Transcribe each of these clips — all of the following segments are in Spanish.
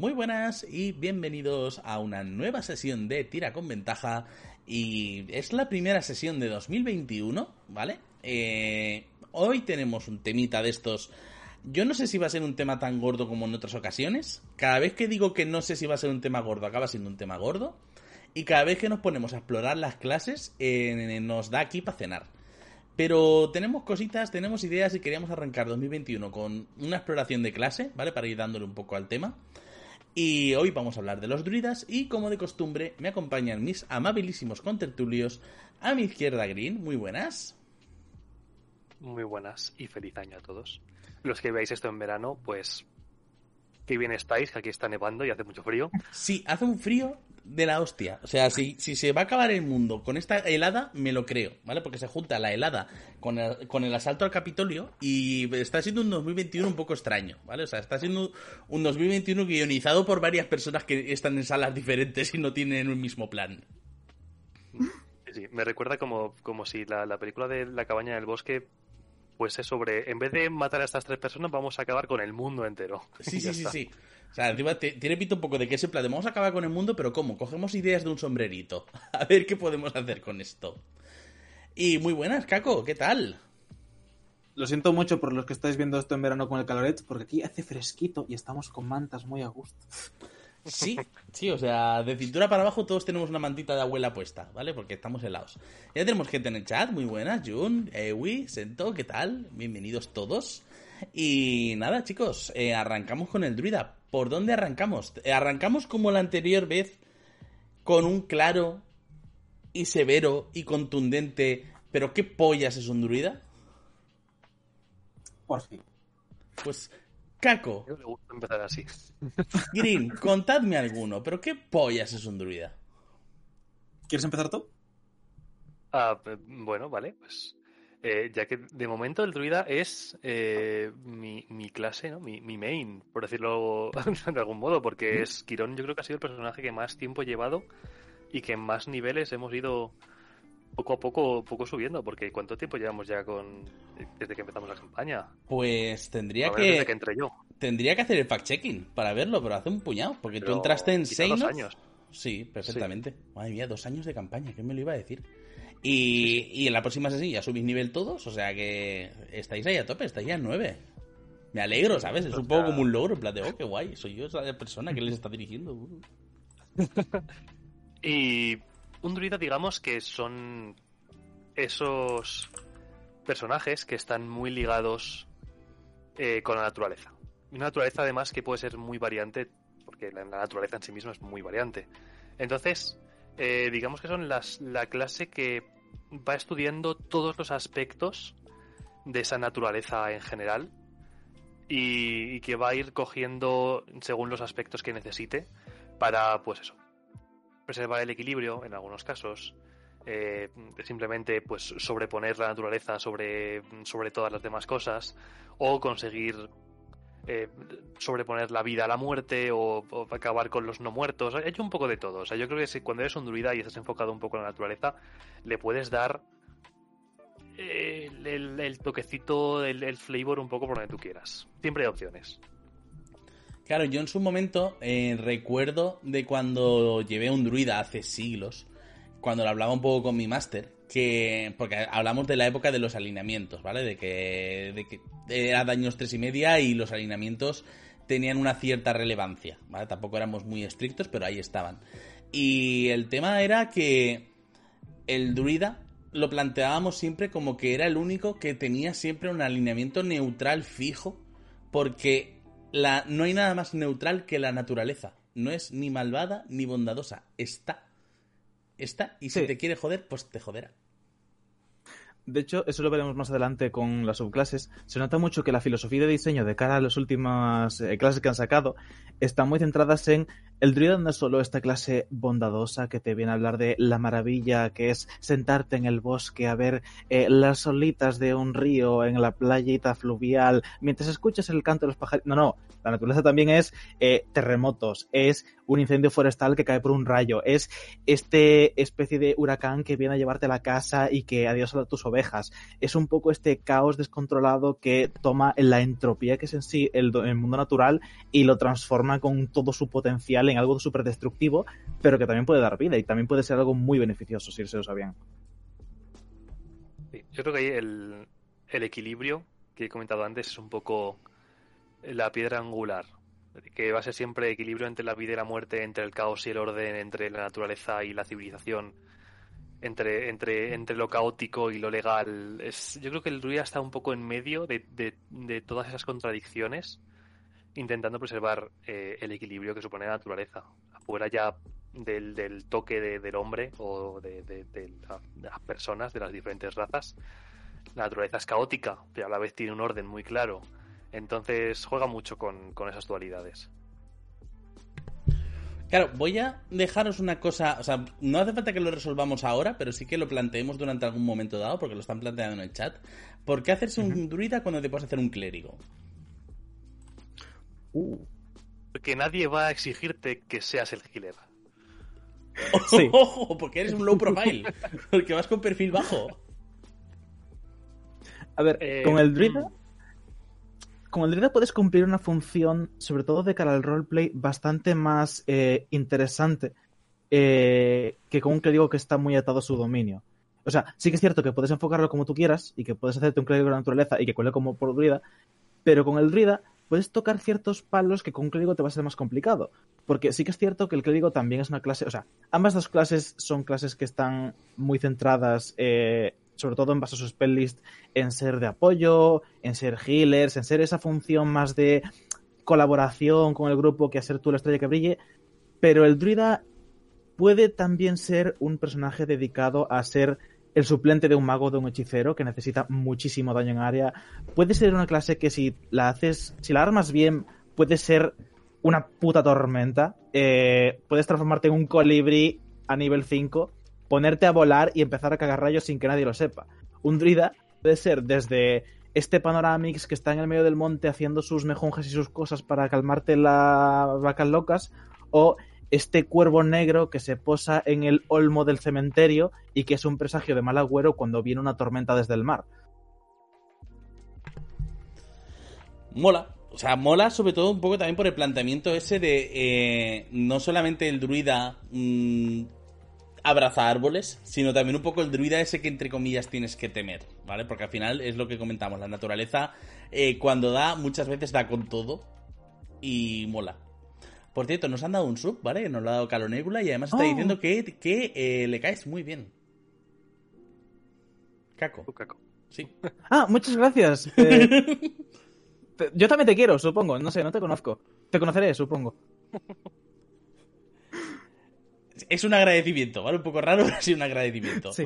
Muy buenas y bienvenidos a una nueva sesión de Tira con Ventaja. Y es la primera sesión de 2021, ¿vale? Eh, hoy tenemos un temita de estos. Yo no sé si va a ser un tema tan gordo como en otras ocasiones. Cada vez que digo que no sé si va a ser un tema gordo, acaba siendo un tema gordo. Y cada vez que nos ponemos a explorar las clases, eh, nos da aquí para cenar. Pero tenemos cositas, tenemos ideas y queríamos arrancar 2021 con una exploración de clase, ¿vale? Para ir dándole un poco al tema. Y hoy vamos a hablar de los druidas y como de costumbre me acompañan mis amabilísimos contertulios. A mi izquierda Green, muy buenas. Muy buenas y feliz año a todos. Los que veáis esto en verano, pues qué bien estáis, que aquí está nevando y hace mucho frío. Sí, hace un frío de la hostia. O sea, si, si se va a acabar el mundo con esta helada, me lo creo, ¿vale? Porque se junta la helada con el, con el asalto al Capitolio y está siendo un 2021 un poco extraño, ¿vale? O sea, está siendo un 2021 guionizado por varias personas que están en salas diferentes y no tienen un mismo plan. Sí, me recuerda como, como si la, la película de La cabaña del bosque pues es sobre, en vez de matar a estas tres personas, vamos a acabar con el mundo entero. Sí, sí, sí, sí. O sea, encima tiene pinta un poco de que ese plan de vamos a acabar con el mundo, pero ¿cómo? Cogemos ideas de un sombrerito. A ver qué podemos hacer con esto. Y muy buenas, Caco, ¿qué tal? Lo siento mucho por los que estáis viendo esto en verano con el caloret, porque aquí hace fresquito y estamos con mantas muy a gusto. Sí, sí, o sea, de cintura para abajo todos tenemos una mantita de abuela puesta, ¿vale? Porque estamos helados. Ya tenemos gente en el chat, muy buenas, Jun, Ewi, Sento, ¿qué tal? Bienvenidos todos. Y nada, chicos, eh, arrancamos con el druida. ¿Por dónde arrancamos? Eh, arrancamos como la anterior vez, con un claro y severo y contundente, pero ¿qué pollas es un druida? Por fin. Pues Caco. Yo le gusta empezar así. Green, contadme alguno, pero ¿qué pollas es un druida? ¿Quieres empezar tú? Ah, bueno, vale, pues. Eh, ya que de momento el druida es eh, mi, mi, clase, ¿no? Mi, mi, main, por decirlo de algún modo, porque es Quirón, yo creo que ha sido el personaje que más tiempo he llevado y que en más niveles hemos ido poco a poco, poco subiendo, porque ¿cuánto tiempo llevamos ya con desde que empezamos la campaña? Pues tendría que, desde que entré yo. tendría que hacer el fact-checking para verlo, pero hace un puñado, porque tú entraste en quizá dos años. Sí, perfectamente. Madre mía, dos años de campaña, ¿qué me lo iba a decir? Y, y en la próxima sesión ya subís nivel todos, o sea que estáis ahí a tope, estáis ya en nueve. Me alegro, ¿sabes? Es un poco como un logro, en plan de, oh, qué guay, soy yo esa persona que les está dirigiendo. Y un druida, digamos que son esos personajes que están muy ligados eh, con la naturaleza. Una naturaleza además que puede ser muy variante, porque la, la naturaleza en sí misma es muy variante. Entonces, eh, digamos que son las, la clase que va estudiando todos los aspectos de esa naturaleza en general y, y que va a ir cogiendo según los aspectos que necesite para, pues eso, preservar el equilibrio en algunos casos, eh, simplemente pues sobreponer la naturaleza sobre, sobre todas las demás cosas, o conseguir eh, sobreponer la vida a la muerte, o, acabar con los no muertos. Hecho un poco de todo. O sea, yo creo que si cuando eres un druida y estás enfocado un poco en la naturaleza, le puedes dar eh, el, el- toquecito, el flavor un poco por donde tú quieras. Siempre hay opciones. Claro, yo en su momento eh, recuerdo de cuando llevé un druida hace siglos, cuando lo hablaba un poco con mi máster, que porque hablamos de la época de los alineamientos, ¿vale? De que, de que era daños tres y media y los alineamientos tenían una cierta relevancia, ¿vale? Tampoco éramos muy estrictos, pero ahí estaban. Y el tema era que el druida lo planteábamos siempre como que era el único que tenía siempre un alineamiento neutral fijo, porque la, no hay nada más neutral que la naturaleza. No es ni malvada ni bondadosa. Está. Está. Y si Sí. te quiere joder, pues te joderá. De hecho, eso lo veremos más adelante con las subclases. Se nota mucho que la filosofía de diseño de cara a las últimas eh, clases que han sacado están muy centradas en el druida no es solo esta clase bondadosa que te viene a hablar de la maravilla que es sentarte en el bosque a ver eh, las olitas de un río en la playita fluvial mientras escuchas el canto de los pájaros. No, no, la naturaleza también es eh, terremotos, es un incendio forestal que cae por un rayo, es este especie de huracán que viene a llevarte a la casa y que adiós a tus ovejas. Es un poco este caos descontrolado que toma la entropía que es en sí el, el mundo natural y lo transforma con todo su potencial algo súper destructivo, pero que también puede dar vida y también puede ser algo muy beneficioso si se bien. Sí, yo creo que ahí el, el equilibrio que he comentado antes es un poco la piedra angular, que va a ser siempre equilibrio entre la vida y la muerte, entre el caos y el orden, entre la naturaleza y la civilización, entre, entre, entre lo caótico y lo legal. Es, yo creo que el druida está un poco en medio de, de, de todas esas contradicciones, intentando preservar eh, el equilibrio que supone la naturaleza, afuera ya del, del toque de, del hombre o de, de, la, de las personas, de las diferentes razas. La naturaleza es caótica, pero a la vez tiene un orden muy claro. Entonces juega mucho con, con esas dualidades. Claro, voy a dejaros una cosa, o sea, no hace falta que lo resolvamos ahora, pero sí que lo planteemos durante algún momento dado, porque lo están planteando en el chat. ¿Por qué hacerse un druida cuando te puedes hacer un clérigo? Uh. Porque nadie va a exigirte que seas el healer. Sí. Ojo, porque eres un low profile, porque vas con perfil bajo. A ver, eh, con el druida con el druida puedes cumplir una función, sobre todo de cara al roleplay, bastante más eh, interesante eh, que con un clérigo que está muy atado a su dominio. O sea, sí que es cierto que puedes enfocarlo como tú quieras y que puedes hacerte un clérigo de la naturaleza y que cuele como por druida, pero con el druida puedes tocar ciertos palos que con un clérigo te va a ser más complicado. Porque sí que es cierto que el clérigo también es una clase, o sea, ambas dos clases son clases que están muy centradas eh, sobre todo en base a su spell list, en ser de apoyo, en ser healers, en ser esa función más de colaboración con el grupo que a ser tú la estrella que brille. Pero el druida puede también ser un personaje dedicado a ser el suplente de un mago, de un hechicero que necesita muchísimo daño en área. Puede ser una clase que si la haces, si la armas bien, puede ser una puta tormenta. Eh, puedes transformarte en un colibrí a nivel 5 ponerte a volar y empezar a cagar rayos sin que nadie lo sepa. Un druida puede ser desde este panoramix que está en el medio del monte haciendo sus mejunjes y sus cosas para calmarte las vacas locas, o este cuervo negro que se posa en el olmo del cementerio y que es un presagio de mal agüero cuando viene una tormenta desde el mar. Mola. O sea, mola sobre todo un poco también por el planteamiento ese de eh, no solamente el druida mmm, abraza árboles, sino también un poco el druida ese que entre comillas tienes que temer, ¿vale? Porque al final es lo que comentamos, la naturaleza eh, cuando da muchas veces da con todo y mola. Por cierto, nos han dado un sub, ¿vale? Nos lo ha dado Calonébula y además está Oh. diciendo que, que eh, le caes muy bien. Caco, Uh, caco. sí. Ah, muchas gracias. Eh, te- yo también te quiero, supongo. No sé, no te conozco. Te conoceré, supongo. Es un agradecimiento, ¿vale? Un poco raro, pero sí un agradecimiento. Sí.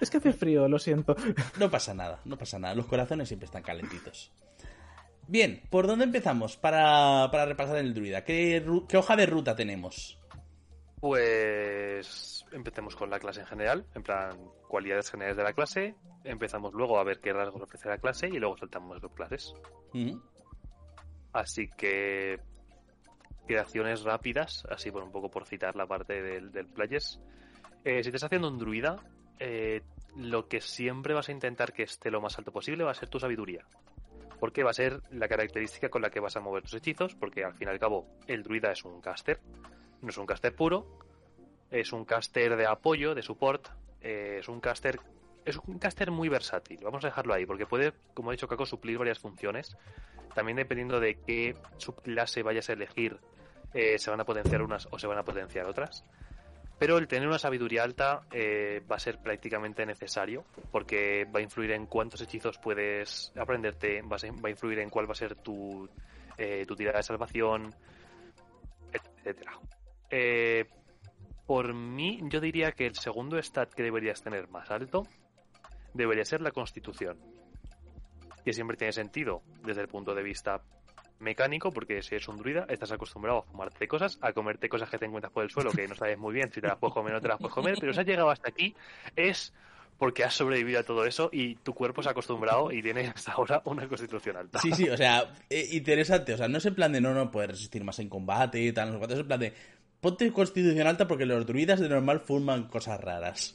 Es que hace frío, lo siento. No pasa nada, no pasa nada. Los corazones siempre están calentitos. Bien, ¿por dónde empezamos para, para repasar el druida? ¿Qué, ru- ¿Qué hoja de ruta tenemos? Pues empecemos con la clase en general, en plan cualidades generales de la clase. Empezamos luego a ver qué rasgos ofrece la clase y luego saltamos los clases. Mm, Así que creaciones rápidas, así por un poco por citar la parte del, del players. Eh, si estás haciendo un druida, eh, lo que siempre vas a intentar que esté lo más alto posible va a ser tu sabiduría. Porque va a ser la característica con la que vas a mover tus hechizos, porque al fin y al cabo el druida es un caster, no es un caster puro, es un caster de apoyo, de support, eh, es un caster es un caster muy versátil, vamos a dejarlo ahí, porque puede, como ha dicho Kako, suplir varias funciones. También dependiendo de qué subclase vayas a elegir, eh, se van a potenciar unas o se van a potenciar otras. Pero el tener una sabiduría alta eh, va a ser prácticamente necesario, porque va a influir en cuántos hechizos puedes aprenderte, va a, influir en cuál va a ser tu, eh, tu tirada de salvación, etcétera. Eh, por mí, yo diría que el segundo stat que deberías tener más alto debería ser la constitución. Que siempre tiene sentido desde el punto de vista mecánico, porque si eres un druida, estás acostumbrado a fumarte cosas, a comerte cosas que te encuentras por el suelo, que no sabes muy bien si te las puedes comer o no te las puedes comer, pero si has llegado hasta aquí, es porque has sobrevivido a todo eso y tu cuerpo se ha acostumbrado y tiene hasta ahora una constitución alta. Sí, sí, o sea, eh, interesante. O sea, no es en plan de no, no puedes resistir más en combate y tal, no es en plan de ponte constitución alta porque los druidas de normal fuman cosas raras.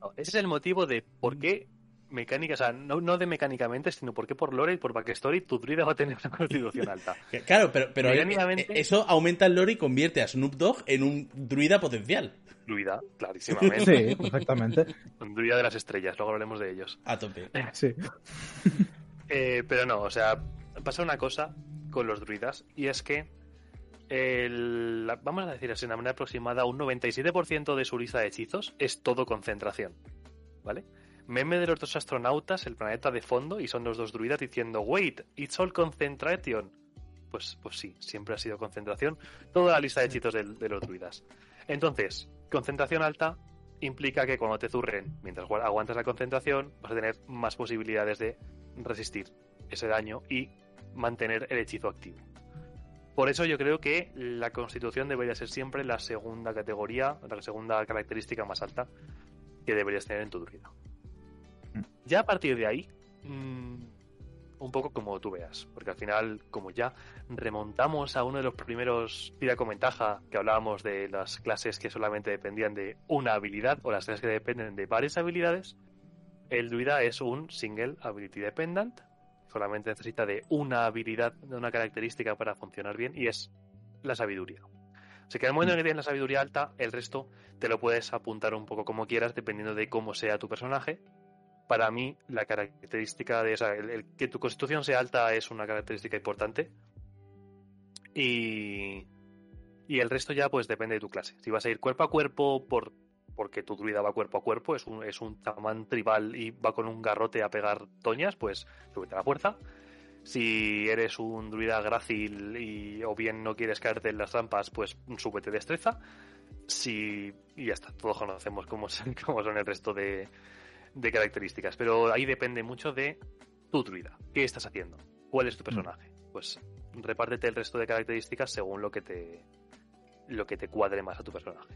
No, ese es el motivo de por qué mecánica, o sea, no, no de mecánicamente, sino porque por lore y por backstory tu druida va a tener una constitución alta. Claro, pero, pero eh, Mecánicamente- eh, eso aumenta el lore y convierte a Snoop Dogg en un druida potencial. Druida, clarísimamente. Sí, perfectamente. Un druida de las estrellas, luego hablaremos de ellos. A tope. Sí. Eh, pero no, o sea, pasa una cosa con los druidas y es que el- vamos a decir así, de una manera aproximada, un 97% de su lista de hechizos es todo concentración. ¿Vale? Meme de los dos astronautas, el planeta de fondo, y son los dos druidas diciendo, wait, it's all concentration. Pues, pues sí, siempre ha sido concentración. Toda la lista de hechizos del- de, los druidas. Entonces, concentración alta implica que cuando te zurren, mientras gua- aguantas la concentración, vas a tener más posibilidades de resistir ese daño y mantener el hechizo activo. Por eso yo creo que la constitución debería ser siempre la segunda categoría, la segunda característica más alta que deberías tener en tu druida. Ya a partir de ahí, mm, un poco como tú veas, porque al final, como ya remontamos a uno de los primeros tira con ventaja que hablábamos de las clases que solamente dependían de una habilidad o las clases que dependen de varias habilidades, el druida es un single ability dependent, solamente necesita de una habilidad, de una característica para funcionar bien y es la sabiduría. Así que el momento en que tienes la sabiduría alta, el resto te lo puedes apuntar un poco como quieras, dependiendo de cómo sea tu personaje. Para mí, la característica de, o sea, el, que tu constitución sea alta es una característica importante. Y, y el resto ya, pues depende de tu clase. Si vas a ir cuerpo a cuerpo por, porque tu druida va cuerpo a cuerpo, es un, es un chamán tribal y va con un garrote a pegar toñas, pues súbete a la fuerza. Si eres un druida grácil y o bien no quieres caerte en las trampas, pues súbete destreza. Si, y ya está, todos conocemos cómo cómo son el resto de, de características. Pero ahí depende mucho de tu druida. ¿Qué estás haciendo? ¿Cuál es tu personaje? Pues repártete el resto de características según lo que te lo que te cuadre más a tu personaje.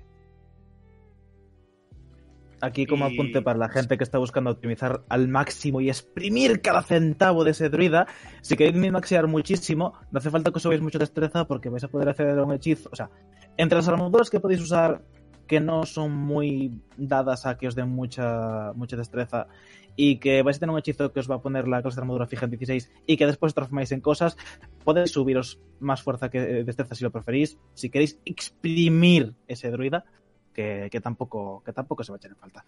Aquí como Y- apunte para la gente que está buscando optimizar al máximo y exprimir cada centavo de ese druida, si queréis min-maxear muchísimo, no hace falta que os subáis mucha destreza porque vais a poder hacer un hechizo. O sea, entre las armaduras que podéis usar que no son muy dadas a que os den mucha, mucha destreza y que vais a tener un hechizo que os va a poner la clase de armadura fija en 16 y que después transformáis en cosas, podéis subiros más fuerza que eh, destreza si lo preferís. Si queréis exprimir ese druida, que, que tampoco, que tampoco se va a echar en falta.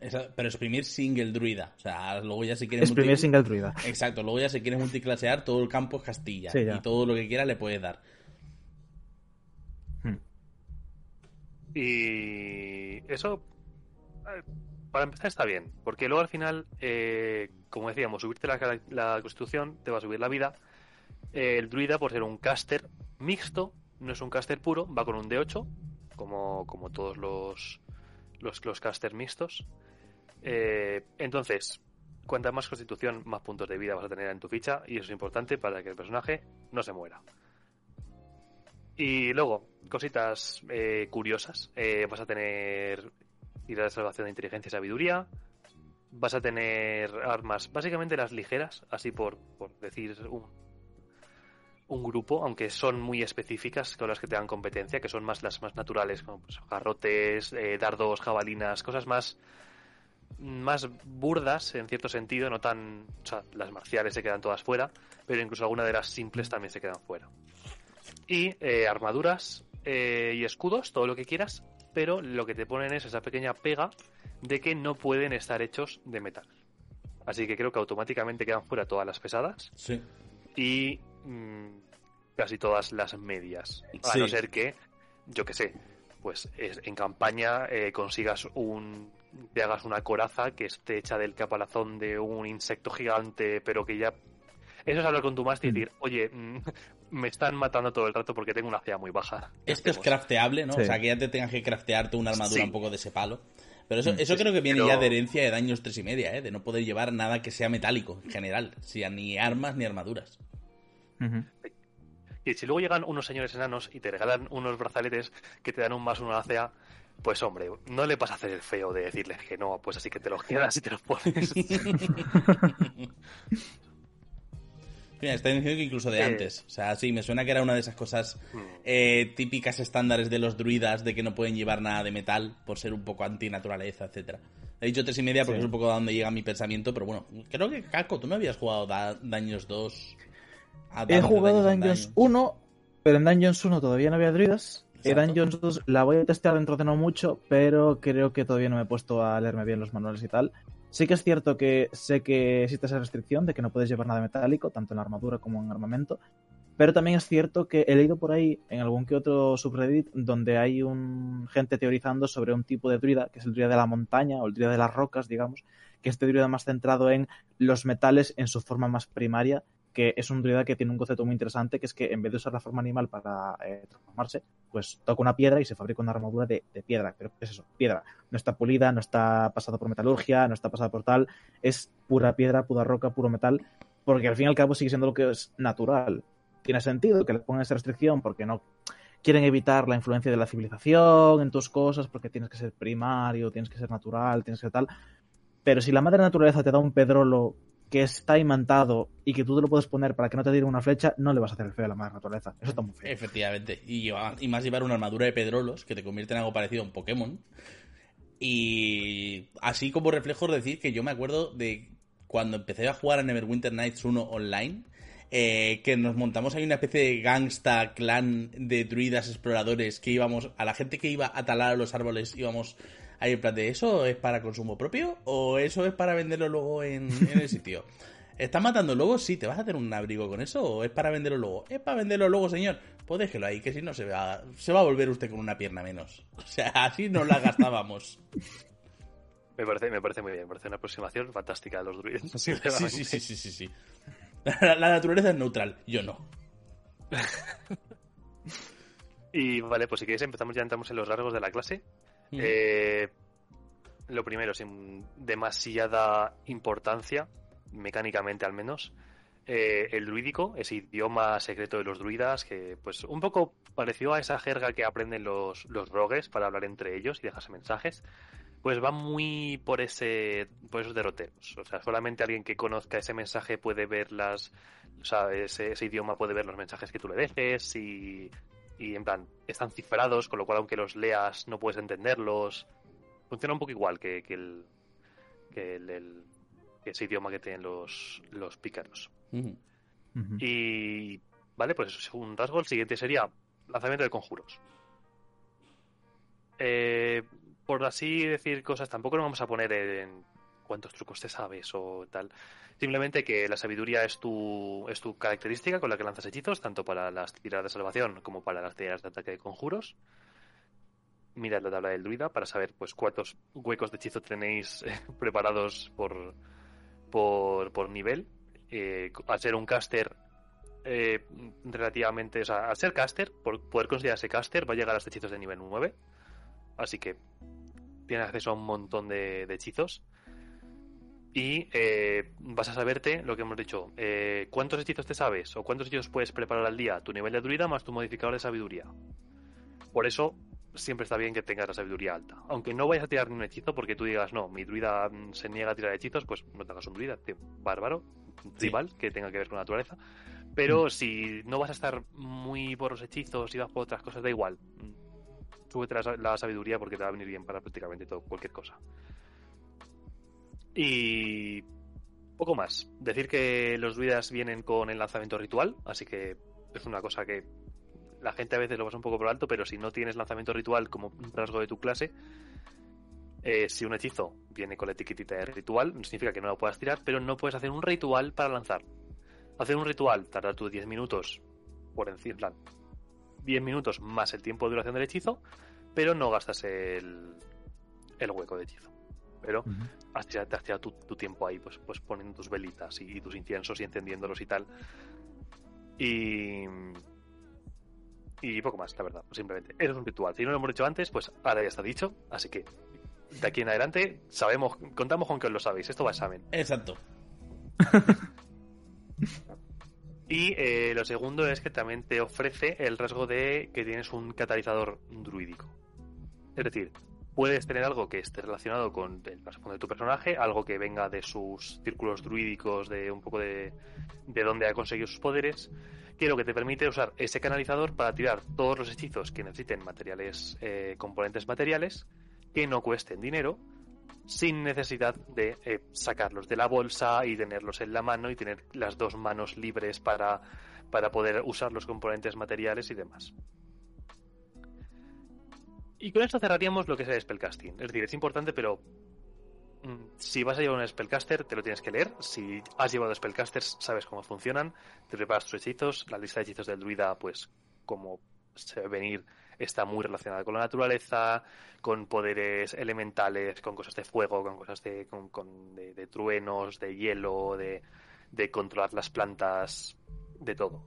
Esa- pero exprimir single druida. O sea, luego ya si quieres Exprimir multi- single druida. Exacto, luego ya si quieres multiclasear, todo el campo es Castilla. Sí, y todo lo que quieras le puedes dar. Hmm. Y eso, eh, para empezar, está bien, porque luego al final, eh, como decíamos, subirte la, constitución te va a subir la vida. Eh, el druida, por ser un caster mixto, no es un caster puro, va con un D8, como, como todos los, los, los casters mixtos. Eh, entonces, cuanta más constitución, más puntos de vida vas a tener en tu ficha, y eso es importante para que el personaje no se muera. Y luego, cositas eh, curiosas. Eh, vas a tener ir de salvación de inteligencia y sabiduría. Vas a tener armas, básicamente las ligeras, así por, por decir un, un grupo, aunque son muy específicas con las que te dan competencia, que son más las más naturales, como pues, garrotes, eh, dardos, jabalinas, cosas más más burdas en cierto sentido, no tan, o sea, las marciales se quedan todas fuera, pero incluso algunas de las simples también se quedan fuera y eh, armaduras eh, y escudos, todo lo que quieras, pero lo que te ponen es esa pequeña pega de que no pueden estar hechos de metal. Así que creo que automáticamente quedan fuera todas las pesadas Sí. y mm, casi todas las medias. A Sí. no ser que, yo que sé, pues es- en campaña eh, consigas un. te hagas una coraza que esté hecha del caparazón de un insecto gigante, pero que ya. Eso es hablar con tu máster y decir, oye, mm, me están matando todo el rato porque tengo una CA muy baja. ¿Qué Esto es hacemos?". crafteable, ¿no? Sí. O sea, que ya te tengas que craftearte una armadura Sí. un poco de ese palo. Pero eso, Mm, eso sí, creo que viene pero- ya de herencia de daños tres y media, ¿eh? De no poder llevar nada que sea metálico en general. sea ni armas ni armaduras. Y si luego llegan unos señores enanos y te regalan unos brazaletes que te dan un más uno a la CA, pues hombre, no le vas a hacer el feo de decirles que no, pues así que te los quedas y te los pones. Mira, está diciendo que incluso de antes. O sea, sí, me suena que era una de esas cosas eh, típicas estándares de los druidas de que no pueden llevar nada de metal por ser un poco antinaturaleza, etcétera. He dicho tres y media porque Sí. es un poco a donde llega mi pensamiento, pero bueno, creo que Caco, tú no habías jugado da- Daños 2. a He jugado daños en Dungeons Daños. 1, pero en Dungeons 1 todavía no había druidas. En. Dungeons 2 la voy a testear dentro de no mucho, pero creo que todavía no me he puesto a leerme bien los manuales y tal. Sí que es cierto que sé que existe esa restricción de que no puedes llevar nada metálico, tanto en armadura como en armamento. Pero también es cierto que he leído por ahí en algún que otro subreddit donde hay un gente teorizando sobre un tipo de druida, que es el druida de la montaña o el druida de las rocas, digamos, que este druida más centrado en los metales en su forma más primaria, que es un druida que tiene un concepto muy interesante, que es que en vez de usar la forma animal para eh, transformarse, pues toca una piedra y se fabrica una armadura de, piedra. Pero ¿qué es eso? Piedra. No está pulida, no está pasada por metalurgia, no está pasada por tal. Es pura piedra, pura roca, puro metal, porque al fin y al cabo sigue siendo lo que es natural. Tiene sentido que le pongan esa restricción porque no quieren evitar la influencia de la civilización en tus cosas, porque tienes que ser primario, tienes que ser natural, tienes que ser tal. Pero si la madre naturaleza te da un pedrolo que está imantado y que tú te lo puedes poner para que no te tire una flecha, no le vas a hacer el feo a la madre naturaleza. Eso está muy feo. Efectivamente. Y, lleva- y más llevar una armadura de pedrolos que te convierte en algo parecido a un Pokémon. Y así como reflejo decir que yo me acuerdo de cuando empecé a jugar a Neverwinter Nights 1 online, eh, que nos montamos ahí una especie de gangsta clan de druidas exploradores que íbamos, a la gente que iba a talar a los árboles íbamos ahí en plan de ¿eso es para consumo propio o eso es para venderlo luego en, en el sitio? ¿Estás matando lobos? Sí, ¿te vas a hacer un abrigo con eso o es para venderlo luego? Es para venderlo luego, señor. Pues déjelo ahí, que si no se va, se va a volver usted con una pierna menos. O sea, así nos la gastábamos. Me parece, me parece muy bien, me parece una aproximación fantástica de los. Sí, sinceramente. sí, sí, sí, sí, sí. La, la naturaleza es neutral, yo no. Y vale, pues si queréis empezamos ya entramos en los rasgos de la clase. Eh, lo primero, sin demasiada importancia, mecánicamente al menos, eh, el druídico, ese idioma secreto de los druidas, que pues un poco pareció a esa jerga que aprenden los, los rogues para hablar entre ellos y dejarse mensajes, pues va muy por ese por esos derroteros. O sea, solamente alguien que conozca ese mensaje puede ver las... O sea, ese, ese idioma puede ver los mensajes que tú le dejes y, y en plan, están cifrados, con lo cual aunque los leas no puedes entenderlos. Funciona un poco igual que, que el, que el, el- que ese idioma que tienen los, los pícaros. Y vale, pues eso es un rasgo. El siguiente sería lanzamiento de conjuros. Eh, por así decir cosas, tampoco nos vamos a poner en cuántos trucos te sabes o tal. Simplemente que la sabiduría es tu, es tu característica con la que lanzas hechizos, tanto para las tiradas de salvación como para las tiradas de ataque de conjuros. Mirad la tabla del druida para saber pues cuántos huecos de hechizo tenéis eh, preparados por, por, por nivel. Eh, al ser un caster eh, relativamente, o sea, al ser caster, por poder considerarse caster, va a llegar a los hechizos de nivel 9. Así que tiene acceso a un montón de, de hechizos. Y eh, vas a saberte lo que hemos dicho. eh, ¿Cuántos hechizos te sabes? ¿O cuántos hechizos puedes preparar al día? Tu nivel de druida más tu modificador de sabiduría. Por eso siempre está bien que tengas la sabiduría alta. Aunque no vayas a tirar ni un hechizo porque tú digas, no, mi druida mm, se niega a tirar hechizos, pues no te hagas un druida, tío, bárbaro, tribal, que tenga que ver con la naturaleza. Pero si no vas a estar muy por los hechizos y vas por otras cosas, da igual. Mm, Súbete la, la sabiduría porque te va a venir bien para prácticamente todo, cualquier cosa. Y poco más. Decir que los druidas vienen con el lanzamiento ritual, así que es una cosa que la gente a veces lo pasa un poco por alto, pero si no tienes lanzamiento ritual como un rasgo de tu clase, eh, si un hechizo viene con la etiquetita de ritual, no significa que no lo puedas tirar, pero no puedes hacer un ritual para lanzar. Hacer un ritual tarda tus 10 minutos, por decir, en plan, 10 minutos más el tiempo de duración del hechizo, pero no gastas el, el hueco de hechizo. Pero has tirado tu, tu tiempo ahí, pues, pues poniendo tus velitas y, y tus inciensos y encendiéndolos y tal. Y. Y poco más, la verdad, pues simplemente. Eso es un ritual. Si no lo hemos dicho antes, pues ahora ya está dicho. Así que de aquí en adelante sabemos, contamos con que os lo sabéis. Esto va a examen. Exacto. Y eh, lo segundo es que también te ofrece el rasgo de que tienes un catalizador druídico. Es decir, puedes tener algo que esté relacionado con el trasfondo de tu personaje, algo que venga de sus círculos druídicos, de un poco de, de dónde ha conseguido sus poderes, que lo que te permite usar ese canalizador para tirar todos los hechizos que necesiten materiales, eh, componentes materiales, que no cuesten dinero, sin necesidad de eh, sacarlos de la bolsa y tenerlos en la mano y tener las dos manos libres para, para poder usar los componentes materiales y demás. Y con esto cerraríamos lo que es el spellcasting. Es decir, es importante, pero mm, si vas a llevar un spellcaster, te lo tienes que leer. Si has llevado spellcasters, sabes cómo funcionan. Te preparas tus hechizos. La lista de hechizos del druida, pues, como se ve venir, está muy relacionada con la naturaleza, con poderes elementales, con cosas de fuego, con cosas de, con, con- de, de truenos, de hielo, de, de controlar las plantas, de todo.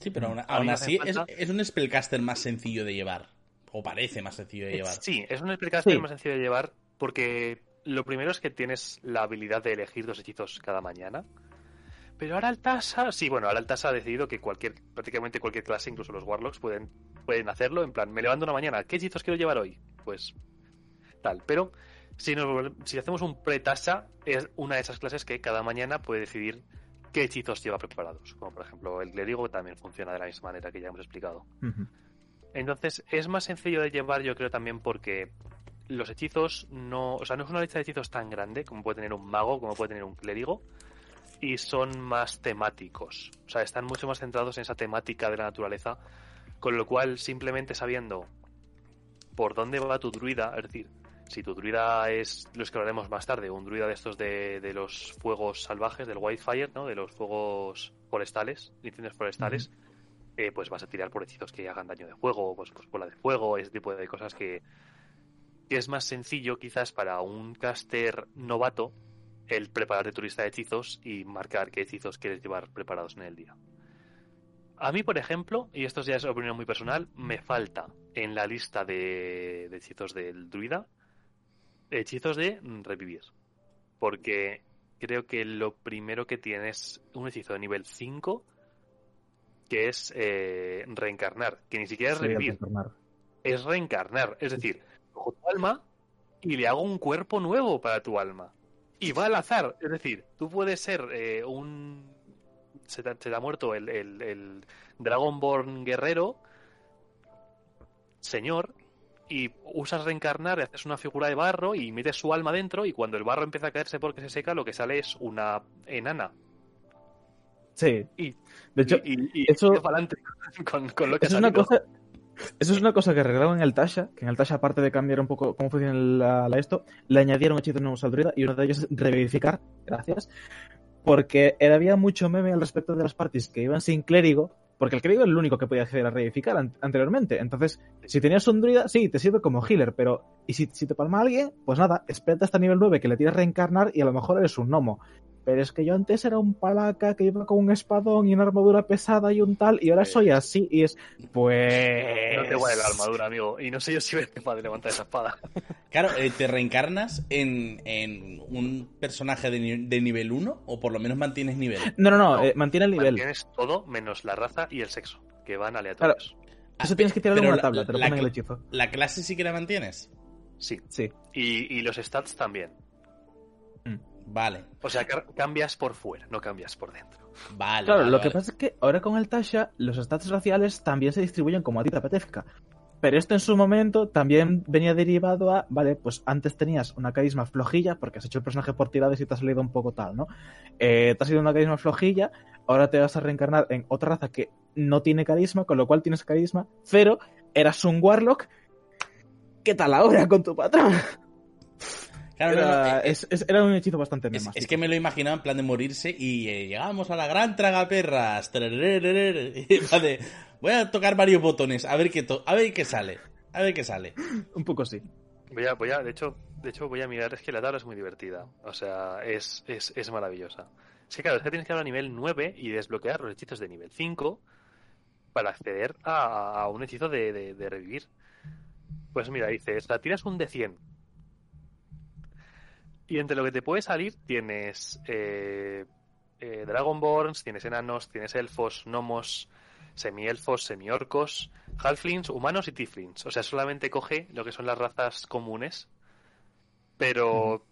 Sí, pero aún, mí aún así es un spellcaster más sencillo de llevar. O parece más sencillo de llevar. Sí, es un spellcaster Sí. más sencillo de llevar porque lo primero es que tienes la habilidad de elegir dos hechizos cada mañana. Pero ahora Altasa, sí, bueno, ahora Altasa ha decidido que cualquier, prácticamente cualquier clase, incluso los Warlocks, pueden, pueden hacerlo. En plan, me levanto una mañana, ¿qué hechizos quiero llevar hoy? Pues tal. Pero si, nos si hacemos un pre-tasa, es una de esas clases que cada mañana puede decidir qué hechizos lleva preparados. Como por ejemplo el clérigo que también funciona de la misma manera que ya hemos explicado. Ujú. Entonces es más sencillo de llevar, yo creo también porque los hechizos no, o sea, no es una lista de hechizos tan grande como puede tener un mago, como puede tener un clérigo, y son más temáticos, o sea, están mucho más centrados en esa temática de la naturaleza, con lo cual simplemente sabiendo por dónde va tu druida, es decir, si tu druida es, lo que hablaremos más tarde, un druida de estos de, de los fuegos salvajes, del wildfire, ¿no? De los fuegos forestales, incendios forestales, eh, pues vas a tirar por hechizos que hagan daño de fuego, pues, pues bola de fuego, ese tipo de cosas que, que es más sencillo quizás para un caster novato el preparar tu lista de hechizos y marcar qué hechizos quieres llevar preparados en el día. A mí, por ejemplo, y esto ya es opinión muy personal, me falta en la lista de, de hechizos del druida hechizos de revivir. Porque creo que lo primero que tiene es un hechizo de nivel 5 que es eh, reencarnar, que ni siquiera es revivir, reencarnar. es reencarnar. Es decir, cojo tu alma y le hago un cuerpo nuevo para tu alma. Y va al azar. Es decir, tú puedes ser eh, un. Se te, se te ha muerto el, el, el Dragonborn guerrero, señor, y usas reencarnar, haces una figura de barro y metes su alma dentro. Y cuando el barro empieza a caerse porque se seca, lo que sale es una enana. Sí. Y- de hecho, y, y- y eso- tira pa'lante con, con lo que eso ha es una cosa. Eso es una cosa que arreglaron en el Tasha, que en el Tasha, aparte de cambiar un poco cómo funciona la, la esto, le añadieron hechizos nuevos al druida y uno de ellos es revivificar, gracias, porque era- había mucho meme al respecto de las parties que iban sin clérigo, porque el clérigo es el único que podía acceder a revivificar an- anteriormente. Entonces, si tenías un druida, sí, te sirve como healer, pero ¿y si, si te palma alguien? Pues nada, espérate hasta nivel 9 que le tienes reencarnar y a lo mejor eres un gnomo. Pero es que yo antes era un palaca que iba con un espadón y una armadura pesada y un tal, y ahora soy así, y es, pues... No te vale la armadura, amigo. Y no sé yo si eres capaz de levantar esa espada. Claro, eh, ¿te reencarnas en, en un personaje de, ni- de nivel 1 o por lo menos mantienes nivel? No, no, no, No, eh, mantiene el nivel. Tienes todo menos la raza y el sexo, que van aleatorios. Eso tienes que tirarlo en una la- tabla, te lo la ponen el hechizo. ¿La clase sí que la mantienes? Sí. Sí. Y, y los stats también. Vale, O sea, ca- cambias por fuera, no cambias por dentro. vale. Claro, vale, lo que pasa es que ahora con el Tasha, los stats raciales también se distribuyen como a ti te apetezca. Pero esto en su momento también venía derivado a, vale, pues antes tenías una carisma flojilla, porque has hecho el personaje por tiradas y te ha salido un poco tal, ¿no? Eh, te has ido una carisma flojilla, ahora te vas a reencarnar en otra raza que no tiene carisma, con lo cual tienes carisma, pero eras un Warlock. ¿Qué tal ahora con tu patrón? Claro, no, eh, es- es- era un hechizo bastante Es, es que me lo imaginaba en plan de morirse y eh, llegamos a la gran. Y Vale, voy a tocar varios botones, a ver qué to- a ver qué sale. A ver qué sale. Un poco sí. Voy a, voy a, de hecho, de hecho voy a mirar, es que la tabla es muy divertida. O sea, es, es, es maravillosa. Es que claro, es que tienes que ir a nivel 9 y desbloquear los hechizos de nivel 5 para acceder a, a un hechizo de, de- de revivir. Pues mira, dice, la tiras un de 100. Y entre lo que te puede salir tienes eh, eh, Dragonborns, tienes enanos, tienes elfos, gnomos, semielfos, semiorcos, halflings, humanos y tieflings. O sea, solamente coge lo que son las razas comunes. Pero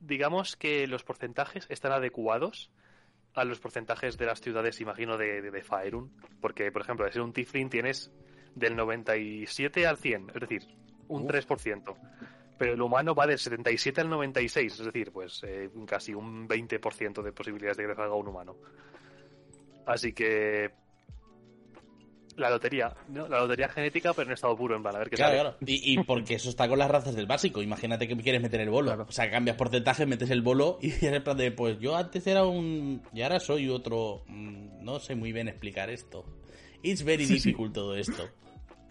digamos que los porcentajes están adecuados a los porcentajes de las ciudades, imagino, de, de, de Faerun. Porque, por ejemplo, de ser un tiefling tienes del 97 al 100, es decir, un Uf. 3%. Pero el humano va del 77 al 96, es decir, pues eh, casi un 20% de posibilidades de que te salga un humano. Así que la lotería, ¿no? La lotería genética, pero en estado puro, en plan, a ver qué Claro, sale. claro. Y, y porque eso está con las razas del básico. Imagínate que quieres meter el bolo. Claro. O sea, cambias porcentaje, metes el bolo y es en plan de, pues yo antes era un... Y ahora soy otro... mm, No sé muy bien explicar esto. It's very Sí, sí. difficult todo esto.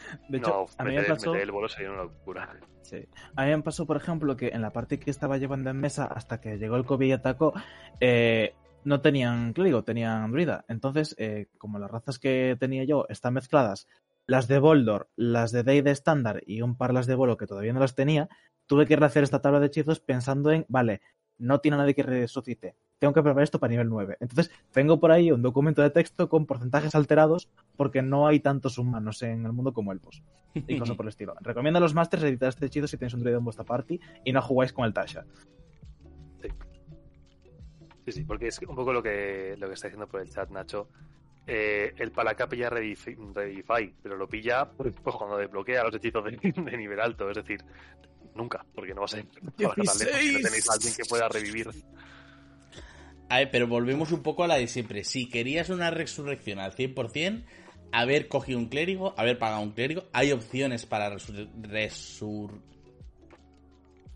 De hecho, no, a mí me pasó... el bolo sería una locura. Sí. A mí me pasó, por ejemplo, que en la parte que estaba llevando en mesa hasta que llegó el COVID y atacó, eh, no tenían clérigo, tenían druida. Entonces, eh, como las razas que tenía yo están mezcladas, las de Boldor, las de Day de estándar y un par las de Bolo que todavía no las tenía, tuve que rehacer esta tabla de hechizos pensando en, vale, no tiene nadie que resucite. Tengo que preparar esto para nivel 9. Entonces, tengo por ahí un documento de texto con porcentajes alterados porque no hay tantos humanos en el mundo como elfos y cosas por el estilo. Recomiendo a los masters editar este hechizo si tenéis un druida en vuestra party y no jugáis con el Tasha. Sí, sí, porque es un poco lo que, lo que está diciendo por el chat, Nacho. Eh, el Palaka pilla Redify, Redify, pero lo pilla pues, cuando desbloquea los hechizos de, de nivel alto. Es decir, nunca, porque no va a ser no tenéis a alguien que pueda revivir. A ver, pero volvemos un poco a la de siempre. Si querías una resurrección al 100%, haber cogido un clérigo, haber pagado un clérigo, hay opciones para resur- resur-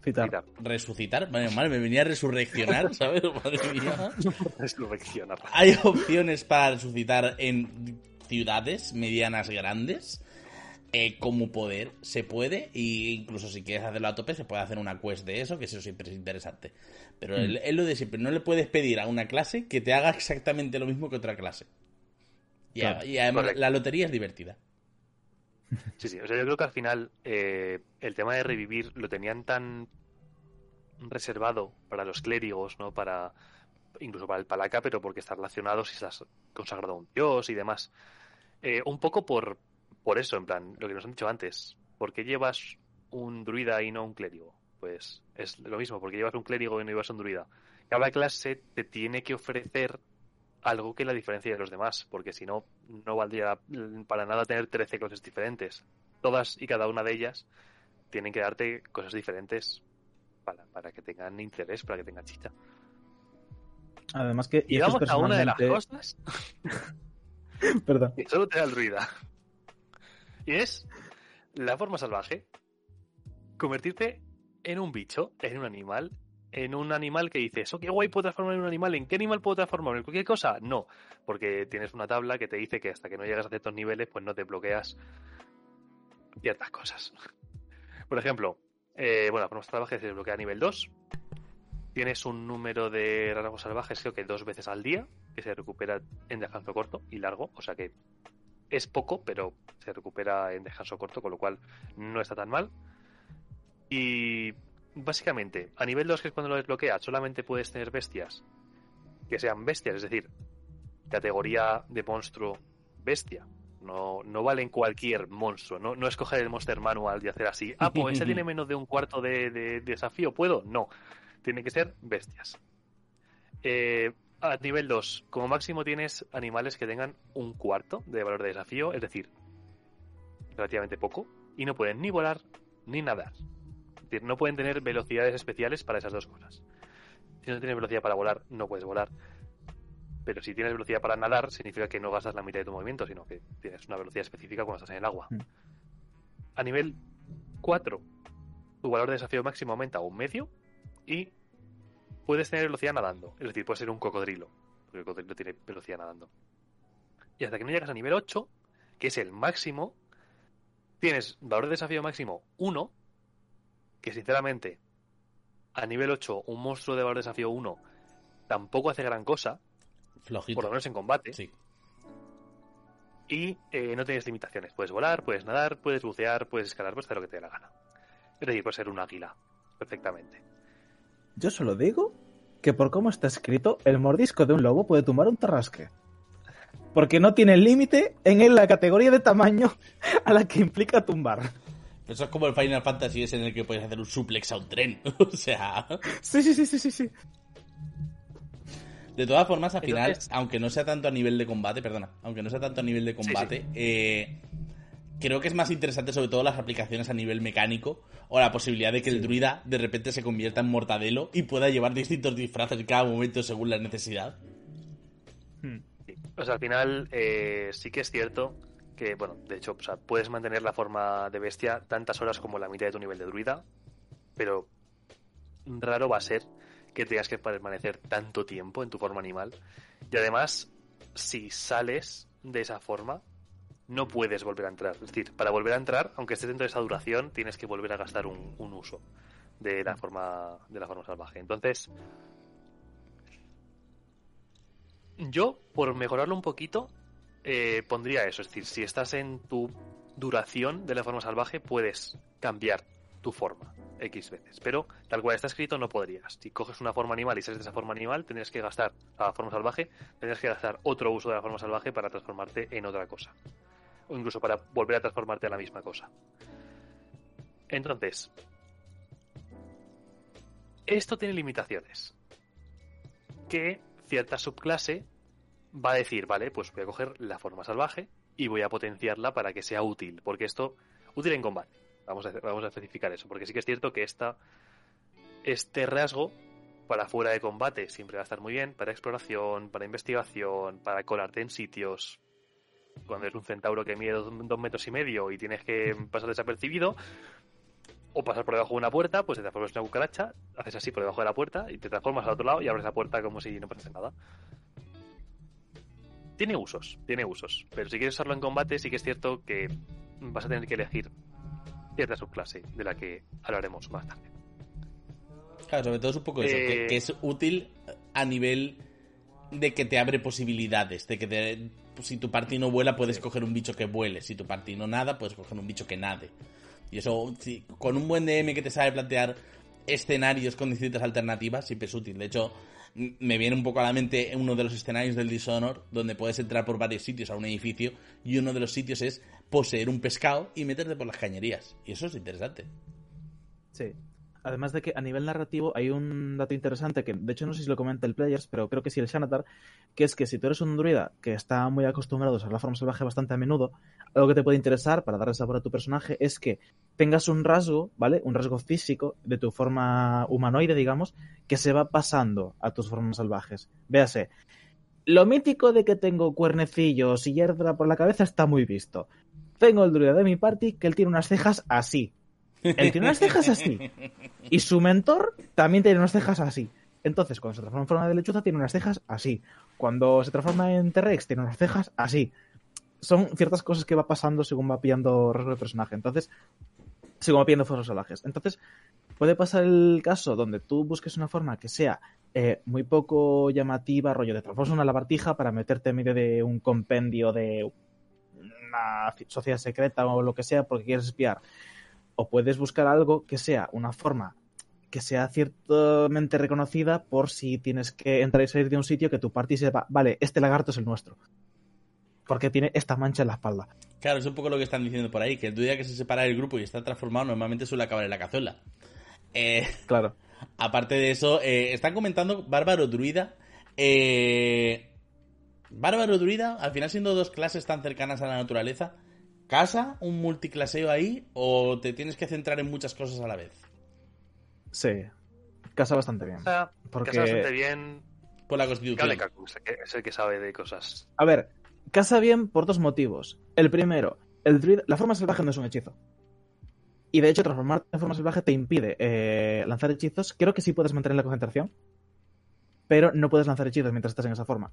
Citar. Mira, resucitar. Bueno, mal, me venía a resurreccionar, ¿sabes? Madre mía. resurreccionar. Hay opciones para resucitar en ciudades medianas grandes. Eh, como poder, se puede. Y incluso si quieres hacerlo a tope, se puede hacer una quest de eso, que eso siempre es interesante. Pero Mm. es lo de siempre. No le puedes pedir a una clase que te haga exactamente lo mismo que otra clase. Y, a- Claro. y además, Correcto. la lotería es divertida. Sí, sí. O sea, yo creo que al final eh, el tema de revivir lo tenían tan reservado para los clérigos, ¿no? Para incluso para el Palaka, pero porque está relacionado si estás consagrado a un dios y demás. Eh, un poco por, por eso, en plan, lo que nos han dicho antes. ¿Por qué llevas un druida y no un clérigo? Pues es lo mismo, porque llevas un clérigo y no llevas un druida. Cada clase te tiene que ofrecer algo que la diferencia de los demás, porque si no, no valdría para nada tener 13 clases diferentes. Todas y cada una de ellas tienen que darte cosas diferentes para, para que tengan interés, para que tengan chicha. Además que... Y vamos a una de las cosas Perdón. que solo te da el ruido. Y es la forma salvaje. Convertirte en un bicho, en un animal, en un animal que dices, oh, qué guay puedo transformar en un animal. ¿En qué animal puedo transformarme? ¿En cualquier cosa? No, porque tienes una tabla que te dice que hasta que no llegas a ciertos niveles, pues no te bloqueas ciertas cosas. Por ejemplo, eh, bueno, forma salvaje se desbloquea a nivel 2. Tienes un número de rasgos salvajes, creo que dos veces al día, que se recupera en descanso corto y largo, o sea que es poco, pero se recupera en descanso corto, con lo cual no está tan mal. Y básicamente, a nivel 2, que es cuando lo desbloqueas, solamente puedes tener bestias que sean bestias, es decir, categoría de monstruo bestia. No, no valen cualquier monstruo, no, no escoger el Monster Manual y hacer así. Ah, pues ese tiene menos de un cuarto de, de- de desafío, ¿puedo? No, tienen que ser bestias. Eh, a nivel 2, como máximo tienes animales que tengan un cuarto de valor de desafío, es decir, relativamente poco, y no pueden ni volar ni nadar. Es decir, no pueden tener velocidades especiales para esas dos cosas. Si no tienes velocidad para volar, no puedes volar. Pero si tienes velocidad para nadar, significa que no gastas la mitad de tu movimiento, sino que tienes una velocidad específica cuando estás en el agua. Mm. A nivel 4, tu valor de desafío máximo aumenta a un medio y puedes tener velocidad nadando. Es decir, puedes ser un cocodrilo, porque el cocodrilo tiene velocidad nadando. Y hasta que no llegas a nivel 8, que es el máximo, tienes valor de desafío máximo 1, que sinceramente, a nivel 8, un monstruo de valor de desafío 1 tampoco hace gran cosa, Flojito. por lo menos en combate, Sí. y eh, no tienes limitaciones. Puedes volar, puedes nadar, puedes bucear, puedes escalar, puedes hacer lo que te dé la gana. Es decir, puedes ser un águila, perfectamente. Yo solo digo que por cómo está escrito, el mordisco de un lobo puede tumbar un tarrasque. Porque no tiene límite en la categoría de tamaño a la que implica tumbar. Eso es como el Final Fantasy es en el que puedes hacer un suplex a un tren. o sea. Sí, sí, sí, sí, sí, sí. De todas formas, al final, aunque no sea tanto a nivel de combate, perdona, aunque no sea tanto a nivel de combate, Eh, creo que es más interesante sobre todo las aplicaciones a nivel mecánico o la posibilidad de que el druida de repente se convierta en mortadelo y pueda llevar distintos disfraces en cada momento según la necesidad. Hmm. O sea, al final eh, sí que es cierto que, bueno, de hecho, o sea, puedes mantener la forma de bestia tantas horas como la mitad de tu nivel de druida, pero raro va a ser que tengas que permanecer tanto tiempo en tu forma animal. Y además, si sales de esa forma, no puedes volver a entrar. Es decir, para volver a entrar, aunque estés dentro de esa duración, tienes que volver a gastar un, uso de la forma de la forma salvaje. Entonces, yo, por mejorarlo un poquito, eh, pondría eso. Es decir, si estás en tu duración de la forma salvaje, puedes cambiar tu forma X veces. Pero tal cual está escrito, no podrías. Si coges una forma animal y sales de esa forma animal, tendrías que gastar la forma salvaje, tendrías que gastar otro uso de la forma salvaje para transformarte en otra cosa o incluso para volver a transformarte a la misma cosa. Entonces, esto tiene limitaciones. Que cierta subclase va a decir, vale, pues voy a coger la forma salvaje y voy a potenciarla para que sea útil, porque esto, útil en combate. Vamos a, vamos a especificar eso, porque sí que es cierto que esta, este rasgo para fuera de combate siempre va a estar muy bien, para exploración, para investigación, para colarte en sitios, cuando es un centauro que mide dos, metros y medio y tienes que pasar desapercibido, o pasar por debajo de una puerta, pues te transformas en una cucaracha, haces así por debajo de la puerta y te transformas al otro lado y abres la puerta como si no pasase nada. Tiene usos, tiene usos, pero si quieres usarlo en combate sí que es cierto que vas a tener que elegir cierta subclase de la que hablaremos más tarde. Claro, sobre todo es un poco eso, que, que, es útil a nivel de que te abre posibilidades, de que te, si tu party no vuela, puedes coger un bicho que vuele. Si tu party no nada, puedes coger un bicho que nade. Y eso, con un buen DM que te sabe plantear escenarios con distintas alternativas, siempre es útil. De hecho, me viene un poco a la mente uno de los escenarios del Dishonor, donde puedes entrar por varios sitios a un edificio, y uno de los sitios es poseer un pescado y meterte por las cañerías. Y eso es interesante. Sí. Además de que a nivel narrativo hay un dato interesante que, de hecho, no sé si lo comenta el Players, pero creo que sí el Xanatar, que es que si tú eres un druida que está muy acostumbrado a usar la forma salvaje bastante a menudo, algo que te puede interesar para darle sabor a tu personaje es que tengas un rasgo, ¿vale? Un rasgo físico de tu forma humanoide, digamos, que se va pasando a tus formas salvajes. Véase, lo mítico de que tengo cuernecillos y hierba por la cabeza está muy visto. Tengo el druida de mi party que él tiene unas cejas así, él tiene unas cejas así. Y su mentor también tiene unas cejas así. Entonces, cuando se transforma en forma de lechuza, tiene unas cejas así. Cuando se transforma en T-Rex, tiene unas cejas así. Son ciertas cosas que va pasando según va pillando rasgo de personaje. Entonces, según va pillando fotos salvajes. Entonces, puede pasar el caso donde tú busques una forma que sea eh, muy poco llamativa, rollo de transformas una lavartija para meterte en medio de un compendio de una sociedad secreta o lo que sea porque quieres espiar o puedes buscar algo que sea una forma que sea ciertamente reconocida por si tienes que entrar y salir de un sitio que tu party sepa, vale, este lagarto es el nuestro. Porque tiene esta mancha en la espalda. Claro, es un poco lo que están diciendo por ahí, que el día que se separa el grupo y está transformado normalmente suele acabar en la cazuela. Eh, claro. Aparte de eso, eh, están comentando Bárbaro Druida. Eh, Bárbaro Druida, al final siendo dos clases tan cercanas a la naturaleza, ¿Casa un multiclaseo ahí o te tienes que centrar en muchas cosas a la vez? Sí, casa bastante bien. Casa, porque... bastante bien. Por la constitución. es el que sabe de cosas. A ver, casa bien por dos motivos. El primero, el la forma salvaje no es un hechizo. Y de hecho, transformarte en forma salvaje te impide eh, lanzar hechizos. Creo que sí puedes mantener la concentración, pero no puedes lanzar hechizos mientras estás en esa forma.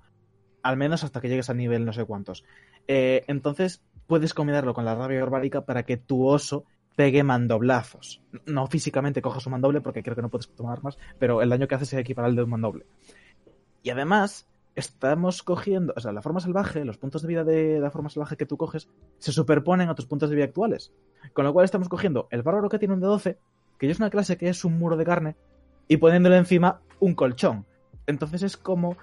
Al menos hasta que llegues a nivel no sé cuántos. Eh, entonces, puedes combinarlo con la rabia barbárica para que tu oso pegue mandoblazos. No físicamente cojas un mandoble porque creo que no puedes tomar más, pero el daño que hace se equipara al de un mandoble. Y además, estamos cogiendo, o sea, la forma salvaje, los puntos de vida de la forma salvaje que tú coges, se superponen a tus puntos de vida actuales. Con lo cual estamos cogiendo el bárbaro que tiene un de 12, que ya es una clase que es un muro de carne, y poniéndole encima un colchón. Entonces es como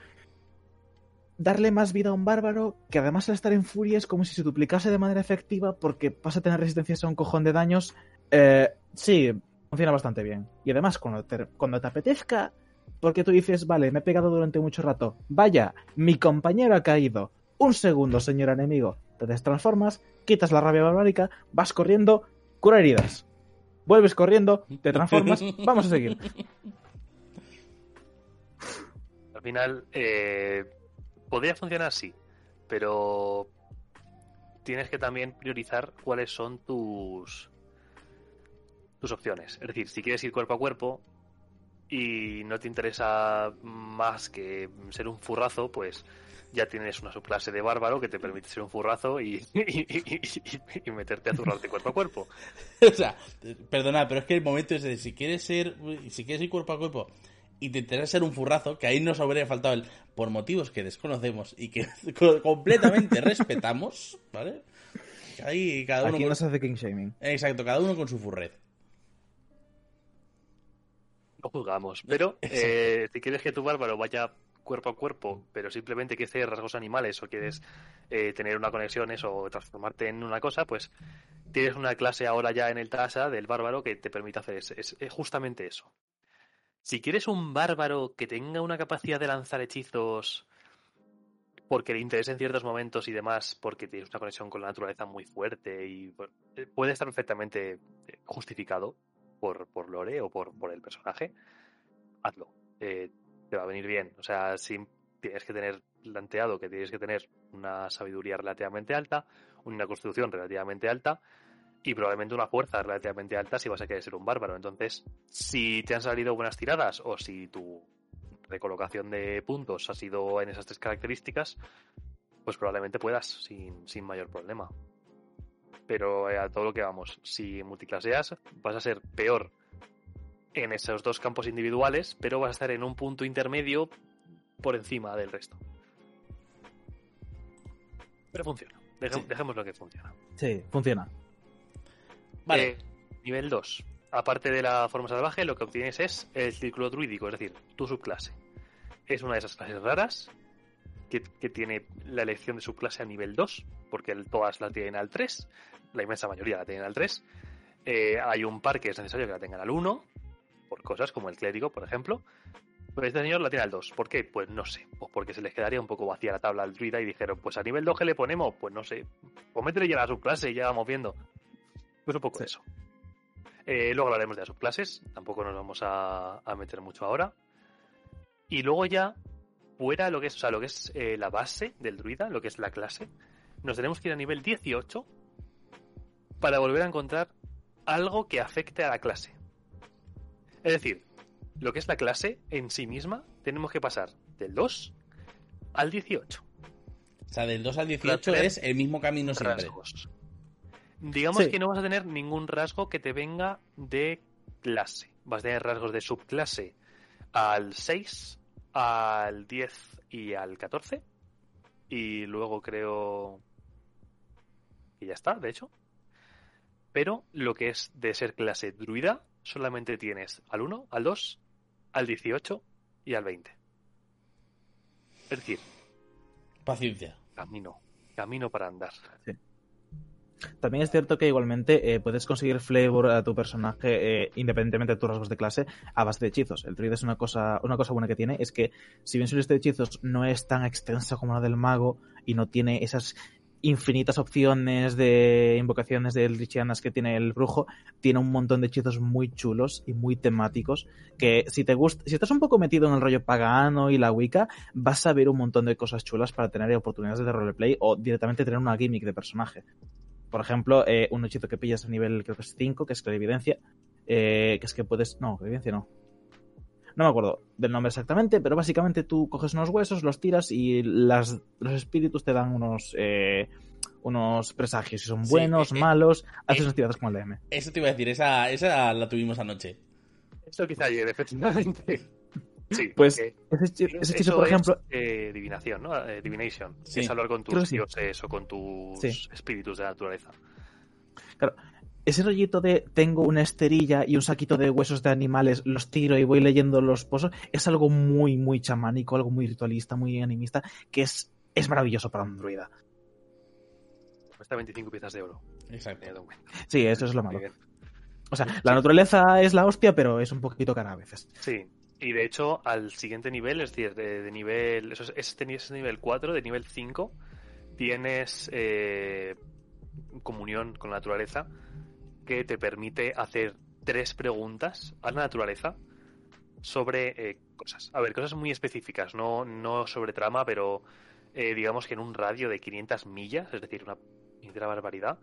darle más vida a un bárbaro que además al estar en furia es como si se duplicase de manera efectiva porque vas a tener resistencias a un cojón de daños. Eh, sí, funciona bastante bien. Y además cuando te, cuando te apetezca, porque tú dices, vale, me he pegado durante mucho rato, vaya, mi compañero ha caído. Un segundo, señor enemigo. Te destransformas, quitas la rabia barbárica, vas corriendo, cura heridas. Vuelves corriendo, te transformas, vamos a seguir. Al final, eh, podría funcionar así, pero tienes que también priorizar cuáles son tus tus opciones. Es decir, si quieres ir cuerpo a cuerpo y no te interesa más que ser un furrazo, pues ya tienes una subclase de bárbaro que te permite ser un furrazo y, y, meterte a zurrarte cuerpo a cuerpo. o sea, perdona, pero es que el momento es de si quieres ser, si quieres ir cuerpo a cuerpo y te interesa ser un furrazo, que ahí nos habría faltado el por motivos que desconocemos y que completamente respetamos, ¿vale? Ahí cada uno. Aquí con... hace king shaming. Exacto, cada uno con su furred. No juzgamos, pero eh, si quieres que tu bárbaro vaya cuerpo a cuerpo, pero simplemente quieres tener rasgos animales o quieres eh, tener una conexión eso, o transformarte en una cosa, pues tienes una clase ahora ya en el TASA del bárbaro que te permite hacer es, justamente eso. Si quieres un bárbaro que tenga una capacidad de lanzar hechizos porque le interesa en ciertos momentos y demás, porque tienes una conexión con la naturaleza muy fuerte y eh, puede estar perfectamente eh, justificado por, por Lore o por, por el personaje, hazlo. Eh, te va a venir bien. O sea, si tienes que tener planteado que tienes que tener una sabiduría relativamente alta, una constitución relativamente alta y probablemente una fuerza relativamente alta si vas a querer ser un bárbaro. Entonces, si te han salido buenas tiradas o si tu recolocación de puntos ha sido en esas tres características, pues probablemente puedas sin, sin mayor problema. Pero eh, a todo lo que vamos, si multiclaseas, vas a ser peor en esos dos campos individuales, pero vas a estar en un punto intermedio por encima del resto. Pero funciona. Dejemos lo que funciona. Sí, funciona. Vale. Eh, nivel 2. Aparte de la forma salvaje, lo que obtienes es el círculo druídico, es decir, tu subclase. Es una de esas clases raras que, tiene la elección de subclase a nivel 2, porque todas la tienen al 3, la inmensa mayoría la tienen al 3. Eh, hay un par que es necesario que la tengan al 1, por cosas como el clérigo, por ejemplo. Pero este señor la tiene al 2. ¿Por qué? Pues no sé. Pues porque se les quedaría un poco vacía la tabla al druida y dijeron, pues a nivel 2 que le ponemos, pues no sé. Pues métele ya la subclase y ya vamos viendo. Pues un poco eso. Eh, luego hablaremos de las subclases. Tampoco nos vamos a, meter mucho ahora. Y luego ya, fuera lo que es, o sea, lo que es eh, la base del druida, lo que es la clase, nos tenemos que ir a nivel 18 para volver a encontrar algo que afecte a la clase. Es decir, lo que es la clase en sí misma, tenemos que pasar del 2 al 18. O sea, del 2 al 18 es el mismo camino siempre. Digamos que no vas a tener ningún rasgo que te venga de clase. Vas a tener rasgos de subclase al 6, al 10 y al 14. Y luego creo que ya está, de hecho. Pero lo que es de ser clase druida solamente tienes al 1, al 2, al 18 y al 20. Es decir, paciencia. Camino, camino para andar. También es cierto que igualmente eh, puedes conseguir flavor a tu personaje eh, independientemente de tus rasgos de clase a base de hechizos. El druida es una cosa, una cosa buena que tiene, es que si bien su lista de hechizos no es tan extensa como la del mago y no tiene esas infinitas opciones de invocaciones de eldritchianas que tiene el brujo, tiene un montón de hechizos muy chulos y muy temáticos que si te gusta, si estás un poco metido en el rollo pagano y la Wicca, vas a ver un montón de cosas chulas para tener oportunidades de roleplay o directamente tener una gimmick de personaje. Por ejemplo, eh, un hechizo que pillas a nivel creo que es 5, que es clarividencia, eh, que es que puedes... No, clarividencia no no me acuerdo del nombre exactamente, pero básicamente tú coges unos huesos, los tiras y las, los espíritus te dan unos, eh, unos presagios, si son buenos, eh, eh, malos, haces unas tiradas como el DM. Eso te iba a decir, esa, esa la tuvimos anoche. Esto quizá llegue, efectivamente. Sí, pues ese, hechizo, por ejemplo. Es, divinación, ¿no? divination. Es hablar con tus dioses o con tus espíritus de la naturaleza. Claro. ese rollito de tengo una esterilla y un saquito de huesos de animales, los tiro y voy leyendo los pozos, es algo muy, muy chamánico, algo muy ritualista, muy animista, que es, es maravilloso para un druida. Cuesta 25 piezas de oro. Exacto. Sí, eso es lo malo. O sea, la naturaleza es la hostia, pero es un poquito cara a veces. Sí, y de hecho, al siguiente nivel, es decir, de, nivel. Eso es, este es nivel 4, de nivel 5, tienes eh, comunión con la naturaleza que te permite hacer tres preguntas a la naturaleza sobre eh, cosas. A ver, cosas muy específicas, no, no sobre trama, pero eh, digamos que en un radio de 500 millas, es decir, una entera barbaridad,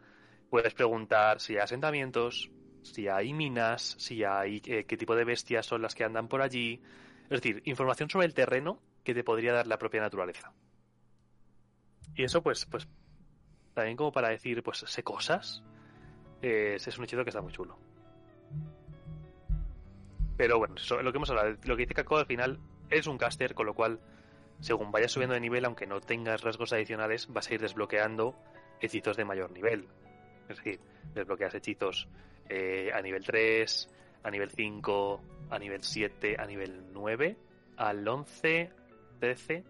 puedes preguntar si hay asentamientos, si hay minas, si hay eh, qué tipo de bestias son las que andan por allí. Es decir, información sobre el terreno que te podría dar la propia naturaleza. Y eso, pues, pues, también como para decir, pues, sé cosas, eh, es un hechizo que está muy chulo. Pero bueno, lo que hemos hablado, lo que dice Kako al final es un caster, con lo cual, según vayas subiendo de nivel, aunque no tengas rasgos adicionales, vas a ir desbloqueando hechizos de mayor nivel. Es decir, desbloqueas hechizos eh, a nivel 3, a nivel 5, a nivel 7, a nivel 9, al 11, 13,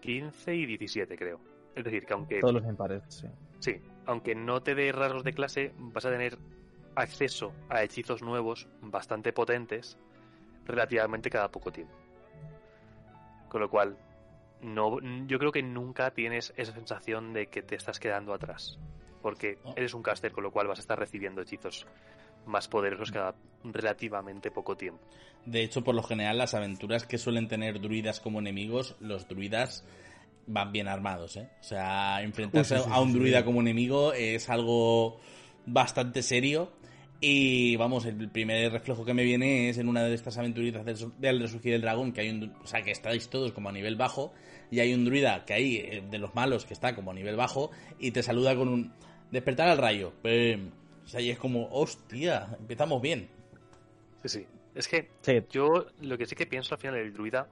15 y 17, creo. Es decir, que aunque. Todos los impares, sí. Sí, aunque no te dé rasgos de clase, vas a tener acceso a hechizos nuevos bastante potentes relativamente cada poco tiempo. Con lo cual, no, yo creo que nunca tienes esa sensación de que te estás quedando atrás. Porque Oh. eres un caster, con lo cual vas a estar recibiendo hechizos más poderosos cada relativamente poco tiempo. De hecho, por lo general, las aventuras que suelen tener druidas como enemigos, los druidas van bien armados, ¿eh? O sea, enfrentarse Uh, sí, sí, a un sí, druida sí. como enemigo es algo bastante serio. Y vamos, el primer reflejo que me viene es en una de estas aventuritas del, del Resurgir del Dragón, que hay un, o sea, que estáis todos como a nivel bajo, y hay un druida que hay eh, de los malos que está como a nivel bajo, y te saluda con un despertar al rayo. O sea, y es como, hostia, empezamos bien. Sí, sí. Es que Sí, Yo lo que sí que pienso al final del druida,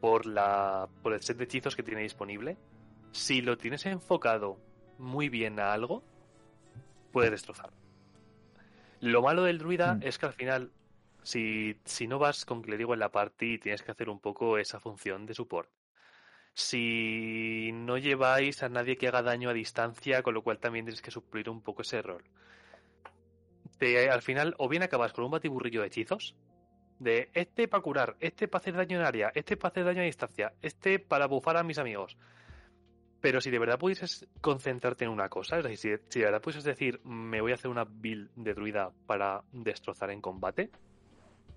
por la por el set de hechizos que tiene disponible, si lo tienes enfocado muy bien a algo, puede destrozar. Lo malo del druida Mm. es que al final, si, si no vas con clérigo en la party, tienes que hacer un poco esa función de support. Si no lleváis a nadie que haga daño a distancia, con lo cual también tienes que suplir un poco ese rol. Te- al final, o bien acabas con un batiburrillo de hechizos, de este para curar, este para hacer daño en área, este para hacer daño a distancia, este para bufar a mis amigos. Pero si de verdad pudieses concentrarte en una cosa, es decir, si, de verdad pudieses decir, me voy a hacer una build de druida para destrozar en combate,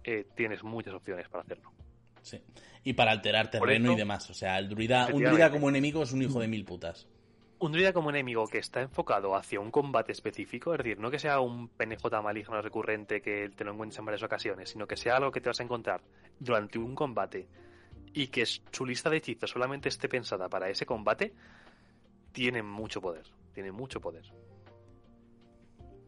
eh, tienes muchas opciones para hacerlo. Sí. Y para alterar terreno y demás. O sea, el druida, un druida como enemigo es un hijo de mil putas. Un druida como enemigo que está enfocado hacia un combate específico, es decir, no que sea un PNJ maligno recurrente que te lo encuentres en varias ocasiones, sino que sea algo que te vas a encontrar durante un combate y que su lista de hechizos solamente esté pensada para ese combate, tiene mucho poder. Tiene mucho poder.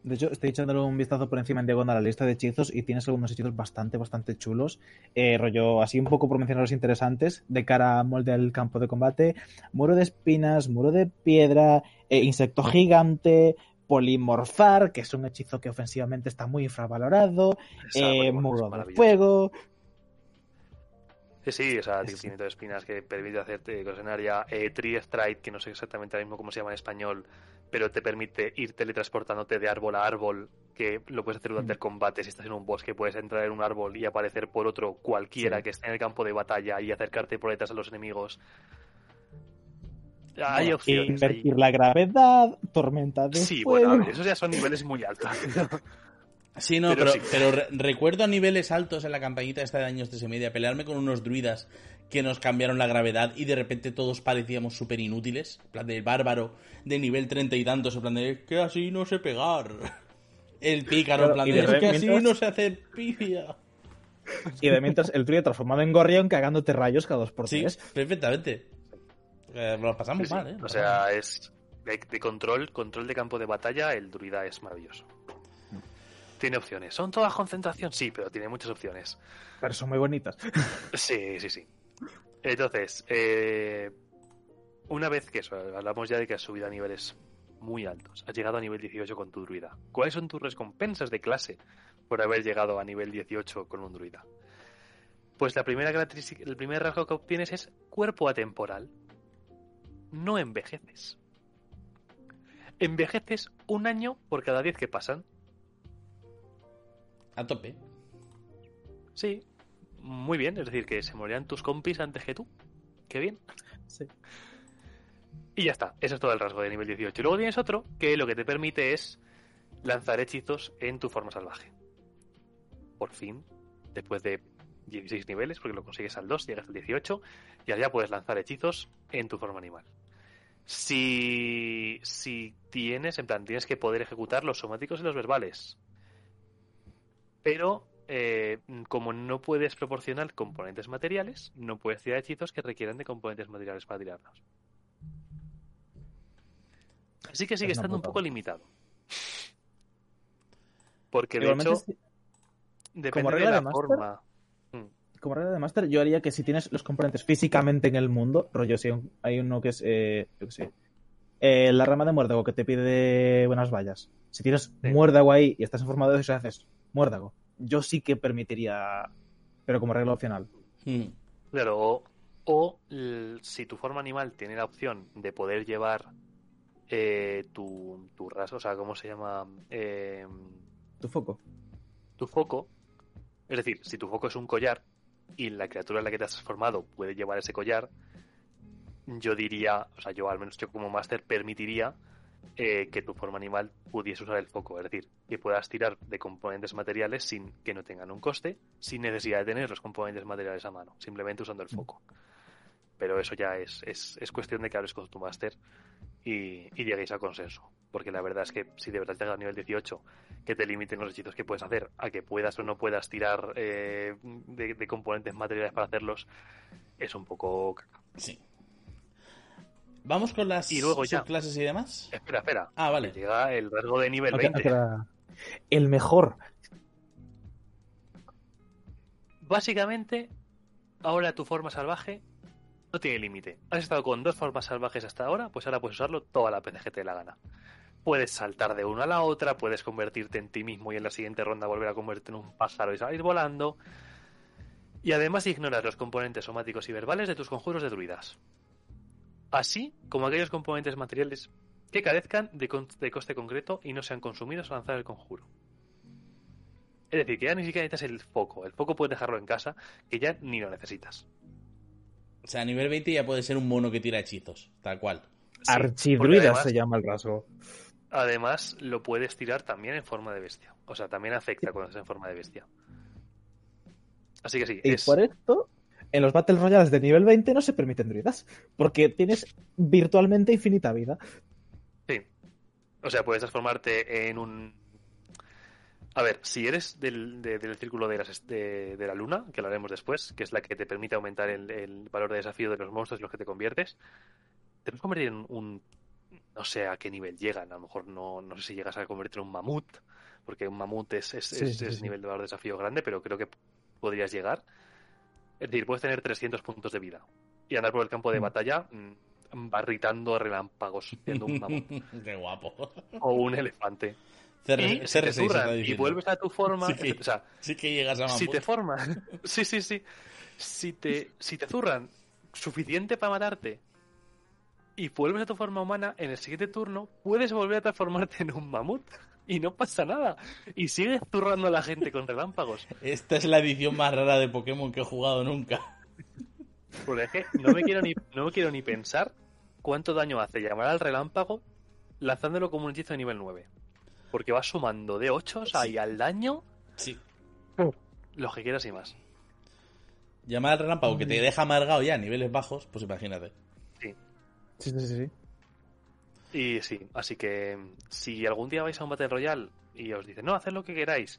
De hecho, estoy echándole un vistazo por encima en diagonal a la lista de hechizos y tienes algunos hechizos bastante, bastante chulos. Eh, rollo, así un poco por mencionar los interesantes, de cara a molde al campo de combate. Muro de espinas, muro de piedra, eh, insecto gigante, polimorfar, que es un hechizo que ofensivamente está muy infravalorado, eh, muro de fuego. Sí, sí, o sea, crecimiento de espinas que permite hacerte cosas en área. Eh, Tree Stride, que no sé exactamente ahora mismo cómo se llama en español, pero te permite ir teletransportándote de árbol a árbol, que lo puedes hacer durante Mm. el combate. Si estás en un bosque, puedes entrar en un árbol y aparecer por otro cualquiera Sí. que esté en el campo de batalla y acercarte por detrás a los enemigos. Hay opciones. Invertir la gravedad, tormenta de Sí, fuego. bueno, a ver, esos ya son niveles muy altos. Sí, no, Pero pero, sí. pero re- recuerdo a niveles altos en la campañita esta de años de media pelearme con unos druidas que nos cambiaron la gravedad y de repente todos parecíamos súper inútiles. En plan de bárbaro de nivel treinta y tantos, en plan de "Es que así no sé pegar. El pícaro, en Claro, plan y de de "Es que así no sé hacer pifia. Y de mientras el trío transformado en gorrión cagándote rayos cada dos por Sí, tres. perfectamente. Eh, lo pasamos Sí, sí. mal, ¿eh? O sea, es de, de control, control de campo de batalla, el druida es maravilloso. Tiene opciones. ¿Son todas concentración? Sí, pero tiene muchas opciones. Pero son muy bonitas. Sí, sí, sí. Entonces, eh, una vez que eso, hablamos ya de que has subido a niveles muy altos. Has llegado a nivel 18 con tu druida. ¿Cuáles son tus recompensas de clase por haber llegado a nivel 18 con un druida? Pues la primera característica, el primer rasgo que obtienes es cuerpo atemporal. No envejeces. Envejeces un año por cada 10 que pasan. A tope. Sí, muy bien. Es decir, que se morirán tus compis antes que tú. Qué bien. Sí. Y ya está. Eso es todo el rasgo de nivel 18. Y luego tienes otro que lo que te permite es lanzar hechizos en tu forma salvaje. Por fin, después de 16 niveles, porque lo consigues al 2, llegas al 18, y allá puedes lanzar hechizos en tu forma animal. Si, si tienes, en plan, tienes que poder ejecutar los somáticos y los verbales. Pero eh, como no puedes proporcionar componentes materiales, no puedes tirar hechizos que requieran de componentes materiales para tirarlos. Así que sigue Es estando un poco limitado. Porque de Igualmente, hecho, sí, depende de la de forma. como regla de máster, yo haría que si tienes los componentes físicamente en el mundo, rollo, si hay uno que es, eh, yo qué sé, eh, la rama de muérdago que te pide buenas vallas. Si tienes Sí. muérdago ahí y estás en forma de eso haces muérdago, yo sí que permitiría, pero como regla opcional. Mm. Claro, o, o, si tu forma animal tiene la opción de poder llevar eh, tu, tu rasgo, o sea, ¿cómo se llama? Eh, Tu foco. tu foco. Es decir, si tu foco es un collar y la criatura en la que te has transformado puede llevar ese collar, yo diría, o sea, yo al menos yo como máster permitiría eh, que tu forma animal pudiese usar el foco. Es decir, que puedas tirar de componentes materiales sin que no tengan un coste, sin necesidad de tener los componentes materiales a mano, simplemente usando el foco. Pero eso ya es, es, es cuestión de que hables con tu máster y, y lleguéis a consenso. Porque la verdad es que si de verdad llegas a nivel 18, que te limiten los hechizos que puedes hacer a que puedas o no puedas tirar eh, de, de componentes materiales para hacerlos, es un poco caca. Sí. Vamos con las Y luego ya. subclases y demás. Espera, espera. Ah, vale. Llega el rasgo de nivel Ok, 20. espera. El mejor. Básicamente, ahora tu forma salvaje no tiene límite. Has estado con dos formas salvajes hasta ahora, pues ahora puedes usarlo toda la que te dé la gana. Puedes saltar de una a la otra, puedes convertirte en ti mismo y en la siguiente ronda volver a convertirte en un pájaro y salir volando. Y además ignoras los componentes somáticos y verbales de tus conjuros de druidas. Así como aquellos componentes materiales que carezcan de, con- de coste concreto y no sean consumidos al lanzar el conjuro. Es decir, que ya ni siquiera necesitas el foco. El foco puedes dejarlo en casa, que ya ni lo necesitas. O sea, a nivel 20 ya puede ser un mono que tira hechizos, tal cual. Sí, Archidruida además- se llama el rasgo. Además, lo puedes tirar también en forma de bestia. O sea, también afecta cuando es en forma de bestia. Así que sí, Y es... por esto, en los Battle Royales de nivel 20 no se permiten druidas. Porque tienes virtualmente infinita vida. Sí. O sea, puedes transformarte en un... A ver, si eres del, de- del círculo de, las de, de la luna, que lo haremos después, que es la que te permite aumentar el, el valor de desafío de los monstruos en los que te conviertes, te puedes convertir en un... No sé a qué nivel llegan, a lo mejor no, no sé si llegas a convertirte en un mamut, porque un mamut es, es, Sí, es- sí, es sí. nivel de valor de desafío grande, pero creo que podrías llegar. Es decir, puedes tener 300 puntos de vida y andar por el campo de Mm. batalla mm, barritando relámpagos, siendo un mamut Qué guapo. o un elefante. CR, Y, si te CR6 zurran está y vuelves a tu forma, Sí que- o sea, Sí que llegas a si Mamut. te formas, sí, sí, sí, si te, si te zurran suficiente para matarte y vuelves a tu forma humana, en el siguiente turno puedes volver a transformarte en un mamut y no pasa nada. Y sigues zurrando a la gente con relámpagos. Esta es la edición más rara de Pokémon que he jugado nunca. Porque es que no me quiero ni, no me quiero ni pensar cuánto daño hace llamar al relámpago lanzándolo como un hechizo de nivel 9. Porque va sumando de 8 ahí al daño Sí. lo que quieras y más. Llamar al relámpago que te deja amargado ya a niveles bajos, pues imagínate. Sí, sí, sí. sí. Y sí, así que si algún día vais a un Battle Royale y os dicen, no, haced lo que queráis,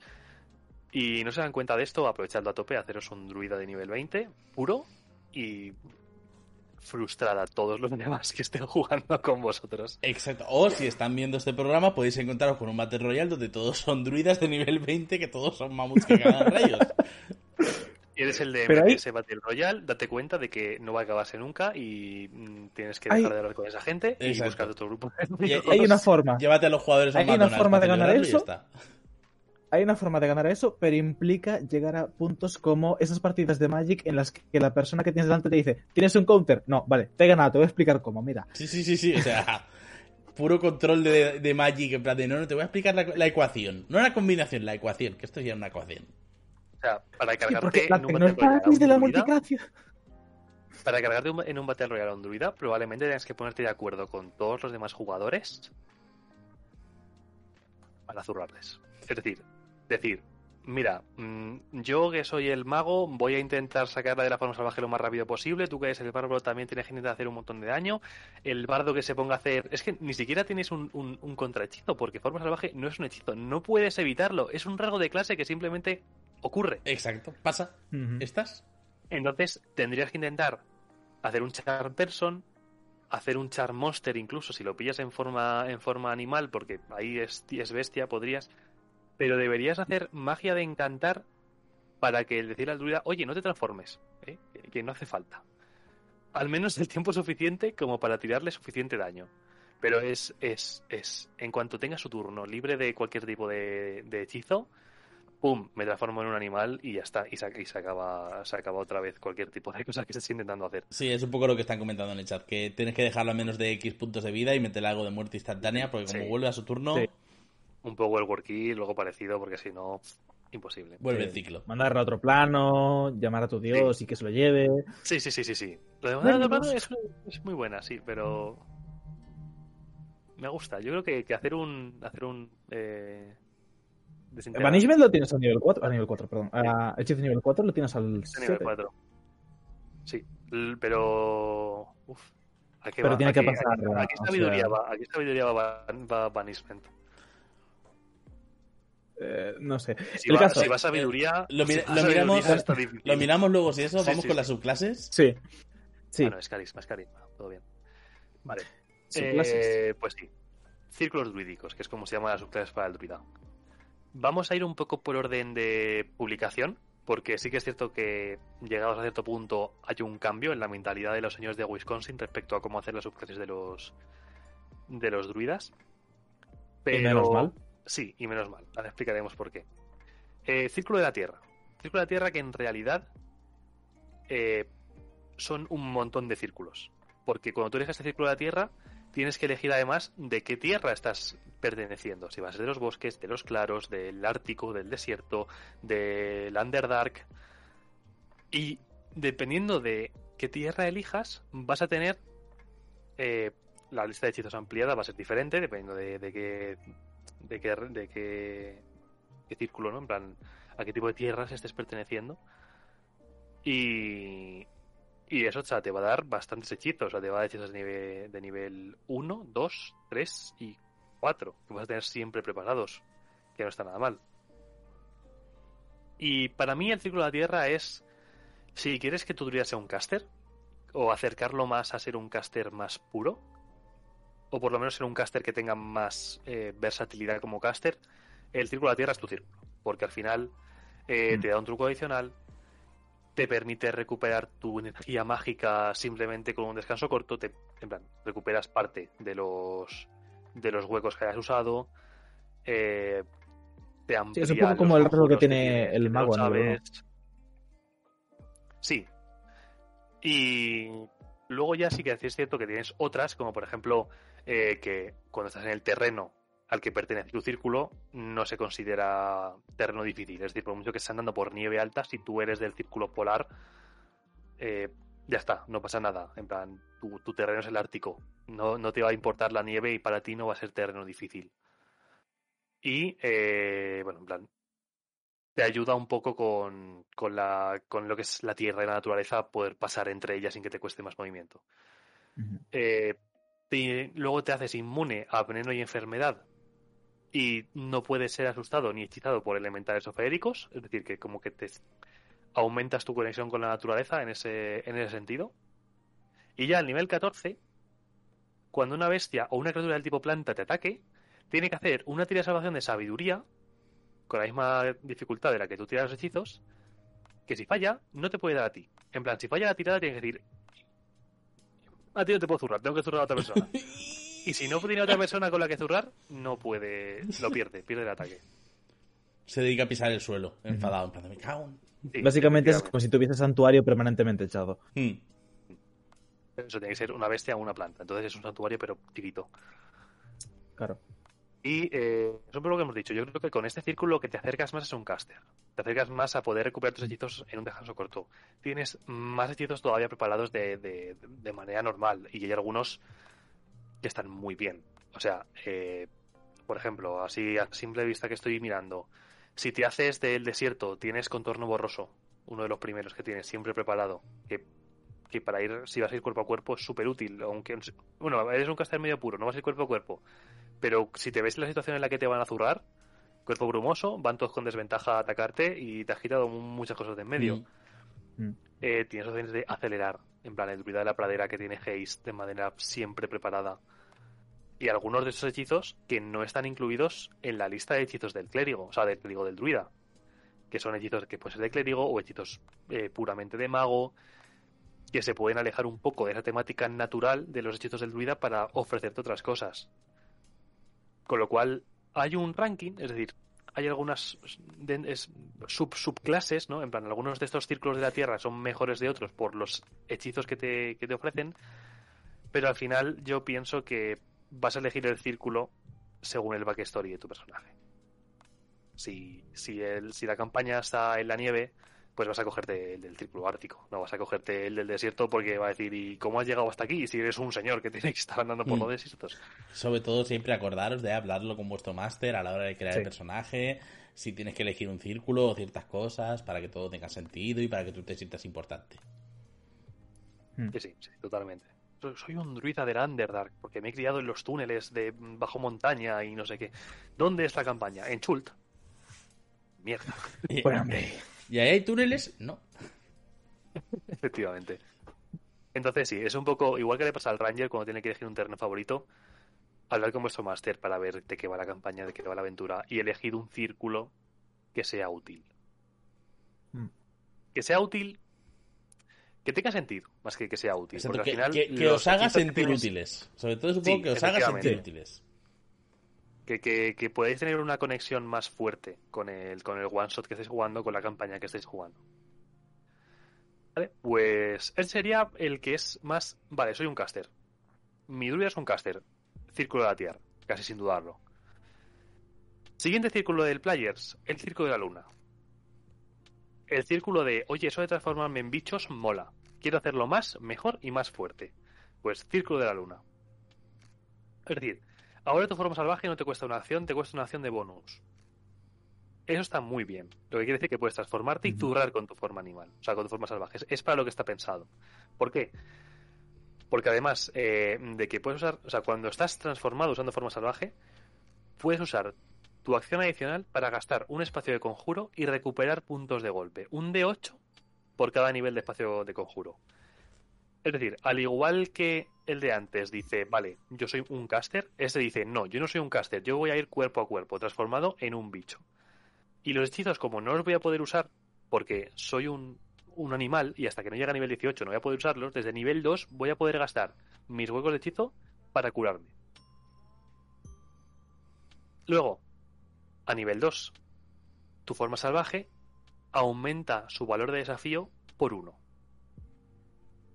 y no se dan cuenta de esto, aprovechadlo a tope, haceros un druida de nivel 20, puro, y frustrad a todos los demás que estén jugando con vosotros. Exacto. O si están viendo este programa, podéis encontraros con un Battle Royale donde todos son druidas de nivel 20, que todos son mamuts que cagan rayos. quieres el de ese Battle Royale, date cuenta de que no va a acabarse nunca y mm, tienes que Hay- dejar de hablar con esa gente y buscar otro grupo. Y- Hay una forma. Llévate a los jugadores a un Hay una forma de ganar eso. Hay una forma de ganar eso, pero implica llegar a puntos como esas partidas de Magic en las que la persona que tienes delante te dice, ¿tienes un counter? No, vale, te he ganado, te voy a explicar cómo, mira. Sí, sí, sí, sí. O sea, puro control de, de Magic. En plan de, no, no, te voy a explicar la, la ecuación. No la combinación, la ecuación. Que esto ya es una ecuación. O sea, para cargarte en un Battle Royale de la para cargarte en un Battle Royale a un druida, probablemente tengas que ponerte de acuerdo con todos los demás jugadores para zurrarles. Es decir, decir, mira, mm, yo que soy el mago, voy a intentar sacarla de la forma salvaje lo más rápido posible. Tú que eres el bárbaro también tienes que intentar hacer un montón de daño. El bardo que se ponga a hacer. Es que ni siquiera tienes un, un, un contrahechizo, porque forma salvaje no es un hechizo. No puedes evitarlo. Es un rasgo de clase que simplemente ocurre. Exacto. Pasa. ¿Estás? Entonces tendrías que intentar hacer un Charm Person, hacer un Charm Monster incluso si lo pillas en forma, en forma animal, porque ahí es, es bestia, podrías. Pero deberías hacer magia de encantar para que el decir al druida, oye, no te transformes, ¿eh? que, que no hace falta. Al menos el tiempo suficiente como para tirarle suficiente daño. Pero es, es, es, en cuanto tenga su turno libre de cualquier tipo de, de hechizo, pum, me transformo en un animal y ya está. Y se, y se acaba, se acaba otra vez cualquier tipo de cosa que estés intentando hacer. Sí, es un poco lo que están comentando en el chat. Que tienes que dejarlo a menos de X puntos de vida y meterle algo de muerte instantánea. Porque como Sí. vuelve a su turno, Sí. Un poco el work kill, luego parecido, porque si no, imposible. vuelve Sí. el ciclo. Mandarlo a otro plano, llamar a tu dios y que se lo lleve. Sí, sí, sí, sí, sí. Lo de mandar a otro pues- plano es, es muy buena, sí, pero me gusta. Yo creo que, que hacer un hacer un eh... Banishment lo tienes al nivel 4, a nivel 4, perdón. A hechizo nivel 4 lo tienes al de nivel 7. 4. Sí, l- pero uf, ¿a qué Pero va? tiene ¿A que pasar, ¿A qué, a sabiduría sea- va? ¿A qué sabiduría va, va Banishment? Eh, no sé. Si El va, caso- si va sabiduría, Lo, si lo sabiduría miramos, lo miramos luego si eso. Sí, Vamos sí, con sí. las subclases. Sí. Sí. Bueno, es carisma, es carisma, todo bien. Vale. Eh, pues sí. Círculos druídicos, que es como se llama las subclases para el druida. Vamos a ir un poco por orden de publicación, porque sí que es cierto que llegados a cierto punto hay un cambio en la mentalidad de los señores de Wisconsin respecto a cómo hacer las subclases de los de los druidas. Pero, Y menos mal. Sí, y menos mal. Ahora explicaremos por qué. Eh, Círculo de la Tierra. Círculo de la Tierra que en realidad eh, son un montón de círculos. Porque cuando tú eliges el Círculo de la Tierra, tienes que elegir además de qué tierra estás perteneciendo. Si vas de los bosques, de los claros, del Ártico, del desierto, del Underdark. Y dependiendo de qué tierra elijas, vas a tener eh, la lista de hechizos ampliada va a ser diferente dependiendo de, qué de qué de qué círculo, ¿no? En plan, a qué tipo de tierras estés perteneciendo. Y y eso o sea, te va a dar bastantes hechizos, o sea, te va a dar hechizos de nivel, de nivel 1, 2, 3 y 4, que vas a tener siempre preparados, que no está nada mal. Y para mí el círculo de la Tierra es, si quieres que tu druida sea un caster, o acercarlo más a ser un caster más puro, o por lo menos ser un caster que tenga más eh, versatilidad como caster, el círculo de la Tierra es tu círculo, porque al final eh, Mm. te da un truco adicional, te permite recuperar tu energía mágica simplemente con un descanso corto, te, en plan, recuperas parte de los de los huecos que hayas usado, eh, te amplía es un poco como el rasgo que tiene el no mago sabes. Sí. Y luego ya sí que es cierto que tienes otras, como por ejemplo eh, que cuando estás en el terreno al que pertenece tu círculo, no se considera terreno difícil. Es decir, por mucho que estés andando por nieve alta, si tú eres del círculo polar, eh, ya está, no pasa nada. En plan, tu, tu terreno es el Ártico. No, no te va a importar la nieve y para ti no va a ser terreno difícil. Y, eh, bueno, en plan, te ayuda un poco con, con, la, con lo que es la tierra y la naturaleza a poder pasar entre ellas sin que te cueste más movimiento. Eh, te- luego te haces inmune a veneno y enfermedad y no puedes ser asustado ni hechizado por elementales o feéricos, es decir, que como que te aumentas tu conexión con la naturaleza en ese, en ese sentido. Y ya al nivel 14, cuando una bestia o una criatura del tipo planta te ataque, tiene que hacer una tira de salvación de sabiduría, con la misma dificultad de la que tú tiras los hechizos, que si falla, no te puede dar a ti. En plan, si falla la tirada, tienes que decir, a ti no te puedo zurrar, tengo que zurrar a otra persona. y si no tiene otra persona con la que zurrar, no puede, lo pierde, pierde el ataque. Se dedica a pisar el suelo, enfadado, en plan, me cago en... Sí, Básicamente es como si tuviese santuario permanentemente echado. Hmm. Eso tiene que ser una bestia o una planta. Entonces es un santuario, pero tirito. Claro. Y eh, eso es lo que hemos dicho. Yo creo que con este círculo lo que te acercas más es un caster. Te acercas más a poder recuperar tus hechizos en un descanso corto. Tienes más hechizos todavía preparados de, de- de manera normal. Y hay algunos que están muy bien. O sea, eh, por ejemplo, así a simple vista que estoy mirando. Si te haces del desierto, tienes contorno borroso. Uno de los primeros que tienes siempre preparado. Que, que para ir, si vas a ir cuerpo a cuerpo, es súper útil. Aunque, bueno, eres un caster medio puro, no vas a ir cuerpo a cuerpo. Pero si te ves la situación en la que te van a zurrar, cuerpo brumoso, van todos con desventaja a atacarte y te has quitado muchas cosas de en medio. Hmm. Mm. Eh, tienes opciones de acelerar, en plan el druida de la pradera que tiene haste de manera siempre preparada. Y algunos de esos hechizos que no están incluidos en la lista de hechizos del clérigo, o sea, del clérigo del druida. Que son hechizos que pueden ser de clérigo o hechizos eh, puramente de mago, que se pueden alejar un poco de esa temática natural de los hechizos del druida para ofrecerte otras cosas. Con lo cual, hay un ranking, es decir, hay algunas sub subclases, ¿no? En plan, algunos de estos círculos de la Tierra son mejores de otros por los hechizos que te, que te ofrecen, pero al final yo pienso que vas a elegir el círculo según el backstory de tu personaje. Si, si, el, si la campaña está en la nieve, pues vas a cogerte el del círculo ártico, no vas a cogerte el del desierto porque va a decir, ¿y cómo has llegado hasta aquí? Si eres un señor que tiene que estar andando por Mm. los desiertos. Sobre todo siempre acordaros de hablarlo con vuestro máster a la hora de crear Sí. el personaje, si tienes que elegir un círculo o ciertas cosas para que todo tenga sentido y para que tú te sientas importante. Sí, sí, sí, totalmente. So- Soy un druida del Underdark porque me he criado en los túneles de mm, bajo montaña y no sé qué. ¿Dónde es la campaña? En Chult. Mierda, Y, Bueno, hombre. ¿Y ahí hay túneles? No. efectivamente. Entonces sí, es un poco igual que le pasa al Ranger cuando tiene que elegir un terreno favorito. Hablar con vuestro máster para ver de qué va la campaña, de qué va la aventura y elegir un círculo que sea útil. Mm. Que sea útil, que tenga sentido, más que que sea útil. Exacto, porque que, al final que- os haga sentir tienes- útiles. Sobre todo supongo Sí, que os haga sentir útiles. Que, que, que podéis tener una conexión más fuerte con el, con el one shot que estáis jugando, con la campaña que estáis jugando. Vale, pues él sería el que es más. Vale, soy un caster. Mi druida es un caster. Círculo de la Tierra, casi sin dudarlo. Siguiente círculo del Players, el círculo de la Luna. El círculo de, oye, eso de transformarme en bichos mola. Quiero hacerlo más, mejor y más fuerte. Pues círculo de la Luna. Es decir, Ahora tu forma salvaje no te cuesta una acción, te cuesta una acción de bonus. Eso está muy bien. Lo que quiere decir que puedes transformarte y Ujú. zurrar con tu forma animal, o sea, con tu forma salvaje. Es- para lo que está pensado. ¿Por qué? Porque además eh, de que puedes usar, o sea, cuando estás transformado usando forma salvaje, puedes usar tu acción adicional para gastar un espacio de conjuro y recuperar puntos de golpe. Un de 8 por cada nivel de espacio de conjuro. Es decir, al igual que el de antes dice, vale, yo soy un caster, este dice, no, yo no soy un caster, yo voy a ir cuerpo a cuerpo, transformado en un bicho. Y los hechizos, como no los voy a poder usar, porque soy un, un animal y hasta que no llegue a nivel 18 no voy a poder usarlos, desde nivel 2 voy a poder gastar mis huecos de hechizo para curarme. Luego, a nivel 2, tu forma salvaje aumenta su valor de desafío por 1.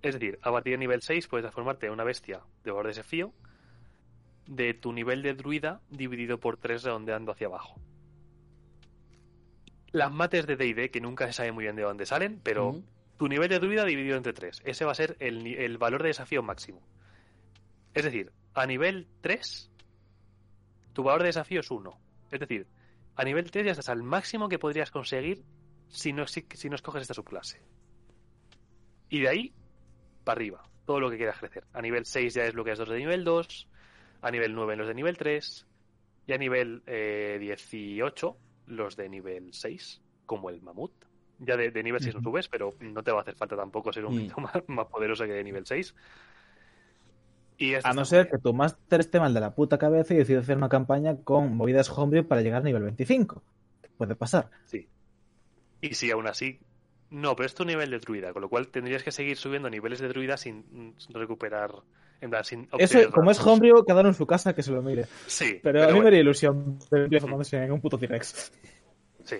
Es decir, a partir de nivel 6 puedes transformarte en una bestia de valor de desafío de tu nivel de druida dividido por 3 redondeando hacia abajo. Las mates de D&D, que nunca se sabe muy bien de dónde salen, pero tu nivel de druida dividido entre 3. Ese va a ser el, el valor de desafío máximo. Es decir, a nivel 3, tu valor de desafío es 1. Es decir, a nivel 3 ya estás al máximo que podrías conseguir si no, si, si no escoges esta subclase. Y de ahí, para arriba, todo lo que quieras crecer. A nivel 6 ya es lo que es 2 de nivel 2, a nivel 9 los de nivel 3, y a nivel eh, 18 los de nivel 6, como el mamut. Ya de, de nivel 6 no subes, pero no te va a hacer falta tampoco ser un Mm. bicho más, más poderoso que de nivel 6. Y esto A no ser bien. que tu máster esté mal de la puta cabeza y decida hacer una campaña con movidas homebrew para llegar a nivel 25. Puede pasar. Y si aún así No, pero es tu nivel de druida, con lo cual tendrías que seguir subiendo niveles de druida sin recuperar. En plan, sin Eso, como es homebrew, cada uno en su casa que se lo mire. Sí, Pero, a mí me haría ilusión ver en un puto T-Rex. Sí.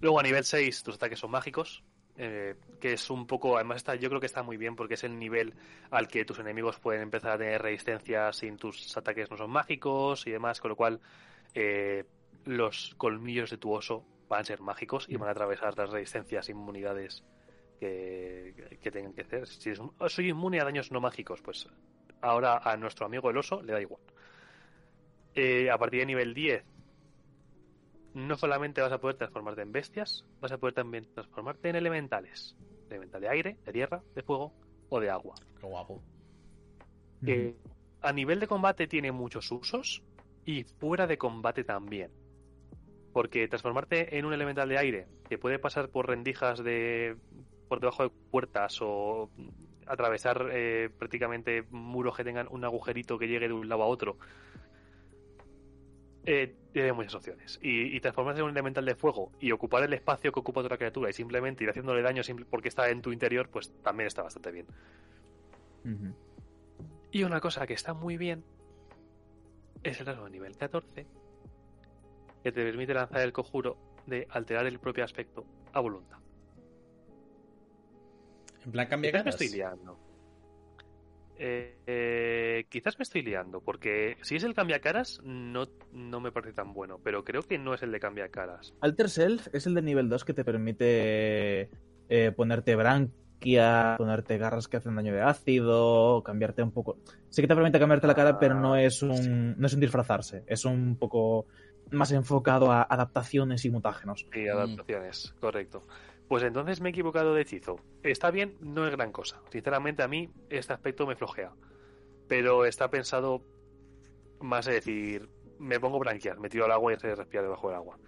Luego a nivel 6 tus ataques son mágicos, eh, que es un poco, además está, yo creo que está muy bien porque es el nivel al que tus enemigos pueden empezar a tener resistencia sin tus ataques no son mágicos y demás, con lo cual eh, los colmillos de tu oso van a ser mágicos y van a atravesar las resistencias, inmunidades que, que tengan que hacer. Si es soy inmune a daños no mágicos, pues ahora a nuestro amigo el oso le da igual. Eh, a partir de nivel 10 no solamente vas a poder transformarte en bestias, vas a poder también transformarte en elementales. Elemental de aire, de tierra, de fuego o de agua. Qué guapo. Que a nivel de combate tiene muchos usos y fuera de combate también. Porque transformarte en un elemental de aire que puede pasar por rendijas de por debajo de puertas o atravesar eh, prácticamente muros que tengan un agujerito que llegue de un lado a otro eh, tiene muchas opciones. Y, y transformarse en un elemental de fuego y ocupar el espacio que ocupa otra criatura y simplemente ir haciéndole daño porque está en tu interior, pues también está bastante bien. Y una cosa que está muy bien es el rasgo de nivel 14 que te permite lanzar el conjuro de alterar el propio aspecto a voluntad. En plan, cambia Quizás me caras. estoy liando. Eh, eh, quizás me estoy liando, porque si es el cambia caras, no, no me parece tan bueno, pero creo que no es el de cambia caras. Alter Self es el de nivel 2 que te permite eh, ponerte branquia, ponerte garras que hacen daño de ácido, cambiarte un poco. Sí que te permite cambiarte la cara, pero no es un, no es un disfrazarse, es un poco más enfocado a adaptaciones y mutágenos. Y adaptaciones, correcto. Pues entonces me he equivocado de hechizo. Está bien, no es gran cosa. Sinceramente, a mí este aspecto me flojea. Pero está pensado más es decir, me pongo branquias, me tiro al agua y se respira debajo del agua.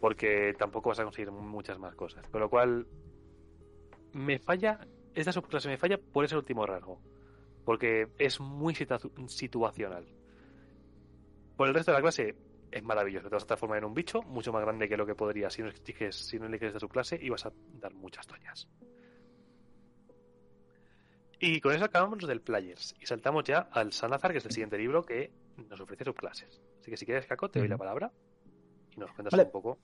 Porque tampoco vas a conseguir muchas más cosas. Con lo cual, me falla, esta subclase me falla por ese último rasgo. Porque es muy situa- situacional. Por el resto de la clase, es maravilloso. Te vas a transformar en un bicho mucho más grande que lo que podría si no eliges, si no eliges de su clase y vas a dar muchas toñas. Y con eso acabamos del Players y saltamos ya al Sanazar, que es el siguiente libro que nos ofrece subclases. Así que si quieres, Caco, te doy la palabra y nos cuentas Vale. un poco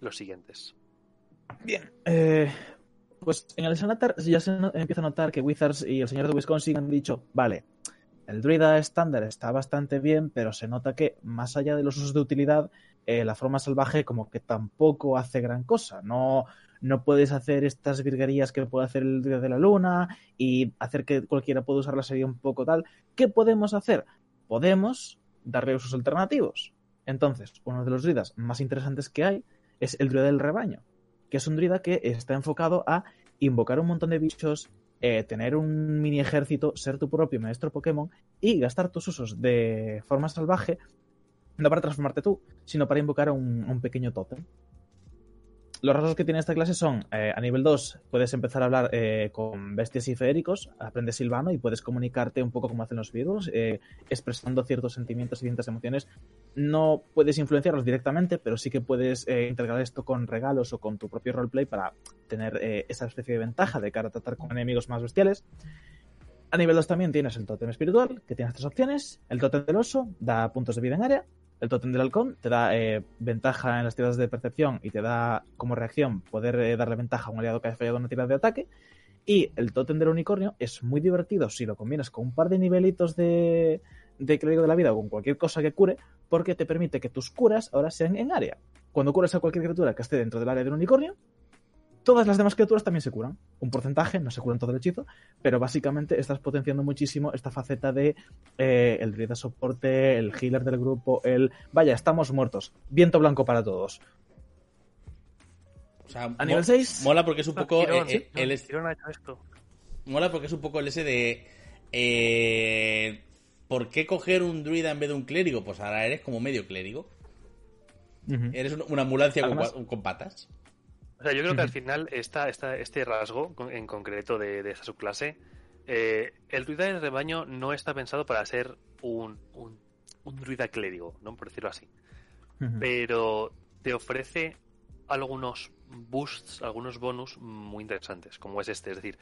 los siguientes. Bien. Eh, pues en el Sanatar ya se empieza a notar que Wizards y el señor de Wisconsin han dicho, vale, el druida estándar está bastante bien, pero se nota que más allá de los usos de utilidad, eh, la forma salvaje como que tampoco hace gran cosa. No, no puedes hacer estas virguerías que puede hacer el druida de la luna y hacer que cualquiera pueda usarla sería un poco tal. ¿Qué podemos hacer? Podemos darle usos alternativos. Entonces, uno de los druidas más interesantes que hay es el druida del rebaño que es un druida que está enfocado a invocar un montón de bichos, eh, tener un mini ejército, ser tu propio maestro Pokémon y gastar tus usos de forma salvaje, no para transformarte tú, sino para invocar a un, pequeño tótem. Los rasgos que tiene esta clase son, eh, a nivel 2, puedes empezar a hablar eh, con bestias y feéricos, aprendes silvano y puedes comunicarte un poco como hacen los virus, eh, expresando ciertos sentimientos y ciertas emociones. No puedes influenciarlos directamente, pero sí que puedes integrar esto con regalos o con tu propio roleplay para tener esa especie de ventaja de cara a tratar con enemigos más bestiales. A nivel 2 también tienes el tótem espiritual, que tienes tres opciones. El tótem del oso da puntos de vida en área. El tótem del halcón te da eh, ventaja en las tiradas de percepción y te da como reacción poder eh, darle ventaja a un aliado que haya fallado una tirada de ataque. Y el tótem del unicornio es muy divertido si lo combinas con un par de nivelitos de, de clérigo de la vida o con cualquier cosa que cure, porque te permite que tus curas ahora sean en área. Cuando curas a cualquier criatura que esté dentro del área del unicornio, todas las demás criaturas también se curan. Un porcentaje, no se curan todo el hechizo, pero básicamente estás potenciando muchísimo esta faceta de eh, el druida soporte, el healer del grupo, el vaya, estamos muertos. Viento blanco para todos. O sea, A nivel 6, Mola porque es un poco Girón, eh, eh, no, el ha hecho esto. mola porque es un poco el ese de eh, ¿por qué coger un druida en vez de un clérigo? Pues ahora eres como medio clérigo. Eres un- una ambulancia Además- con patas. O sea, yo creo que al final esta, esta, este rasgo en concreto de, de esta subclase, eh, el druida del rebaño no está pensado para ser un, un, un druida clérigo, ¿no? por decirlo así. Pero te ofrece algunos boosts, algunos bonus muy interesantes, como es este. Es decir,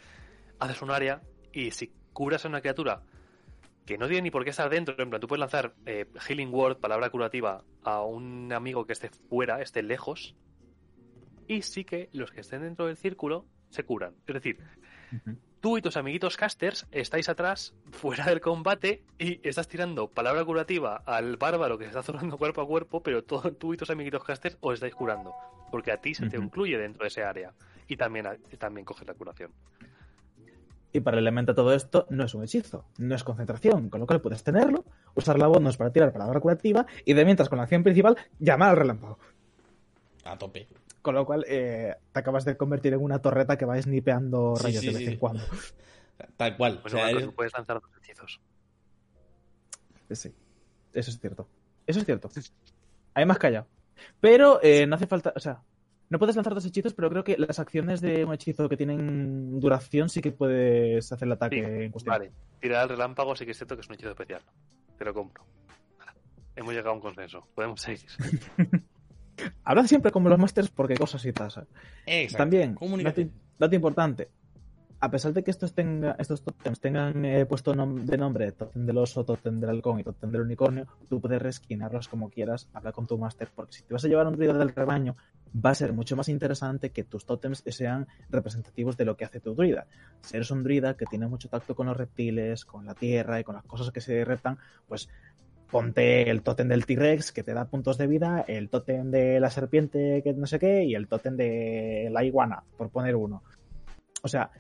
haces un área y si curas a una criatura que no tiene ni por qué estar dentro, en plan, tú puedes lanzar eh, Healing Word, palabra curativa, a un amigo que esté fuera, esté lejos, y sí que los que estén dentro del círculo se curan. Es decir, tú y tus amiguitos casters estáis atrás, fuera del combate, y estás tirando palabra curativa al bárbaro que se está zonando cuerpo a cuerpo, pero todo, tú y tus amiguitos casters os estáis curando. Porque a ti se te incluye dentro de ese área. Y también, también coges la curación. Y paralelamente a todo esto, no es un hechizo, no es concentración, con lo cual puedes tenerlo, usar la bonus para tirar palabra curativa y de mientras con la acción principal llamar al relámpago. A tope. Con lo cual eh, te acabas de convertir en una torreta que va snipeando Sí, rayos sí, de vez sí. en cuando. Tal cual. Pues o sea, bueno, eres- puedes lanzar dos hechizos. Sí, eso es cierto. Eso es cierto. Ahí me has callado. Pero eh, no hace falta, o sea, no puedes lanzar dos hechizos, pero creo que las acciones de un hechizo que tienen duración sí que puedes hacer el ataque Sí, en cuestión. Vale, tirar al relámpago sí que es cierto que es un hechizo especial. Te lo compro. Hemos llegado a un consenso. Podemos seguir. Hablad siempre como los masters porque cosas y tasas. Exacto. También, dato, dato importante. A pesar de que estos, tenga, estos totems tengan eh, puesto nom- de nombre totem del oso, totem del halcón y totem del unicornio, tú puedes reskinarlos como quieras, habla con tu máster, porque si te vas a llevar un druida del rebaño, va a ser mucho más interesante que tus totems sean representativos de lo que hace tu druida. Si eres un druida que tiene mucho tacto con los reptiles, con la tierra y con las cosas que se reptan, pues ponte el tótem del T-Rex que te da puntos de vida, el tótem de la serpiente que no sé qué y el tótem de la iguana, por poner uno. O sea,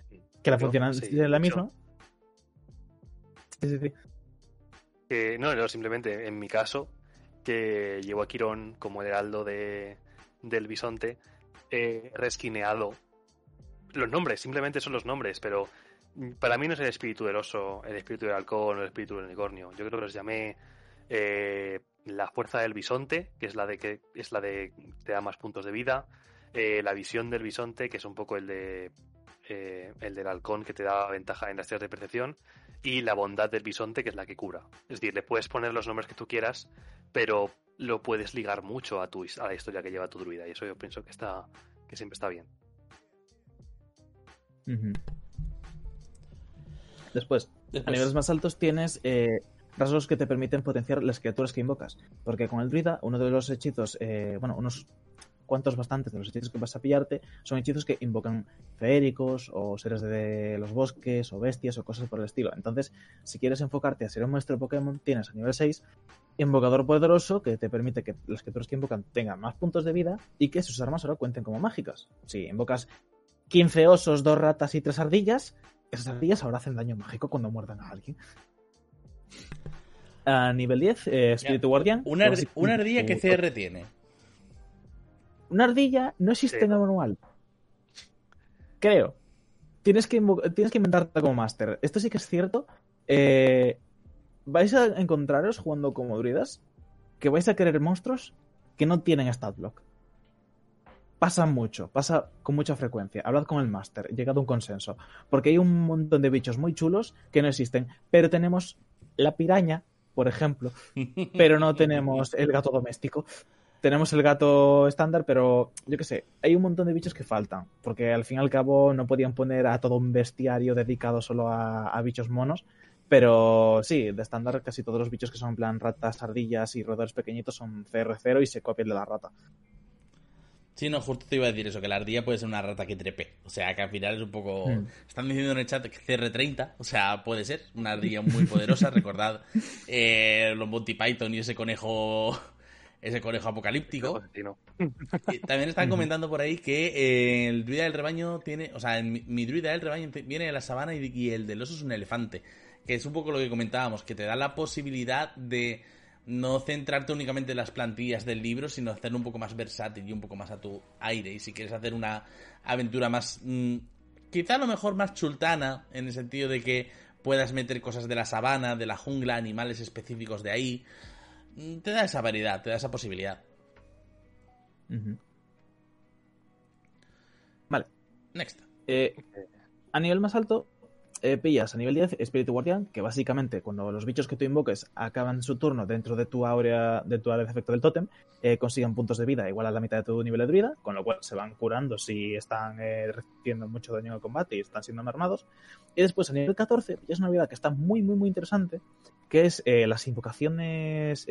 que la función sí, es la misma. Sí, sí, sí. No, no, simplemente en mi caso, que llevo a Quirón como el heraldo de, del bisonte, he resquineado los nombres, simplemente son los nombres, pero para mí no es el espíritu del oso, el espíritu del halcón o el espíritu del unicornio. Yo creo que los llamé eh, la fuerza del bisonte, que es la de que es la de te da más puntos de vida, eh, la visión del bisonte, que es un poco el de eh, el del halcón que te da ventaja en las tiras de percepción, y la bondad del bisonte, que es la que cura. Es decir, le puedes poner los nombres que tú quieras, pero lo puedes ligar mucho a tu a la historia que lleva tu druida, y eso yo pienso que está que siempre está bien. Después, a niveles más altos tienes eh, rasgos que te permiten potenciar las criaturas que invocas. Porque con el druida, uno de los hechizos, eh, bueno, unos cuantos bastantes de los hechizos que vas a pillarte son hechizos que invocan feéricos o seres de los bosques o bestias o cosas por el estilo. Entonces, si quieres enfocarte a ser un maestro Pokémon, tienes a nivel 6 Invocador Poderoso que te permite que las criaturas que invocan tengan más puntos de vida y que sus armas ahora cuenten como mágicas. Si invocas 15 osos, dos ratas y tres ardillas, esas ardillas ahora hacen daño mágico cuando muerdan a alguien. A nivel 10, eh, Espíritu Guardián. una, ardilla que CR tiene. Una ardilla no existe Sí. en el manual. Creo. Tienes que, tienes que inventarte como máster. Esto sí que es cierto. Eh, vais a encontraros jugando como druidas que vais a querer monstruos que no tienen stat block. Pasa mucho, pasa con mucha frecuencia. Hablad con el máster, llegad a un consenso. Porque hay un montón de bichos muy chulos que no existen. Pero tenemos la piraña, por ejemplo, pero no tenemos el gato doméstico. Tenemos el gato estándar, pero yo qué sé, hay un montón de bichos que faltan, porque al fin y al cabo no podían poner a todo un bestiario dedicado solo a, a bichos monos, pero sí, de estándar casi todos los bichos que son en plan ratas, ardillas y roedores pequeñitos son CR0 y se copian de la rata. Sí, no, justo te iba a decir eso, que la ardilla puede ser una rata que trepe. O sea, que al final es un poco... Hmm. Están diciendo en el chat que CR30, o sea, puede ser una ardilla muy poderosa. Recordad eh, los Monty Python y ese conejo... Ese conejo apocalíptico. Y También están comentando por ahí que eh, el druida del rebaño tiene... O sea, mi, mi druida del rebaño viene de la sabana y, y el del oso es un elefante. Que es un poco lo que comentábamos, que te da la posibilidad de no centrarte únicamente en las plantillas del libro, sino hacerlo un poco más versátil y un poco más a tu aire. Y si quieres hacer una aventura más, mm, quizá a lo mejor más chultana, en el sentido de que puedas meter cosas de la sabana, de la jungla, animales específicos de ahí, mm, te da esa variedad, te da esa posibilidad. Vale. Next. Eh, a nivel más alto, eh, pillas a nivel 10 Espíritu Guardián, que básicamente cuando los bichos que tú invoques acaban su turno dentro de tu área de tu área de efecto del tótem, eh, consiguen puntos de vida igual a la mitad de tu nivel de druida, con lo cual se van curando si están eh, recibiendo mucho daño en el combate y están siendo armados. Y después a nivel 14 pillas una habilidad que está muy, muy, muy interesante, que es las invocaciones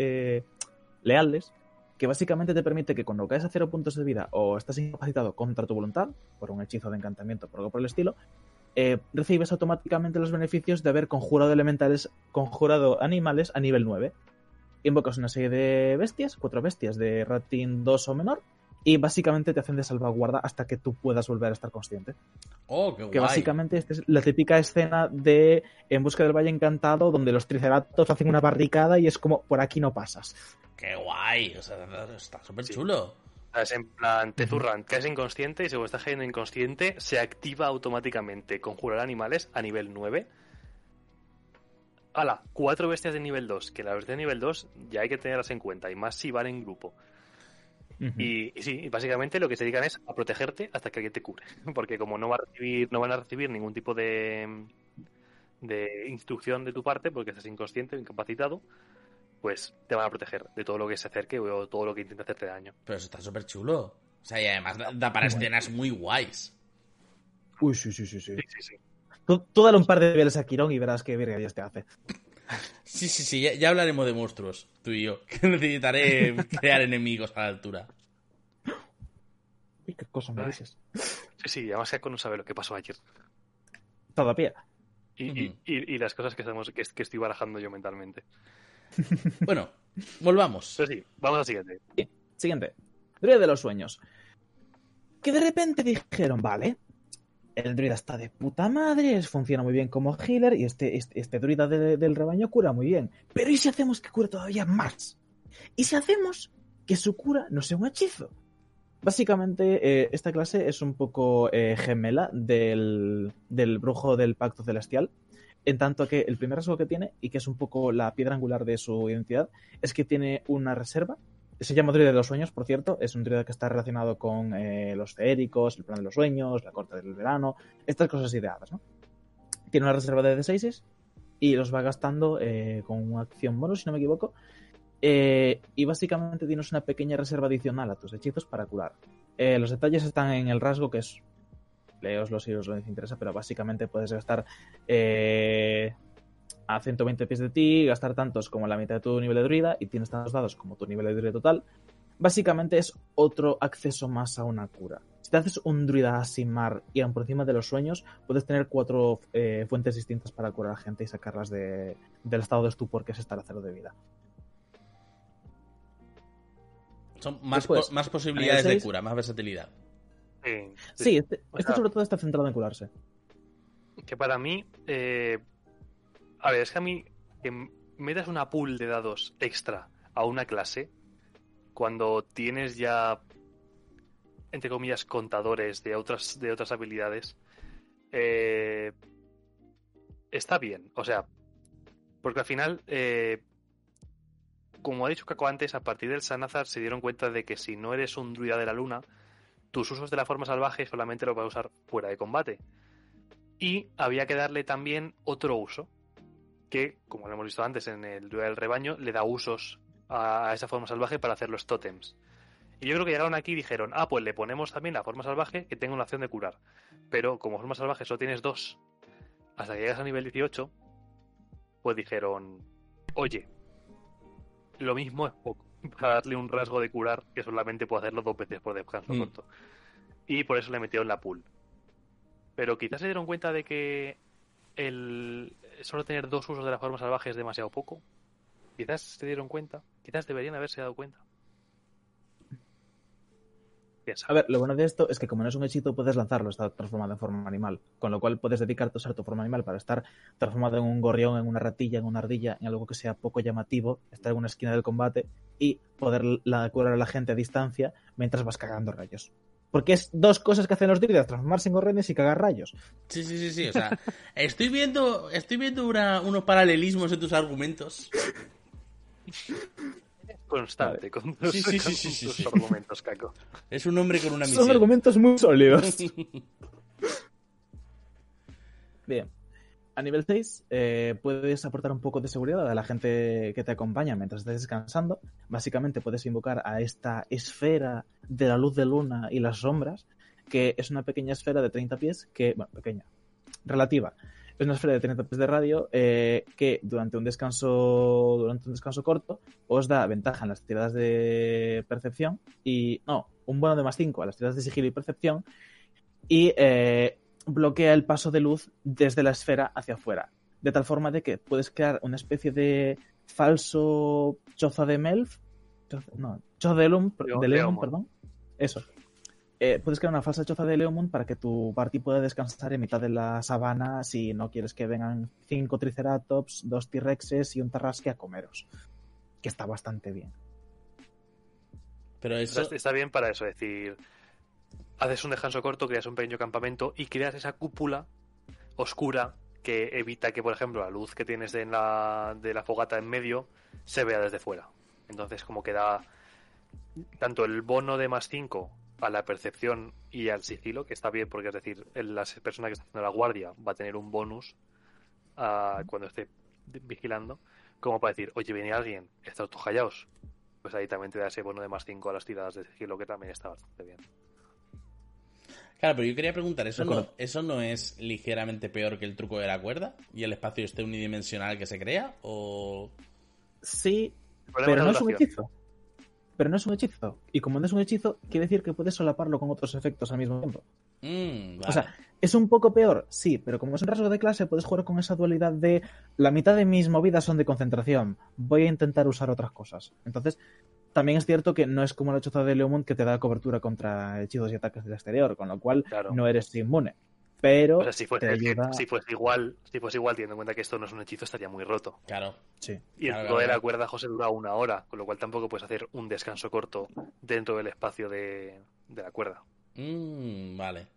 leales, que básicamente te permite que cuando caes a cero puntos de vida o estás incapacitado contra tu voluntad, por un hechizo de encantamiento o algo por el estilo, eh, recibes automáticamente los beneficios de haber conjurado elementales, conjurado animales a nivel 9. Invocas una serie de bestias, cuatro bestias de rating 2 o menor, y básicamente te hacen de salvaguarda hasta que tú puedas volver a estar consciente. Oh, qué guay. Que básicamente esta es la típica escena de En busca del Valle Encantado, donde los triceratops hacen una barricada y es como, por aquí no pasas. Qué guay. O sea, está súper Sí. Chulo. Es en plan, te zurran, caes inconsciente y según estás cayendo inconsciente, se activa automáticamente conjurar animales a nivel 9. Hala, cuatro bestias de nivel 2, que las bestias de nivel 2 ya hay que tenerlas en cuenta, y más si van en grupo. Y, y sí, y básicamente lo que se dedican es a protegerte hasta que alguien te cure. Porque como no va a recibir, no van a recibir ningún tipo de, de instrucción de tu parte, porque estás inconsciente o incapacitado, pues te van a proteger de todo lo que se acerque o todo lo que intente hacerte daño. Pero eso está súper chulo. O sea, y además da- da para escenas muy guays. Uy, sí, sí, sí, sí. Sí, sí, sí. Tú, tú dale un par de niveles a Quirón y verás qué virguerías te hace. Sí, sí, sí, ya, ya hablaremos de monstruos, tú y yo. Que necesitaré crear enemigos a la altura. Uy, qué cosa me dices. Sí, sí, además Jaco no sabe lo que pasó ayer. Todavía. Y, y- y- y las cosas que, estamos, que, que estoy barajando yo mentalmente. Bueno, volvamos. Pero sí, vamos al siguiente. Siguiente. Druida de los sueños. Que de repente dijeron, vale, el druida está de puta madre, funciona muy bien como healer y este, este, este druida de- del rebaño cura muy bien. Pero ¿y si hacemos que cure todavía más? ¿Y si hacemos que su cura no sea un hechizo? Básicamente, eh, esta clase es un poco eh, gemela del, del brujo del pacto celestial, en tanto que el primer rasgo que tiene, y que es un poco la piedra angular de su identidad, es que tiene una reserva. Se llama Druida de los Sueños, por cierto. Es un druida que está relacionado con eh, los feéricos, el plan de los sueños, la corte del verano, estas cosas ideadas, ¿no? Tiene una reserva de D6 y los va gastando eh, con una acción bonus, si no me equivoco. Eh, y básicamente tienes una pequeña reserva adicional a tus hechizos para curar. Los detalles están en el rasgo que es. Leoslo si os lo interesa, pero básicamente puedes gastar eh, a 120 pies de ti, gastar tantos como la mitad de tu nivel de druida y tienes tantos dados como tu nivel de druida total. Básicamente es otro acceso más a una cura. Si te haces un druida Asimar y aún por encima de los sueños, puedes tener cuatro eh, fuentes distintas para curar a gente y sacarlas de- del estado de estupor que es estar a cero de vida. Son más, Después, po- más posibilidades de cura, más versatilidad. Sí, Sí, este, este sea- sobre todo está centrado en curarse. que para mí, eh, a ver, es que a mí que m- metas una pool de dados extra a una clase cuando tienes ya, entre comillas, contadores de otras, de otras habilidades, eh, está bien. O sea, porque al final, eh, como ha dicho Caco antes, a partir del Sanazar se dieron cuenta de que si no eres un druida de la luna, tus usos de la forma salvaje solamente vas a usar fuera de combate. Y había que darle también otro uso, que, como lo hemos visto antes en el Duelo del Rebaño, le da usos a esa forma salvaje para hacer los tótems. Y yo creo que llegaron aquí y dijeron, ah, pues le ponemos también la forma salvaje que tenga una opción de curar. Pero como forma salvaje solo tienes dos, hasta que llegas a nivel 18, pues dijeron, oye, lo mismo es poco para darle un rasgo de curar que solamente puedo hacerlo dos veces por descanso Mm. corto. Y por eso le metieron la pool. Pero quizás se dieron cuenta de que el solo tener dos usos de la forma salvaje es demasiado poco. Quizás se dieron cuenta. Quizás deberían haberse dado cuenta. Piensa. A ver, lo bueno de esto es que como no es un hechizo, puedes lanzarlo, está transformado en forma animal. Con lo cual puedes dedicarte a usar tu forma animal para estar transformado en un gorrión, en una ratilla, en una ardilla, en algo que sea poco llamativo, estar en una esquina del combate y poder la, curar a la gente a distancia mientras vas cagando rayos. Porque es dos cosas que hacen los druidas, transformarse en gorriones y cagar rayos. Sí, sí, sí, sí. O sea, estoy viendo, estoy viendo una- unos paralelismos en tus argumentos. Constante con tus, Sí, sí, sí, con sí, sí, tus sí. argumentos, Caco. Es un hombre con una Son misión. argumentos muy sólidos. Bien. A nivel 6, eh, puedes aportar un poco de seguridad a la gente que te acompaña mientras estés descansando. Básicamente puedes invocar a esta esfera de la luz de luna y las sombras, que es una pequeña esfera de 30 pies, que, bueno, pequeña, relativa. Es una esfera de 30 pies de radio eh, que durante un descanso durante un descanso corto os da ventaja en las tiradas de percepción y no, un bono de más 5 a las tiradas de sigilo y percepción y eh, bloquea el paso de luz desde la esfera hacia afuera. De tal forma de que puedes crear una especie de falso choza de Melf. choza- no, choza de, Leo- de Leomund. perdón. Eso. Eh, puedes crear una falsa choza de Leomund para que tu party pueda descansar en mitad de la sabana si no quieres que vengan cinco Triceratops, dos T-Rexes y un Tarrasque a comeros. Que está bastante bien. Pero eso. está bien para eso, es decir, haces un descanso corto, creas un pequeño campamento y creas esa cúpula oscura que evita que, por ejemplo, la luz que tienes de la, de la fogata en medio se vea desde fuera. Entonces, como que da tanto el bono de más 5 a la percepción y al sigilo, que está bien porque, es decir, el- la persona que está haciendo la guardia va a tener un bonus ah, cuando esté vigilando, como para decir, oye, viene alguien, estáis todos callados. Pues ahí también te da ese bono de más 5 a las tiradas de sigilo, que también está bastante bien. Claro, pero yo quería preguntar, ¿eso no. ¿eso no es ligeramente peor que el truco de la cuerda? ¿Y el espacio este unidimensional que se crea? ¿O.? Sí, pero no es un hechizo. Pero no es un hechizo. Y como no es un hechizo, quiere decir que puedes solaparlo con otros efectos al mismo tiempo. Mm, vale. O sea, ¿es un poco peor? Sí, pero como es un rasgo de clase, puedes jugar con esa dualidad de la mitad de mis movidas son de concentración. Voy a intentar usar otras cosas. Entonces, también es cierto que no es como la choza de Leomund que te da cobertura contra hechizos y ataques del exterior, con lo cual Claro. no eres inmune. Pero O sea, si fuese, te ayuda. si fuese igual, si fuese igual, teniendo en cuenta que esto no es un hechizo, estaría muy roto. Claro. Sí. Y el Claro, de la cuerda, José, dura una hora, con lo cual tampoco puedes hacer un descanso corto dentro del espacio de, de la cuerda. Mm, vale.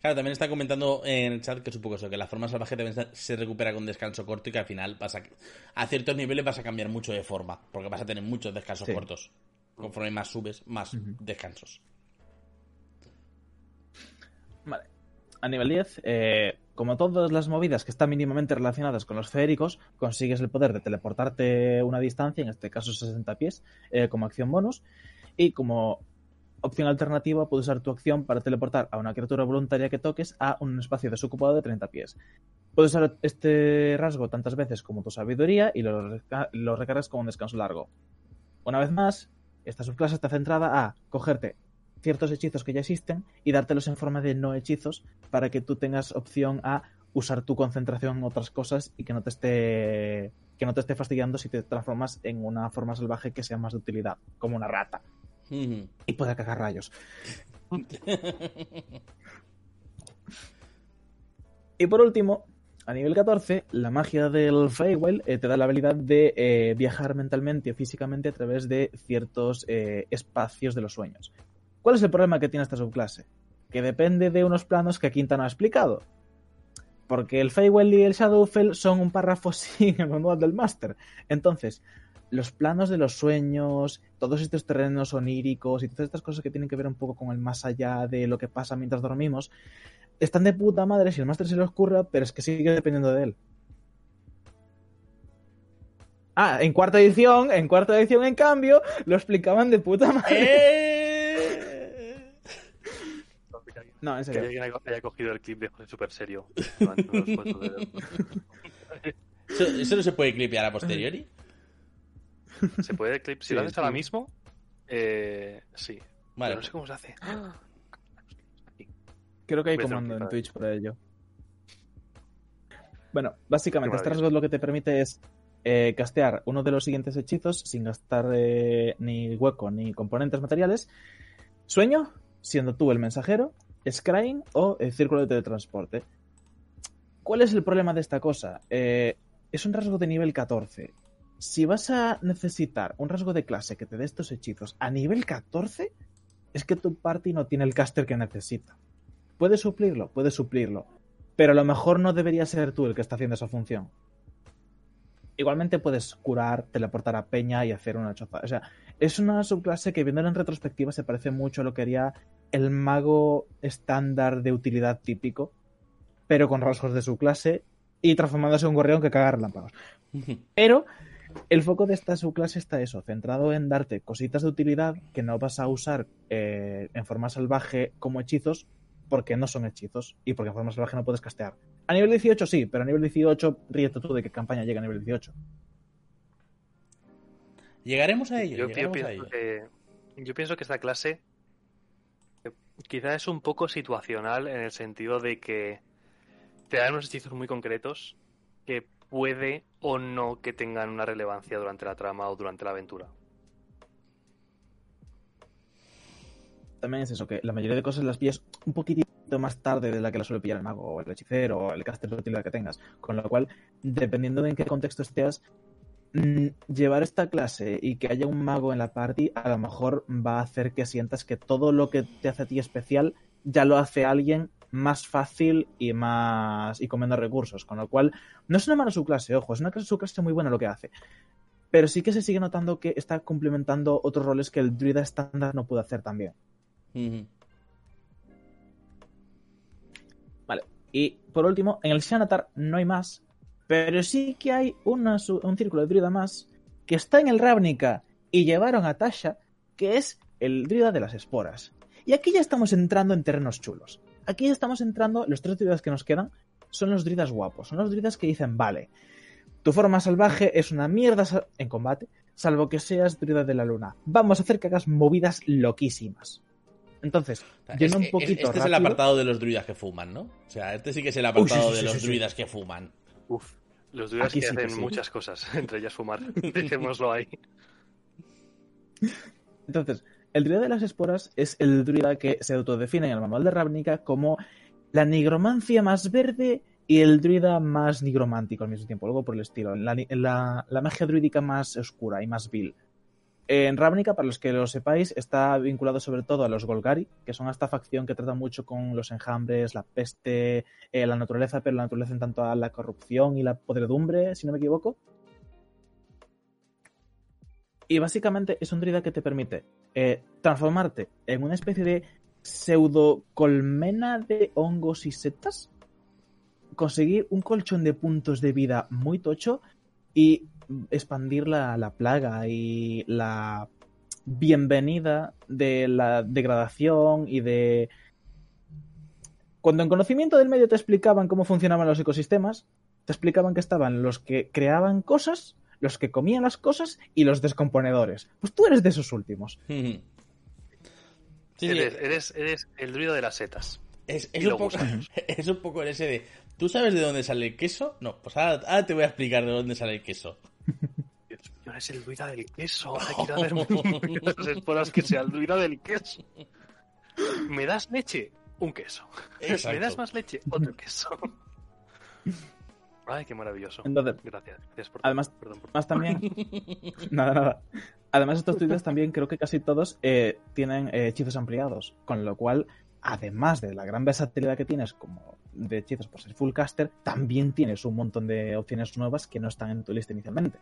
Claro, también está comentando en el chat que supongo eso, que la forma salvaje también se- recupera con descanso corto y que al final vas a, a ciertos niveles vas a cambiar mucho de forma, porque vas a tener muchos descansos Sí. cortos. Conforme más subes, más descansos. A nivel 10, eh, como todas las movidas que están mínimamente relacionadas con los feéricos, consigues el poder de teleportarte una distancia, en este caso 60 pies, eh, como acción bonus. Y como opción alternativa, puedes usar tu acción para teleportar a una criatura voluntaria que toques a un espacio desocupado de 30 pies. Puedes usar este rasgo tantas veces como tu sabiduría y lo, lo recargas con un descanso largo. Una vez más, esta subclase está centrada a cogerte ciertos hechizos que ya existen y dártelos en forma de no hechizos para que tú tengas opción a usar tu concentración en otras cosas y que no te esté que no te esté fastidiando si te transformas en una forma salvaje que sea más de utilidad, como una rata y pueda cagar rayos. Y por último, a nivel 14, la magia del Feywild eh, te da la habilidad de eh, viajar mentalmente o físicamente a través de ciertos eh, espacios de los sueños. ¿Cuál es el problema que tiene esta subclase? Que depende de unos planos que Quinta no ha explicado. Porque el Feywild y el Shadowfell son un párrafo sin el manual del máster. Entonces, los planos de los sueños, todos estos terrenos oníricos y todas estas cosas que tienen que ver un poco con el más allá de lo que pasa mientras dormimos, están de puta madre si el máster se le ocurra, pero es que sigue dependiendo de él. Ah, en cuarta edición, en cuarta edición, en cambio, lo explicaban de puta madre. ¡Eh! No, en Que serio. alguien haya- cogido el clip de José súper serio. ¿Eso, eso no se puede clipear a posteriori? ¿Se puede clip? Si Sí, lo haces ahora mismo, eh, sí. Vale. Pero no sé cómo se hace. Creo que hay Voy comando en Twitch para ello. Bueno, básicamente, este rasgo lo que te permite es eh, castear uno de los siguientes hechizos sin gastar eh, ni hueco ni componentes materiales. Sueño, siendo tú el mensajero, Scrying o el círculo de teletransporte. ¿Cuál es el problema de esta cosa? Eh, es un rasgo de nivel 14. Si vas a necesitar un rasgo de clase que te dé estos hechizos a nivel 14, es que tu party no tiene el caster que necesita. ¿Puede suplirlo? Puede suplirlo. Pero a lo mejor no debería ser tú el que está haciendo esa función. Igualmente puedes curar, teleportar a Peña y hacer una choza. O sea, es una subclase que viéndolo en retrospectiva se parece mucho a lo que haría el mago estándar de utilidad típico, pero con rasgos de su clase y transformándose en un gorrión que caga relámpagos. Pero el foco de esta subclase está eso, centrado en darte cositas de utilidad que no vas a usar eh, en forma salvaje como hechizos, porque no son hechizos y porque en forma salvaje no puedes castear. A nivel 18 sí, pero a nivel 18 ríete tú de qué campaña llega a nivel 18. Llegaremos a ello. Yo, yo llegaremos a pienso ello. que, yo pienso que esta clase eh, quizá es un poco situacional en el sentido de que te dan unos hechizos muy concretos que puede o no que tengan una relevancia durante la trama o durante la aventura. También es eso, que la mayoría de cosas las pillas un poquitito más tarde de la que la suele pillar el mago o el hechicero o el caster de utilidad que tengas. Con lo cual, dependiendo de en qué contexto estés, llevar esta clase y que haya un mago en la party a lo mejor va a hacer que sientas que todo lo que te hace a ti especial ya lo hace alguien más fácil y más y con menos recursos. Con lo cual, no es una mala subclase, ojo, es una clase subclase muy buena lo que hace. Pero sí que se sigue notando que está complementando otros roles que el druida estándar no puede hacer también. Vale. Y por último, en el Xanatar no hay más, pero sí que hay una un círculo de druida más que está en el Ravnica y llevaron a Tasha, que es el druida de las esporas. Y aquí ya estamos entrando en terrenos chulos. Aquí ya estamos entrando, los tres druidas que nos quedan son los druidas guapos, son los druidas que dicen, vale, tu forma salvaje es una mierda en combate, salvo que seas druida de la luna. Vamos a hacer que hagas movidas loquísimas. Entonces, O sea, yendo es- un poquito este es el apartado de los druidas que fuman, ¿no? O sea, este sí que es el Uy, sí, apartado sí, de sí, los druidas que fuman. Uf, los druidas Aquí que sí que hacen sí. muchas cosas, entre ellas fumar. Dejémoslo ahí. Entonces, el druida de las esporas es el druida que se autodefine en el manual de Ravnica como la nigromancia más verde y el druida más nigromántico al mismo tiempo, algo por el estilo. La- la magia druídica más oscura y más vil. En Ravnica, para los que lo sepáis, está vinculado sobre todo a los Golgari, que son esta facción que trata mucho con los enjambres, la peste, eh, la naturaleza, pero la naturaleza en tanto a la corrupción y la podredumbre, si no me equivoco. Y básicamente es un druida que te permite eh, transformarte en una especie de pseudo colmena de hongos y setas, conseguir un colchón de puntos de vida muy tocho y expandir la, la plaga y la bienvenida de la degradación y de... Cuando en conocimiento del medio te explicaban cómo funcionaban los ecosistemas, te explicaban que estaban los que creaban cosas, los que comían las cosas y los descomponedores. Pues tú eres de esos últimos. Ujú. Sí, sí, eres, eres, eres el druido de las setas. es, un lo poco, es un poco el ese de. ¿Tú sabes de dónde sale el queso? No, pues ahora, ahora te voy a explicar de dónde sale el queso. Dios mío, eres el druida del queso. Ahora quiero hacer las esporas que sea el druida del queso. ¿Me das leche? Un queso. Exacto. ¿Me das más leche? Otro queso. Ay, qué maravilloso. Entonces, Gracias. Gracias por Además- perdón por- Más también. nada, nada. Además, estos druidas también creo que casi todos eh, tienen eh, hechizos ampliados. Con lo cual, además de la gran versatilidad que tienes como de hechizos por ser full caster, también tienes un montón de opciones nuevas que no están en tu lista inicialmente.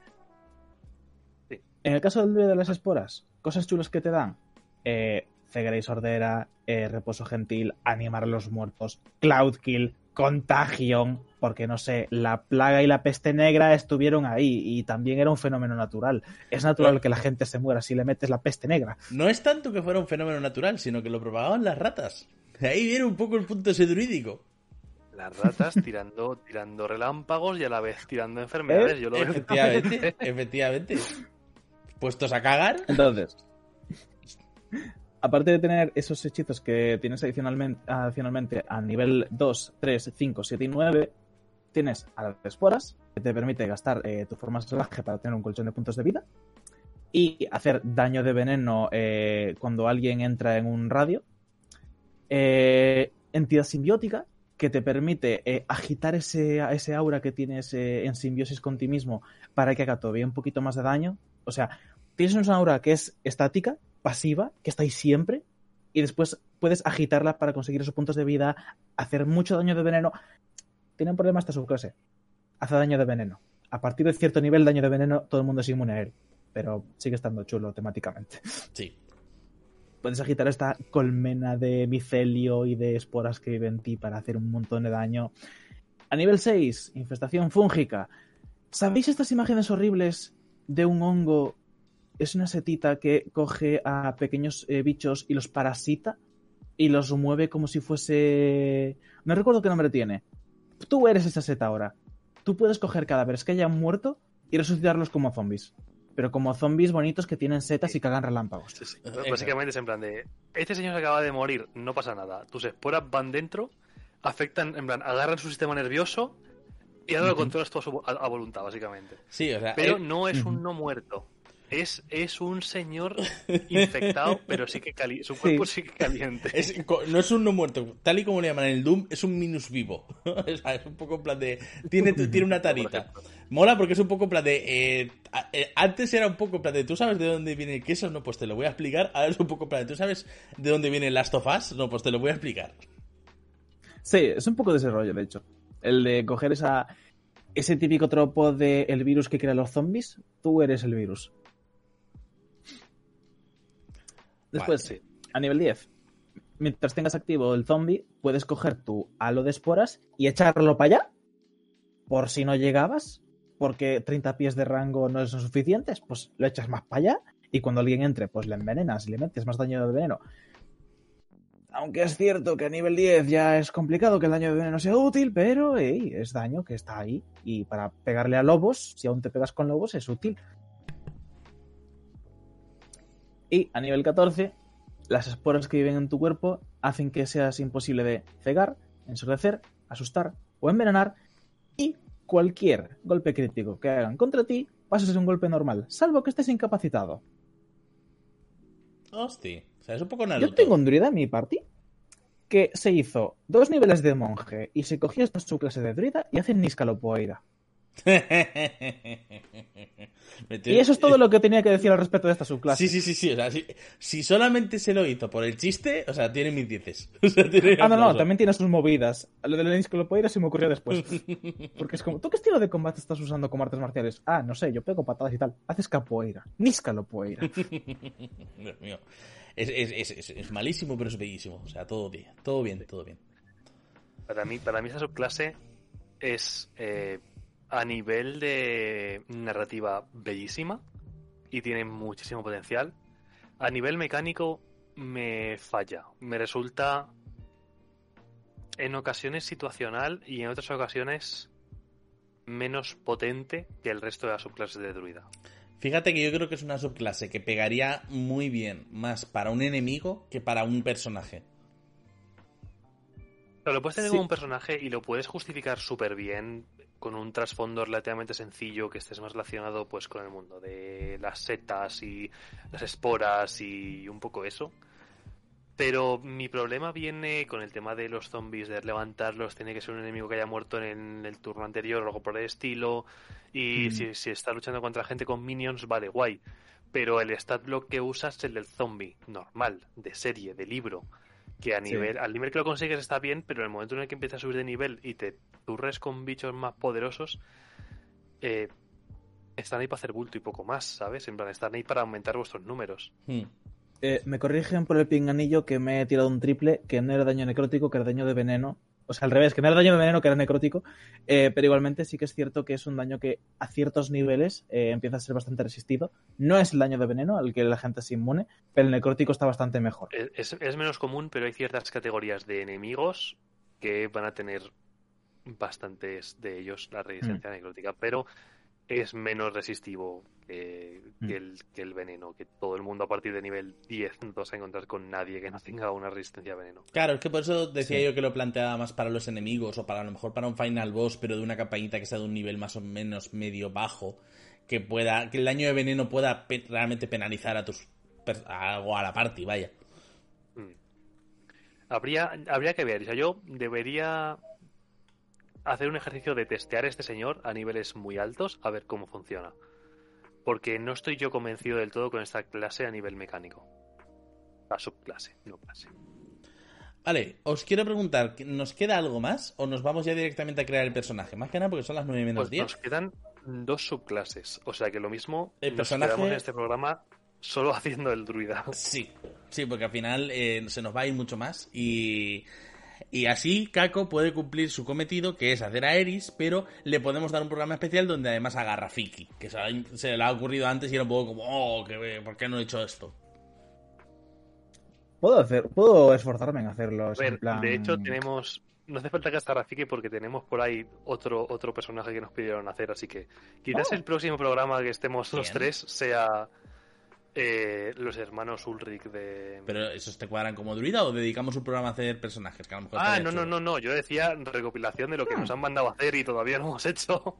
Sí. En el caso del de las esporas, cosas chulas que te dan. Eh, ceguera y sordera, eh, reposo gentil, animar a los muertos, cloud kill, contagion, porque no sé, la plaga y la peste negra estuvieron ahí y también era un fenómeno natural. Es natural que la gente se muera si le metes la peste negra. No es tanto que fuera un fenómeno natural, sino que lo propagaban las ratas. De ahí viene un poco el punto ese druídico. Las ratas tirando, tirando relámpagos y a la vez tirando enfermedades. Yo lo veo Efectivamente, efectivamente. Puestos a cagar. Entonces, aparte de tener esos hechizos que tienes adicionalmente, a nivel 2, 3, 5, 7 y 9, tienes a las esporas, que te permite gastar eh, tu forma salvaje para tener un colchón de puntos de vida, y hacer daño de veneno eh, cuando alguien entra en un radio. Eh, entidad simbiótica, que te permite agitar ese, ese aura que tienes en simbiosis con ti mismo para que haga todavía un poquito más de daño. O sea, tienes una aura que es estática, pasiva, que está ahí siempre, y después puedes agitarla para conseguir esos puntos de vida, hacer mucho daño de veneno. Tiene un problema esta subclase. Hace daño de veneno. A partir de cierto nivel, daño de veneno, todo el mundo es inmune a él. Pero sigue estando chulo temáticamente. Sí. Puedes agitar esta colmena de micelio y de esporas que vive en ti para hacer un montón de daño. A nivel 6, infestación fúngica. ¿Sabéis estas imágenes horribles de un hongo? Es una setita que coge a pequeños eh, bichos y los parasita y los mueve como si fuese... No recuerdo qué nombre tiene. Tú eres esa seta ahora. Tú puedes coger cadáveres que hayan muerto y resucitarlos como zombies. Pero como zombies bonitos que tienen setas y cagan relámpagos. Sí, sí. Básicamente es en plan de. Este señor se acaba de morir, no pasa nada. Tus esporas van dentro, afectan, en plan, agarran su sistema nervioso y ahora lo controlas todo a su- a, a voluntad, básicamente. Sí, o sea, Pero eh, no es un no muerto. Es, es un señor infectado, pero sí que cali su cuerpo sí, que caliente. es- no es un no muerto, tal y como le llaman en el Doom, es un minus vivo. O sea, es un poco en plan de. Tiene, tiene una tarita. Mola porque es un poco en plan de. eh, eh, antes era un poco en plan de. ¿Tú sabes de dónde viene el queso? No, pues te lo voy a explicar. Ahora es un poco en plan de. ¿Tú sabes de dónde viene el Last of Us? No, pues te lo voy a explicar. Sí, es un poco de ese rollo, de hecho. El de coger esa, ese típico tropo de el virus que crea los zombies. Tú eres el virus. Después, Vale. a nivel 10. Mientras tengas activo el zombie, puedes coger tu halo de esporas y echarlo para allá. Por si no llegabas, porque 30 pies de rango no son suficientes, pues lo echas más para allá. Y cuando alguien entre, pues le envenenas y le metes más daño de veneno. Aunque es cierto que a nivel 10 ya es complicado que el daño de veneno sea útil, pero hey, es daño que está ahí. Y para pegarle a lobos, si aún te pegas con lobos, es útil. Y a nivel 14, las esporas que viven en tu cuerpo hacen que seas imposible de cegar, ensordecer, asustar o envenenar. Y cualquier golpe crítico que hagan contra ti pasa a ser un golpe normal, salvo que estés incapacitado. Hostia. O sea, es un poco Naruto. Yo tengo un druida en mi party que se hizo dos niveles de monje y se cogió esta su clase de druida y hace Niscalopoeira. Y eso es todo lo que tenía que decir al respecto de esta subclase. Sí, sí, sí, sí. O sea, si, si solamente se lo hizo por el chiste, o sea, tiene mis dieces. O sea, tiene Ah, no, no, también tiene sus movidas. Lo de la Niscalopoeira se me ocurrió después. Porque es como, ¿tú qué estilo de combate estás usando como artes marciales? Ah, no sé, yo pego patadas y tal. Haces capoeira. Niscalopoeira. Dios mío. Es, es, es, es- es malísimo, pero es bellísimo. O sea, todo bien, todo bien, todo bien. Para mí, para mí esa subclase es eh, a nivel de narrativa bellísima y tiene muchísimo potencial. A nivel mecánico me falla. Me resulta en ocasiones situacional y en otras ocasiones menos potente que el resto de las subclases de druida. Fíjate que yo creo que es una subclase que pegaría muy bien más para un enemigo que para un personaje. Pero lo puedes tener Sí. como un personaje y lo puedes justificar súper bien con un trasfondo relativamente sencillo que estés más relacionado pues con el mundo de las setas y las esporas y un poco eso. Pero mi problema viene con el tema de los zombies, de levantarlos, tiene que ser un enemigo que haya muerto en el turno anterior o algo por el estilo. Y Mm. si, si está luchando contra gente con minions, vale, guay. Pero el stat block que usas es el del zombie, normal, de serie, de libro. Que a Sí. nivel, al nivel que lo consigues está bien, pero en el momento en el que empiezas a subir de nivel y te turres con bichos más poderosos, eh, están ahí para hacer bulto y poco más, ¿sabes? En plan, están ahí para aumentar vuestros números. Hmm. Eh, me corrigen por el pinganillo que me he tirado un triple, que no era daño necrótico, que era daño de veneno. O sea, al revés, que no era daño de veneno, que era necrótico. Eh, pero igualmente sí que es cierto que es un daño que a ciertos niveles eh, empieza a ser bastante resistido. No es el daño de veneno al que la gente es inmune, pero el necrótico está bastante mejor. Es, menos común, pero hay ciertas categorías de enemigos que van a tener bastantes de ellos la resistencia necrótica, pero es menos resistivo que, Mm. que el, que el veneno, que todo el mundo a partir de nivel 10 no vas a encontrar con nadie que no tenga una resistencia a veneno. Claro, es que por eso decía Sí. yo que lo planteaba más para los enemigos o para a lo mejor para un final boss, pero de una campañita que sea de un nivel más o menos medio bajo, que pueda que el daño de veneno pueda pe- realmente penalizar a tus a, a la party, vaya. Mm. Habría, habría que ver, o sea, yo debería hacer un ejercicio de testear a este señor a niveles muy altos a ver cómo funciona. Porque no estoy yo convencido del todo con esta clase a nivel mecánico. La subclase, no clase. Vale, os quiero preguntar, ¿nos queda algo más o nos vamos ya directamente a crear el personaje? Más que nada porque son las 9 menos Pues 10. nos quedan dos subclases. O sea que lo mismo El nos personaje- quedamos en este programa solo haciendo el druida. Sí, sí, porque al final eh, se nos va a ir mucho más y Y así Kako puede cumplir su cometido, que es hacer a Eris, pero le podemos dar un programa especial donde además haga Rafiki, que se, se le ha ocurrido antes y era un poco como, oh, ¿por qué no he hecho esto? Puedo hacer, puedo esforzarme en hacerlo. De hecho, tenemos. No hace falta que hasta Rafiki porque tenemos por ahí otro, otro personaje que nos pidieron hacer, así que quizás oh. el próximo programa que estemos los tres sea eh, los hermanos Ulrich de. ¿Pero esos te cuadran como druida o dedicamos un programa a hacer personajes? ah, no, no, no, no. Yo decía recopilación de lo que ah. nos han mandado a hacer y todavía no hemos hecho.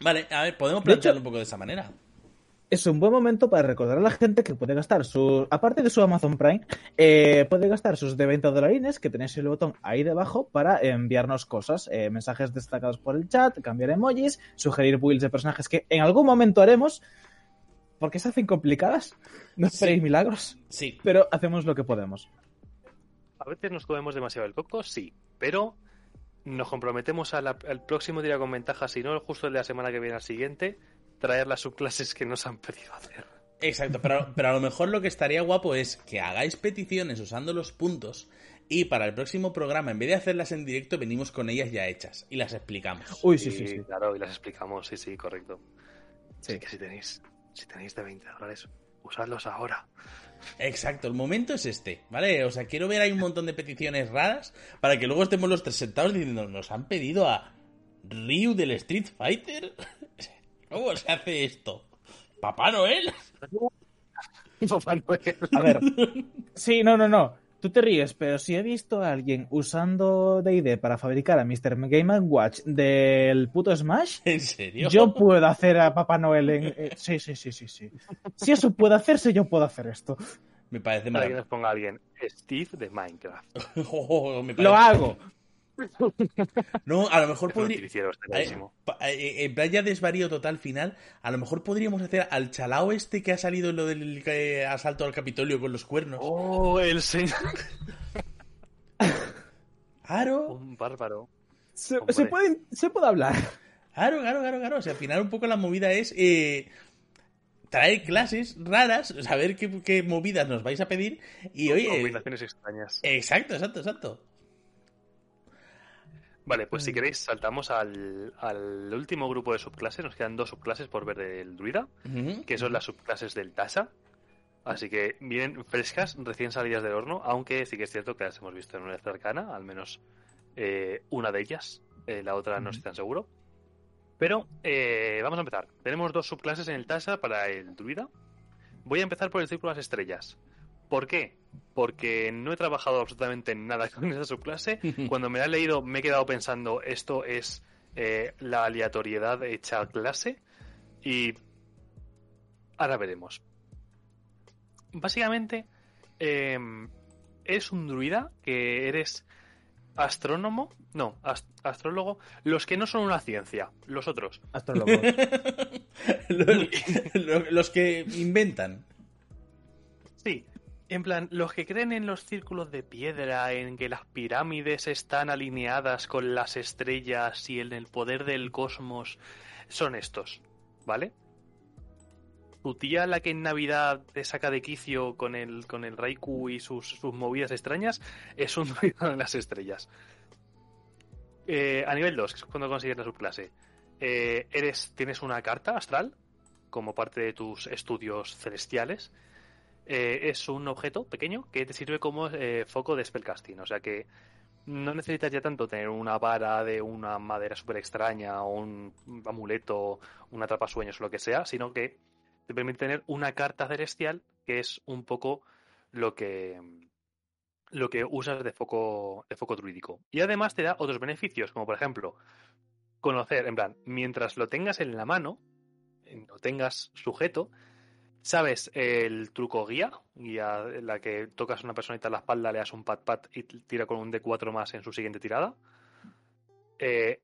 Vale, a ver, podemos plantearlo un poco de esa manera. Es un buen momento para recordar a la gente que puede gastar su. Aparte de su Amazon Prime, eh, puede gastar sus de 20 dolarines, que tenéis el botón ahí debajo, para enviarnos cosas, eh, mensajes destacados por el chat, cambiar emojis, sugerir builds de personajes que en algún momento haremos porque se hacen complicadas. No esperéis milagros. Sí. Pero hacemos lo que podemos. A veces nos comemos demasiado el coco, sí. Pero nos comprometemos al próximo día con ventaja, si no justo el de la semana que viene al siguiente, traer las subclases que nos han pedido hacer. Exacto, pero, pero a lo mejor lo que estaría guapo es que hagáis peticiones usando los puntos y para el próximo programa, en vez de hacerlas en directo, venimos con ellas ya hechas y las explicamos. Uy, sí, sí, sí. Claro, y las explicamos, sí, sí, correcto. Sí, que si tenéis si tenéis de 20 dólares, usadlos ahora. Exacto, el momento es este, ¿vale? O sea, quiero ver ahí un montón de peticiones raras para que luego estemos los tres sentados diciendo, nos han pedido a Ryu del Street Fighter. ¿Cómo se hace esto? ¿Papá Noel? Papá Noel. A ver. Sí, no, no, no. Tú te ríes, pero si he visto a alguien usando D&D para fabricar a Mr. Game Watch del puto Smash, ¿en serio? Yo puedo hacer a Papá Noel en... Sí, sí, sí, sí, sí. Si eso puede hacerse, yo puedo hacer esto. Me parece Para que nos ponga alguien Steve de Minecraft. Oh, Lo hago. No, a lo mejor podría. Eh, eh, en plan ya desvarío total final. A lo mejor podríamos hacer al chalao este que ha salido en lo del asalto al Capitolio con los cuernos. Oh, el señor. Aro. Un bárbaro. Se, puede, se puede hablar. Claro, claro, claro, claro. O sea, al final un poco la movida es eh, traer clases raras, saber qué, qué, movidas nos vais a pedir y oye. Combinaciones extrañas. Exacto, exacto, exacto. Vale, pues si queréis saltamos al, último grupo de subclases. Nos quedan dos subclases por ver del druida, que son las subclases del Tasa. Así que vienen frescas, recién salidas del horno, aunque sí que es cierto que las hemos visto en una cercana, al menos eh, una de ellas. Eh, la otra no estoy tan seguro. Pero eh, vamos a empezar. Tenemos dos subclases en el Tasa para el druida. Voy a empezar por el círculo de las estrellas. ¿Por qué? Porque no he trabajado absolutamente nada con esa subclase. Cuando me la he leído me he quedado pensando, esto es eh, la aleatoriedad hecha clase. Y ahora veremos. Básicamente, em, es un druida que eres astrónomo, no, astrólogo, los que no son una ciencia, los otros. Astrólogos. los, que inventan. Sí, en plan, los que creen en los círculos de piedra, en que las pirámides están alineadas con las estrellas y en el poder del cosmos, son estos, ¿vale? Tu tía, la que en Navidad te saca de quicio con el, con el Raikou y sus, movidas extrañas, es un ruido en las estrellas. Eh, a nivel 2, que es cuando consigues la subclase, eh, eres, tienes una carta astral como parte de tus estudios celestiales eh, es un objeto pequeño que te sirve como eh, foco de spellcasting. O sea que no necesitas ya tanto tener una vara de una madera súper extraña o un amuleto, una sueños o lo que sea, sino que te permite tener una carta celestial que es un poco lo que lo que usas de foco de foco druídico. Y además te da otros beneficios, como por ejemplo, conocer, en plan, mientras lo tengas en la mano, lo tengas sujeto, ¿Sabes el truco guía? Guía en la que tocas a una personita en la espalda, le das un pat pat y tira con un D4 más en su siguiente tirada. Eh,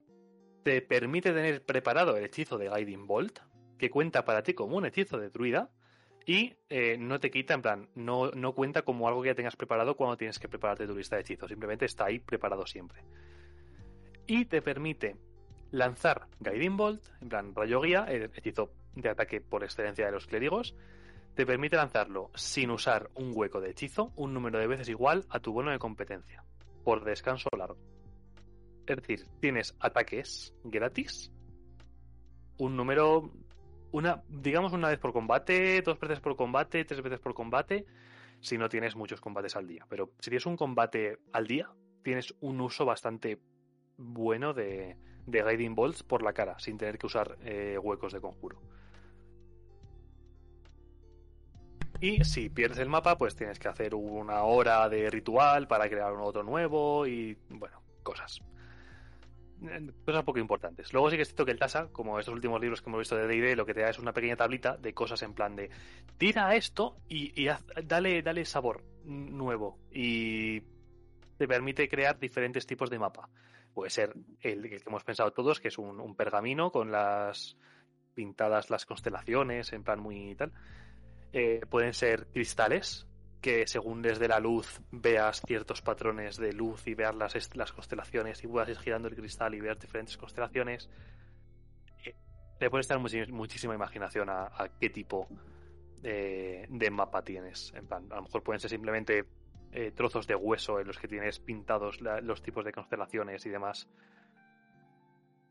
te permite tener preparado el hechizo de Guiding Bolt, que cuenta para ti como un hechizo de druida. Y eh, no te quita, en plan, no, no cuenta como algo que ya tengas preparado cuando tienes que prepararte tu lista de hechizos. Simplemente está ahí preparado siempre. Y te permite lanzar Guiding Bolt, en plan rayo guía, el hechizo de ataque por excelencia de los clérigos, te permite lanzarlo sin usar un hueco de hechizo un número de veces igual a tu bono de competencia. por descanso largo. Es decir, tienes ataques gratis, un número, una, digamos una vez por combate, dos veces por combate, tres veces por combate, si no tienes muchos combates al día. Pero si tienes un combate al día, tienes un uso bastante bueno de, de Guiding Bolts por la cara, sin tener que usar eh, huecos de conjuro. Y si pierdes el mapa, pues tienes que hacer una hora de ritual para crear un otro nuevo y, bueno, cosas. Eh, Cosas poco importantes. Luego sí que es cierto que el TASA, como estos últimos libros que hemos visto de D&D, lo que te da es una pequeña tablita de cosas en plan de tira esto y, haz- dale, dale sabor nuevo y te permite crear diferentes tipos de mapa. Puede ser el, que hemos pensado todos, que es un, pergamino con las pintadas las constelaciones, en plan muy tal. Eh, pueden ser cristales, que según desde la luz veas ciertos patrones de luz y veas las, las constelaciones y puedas ir girando el cristal y ver diferentes constelaciones. Eh, le puedes dar muchi- muchísima imaginación a, qué tipo de mapa tienes. En plan, a lo mejor pueden ser simplemente eh, trozos de hueso en los que tienes pintados los tipos de constelaciones y demás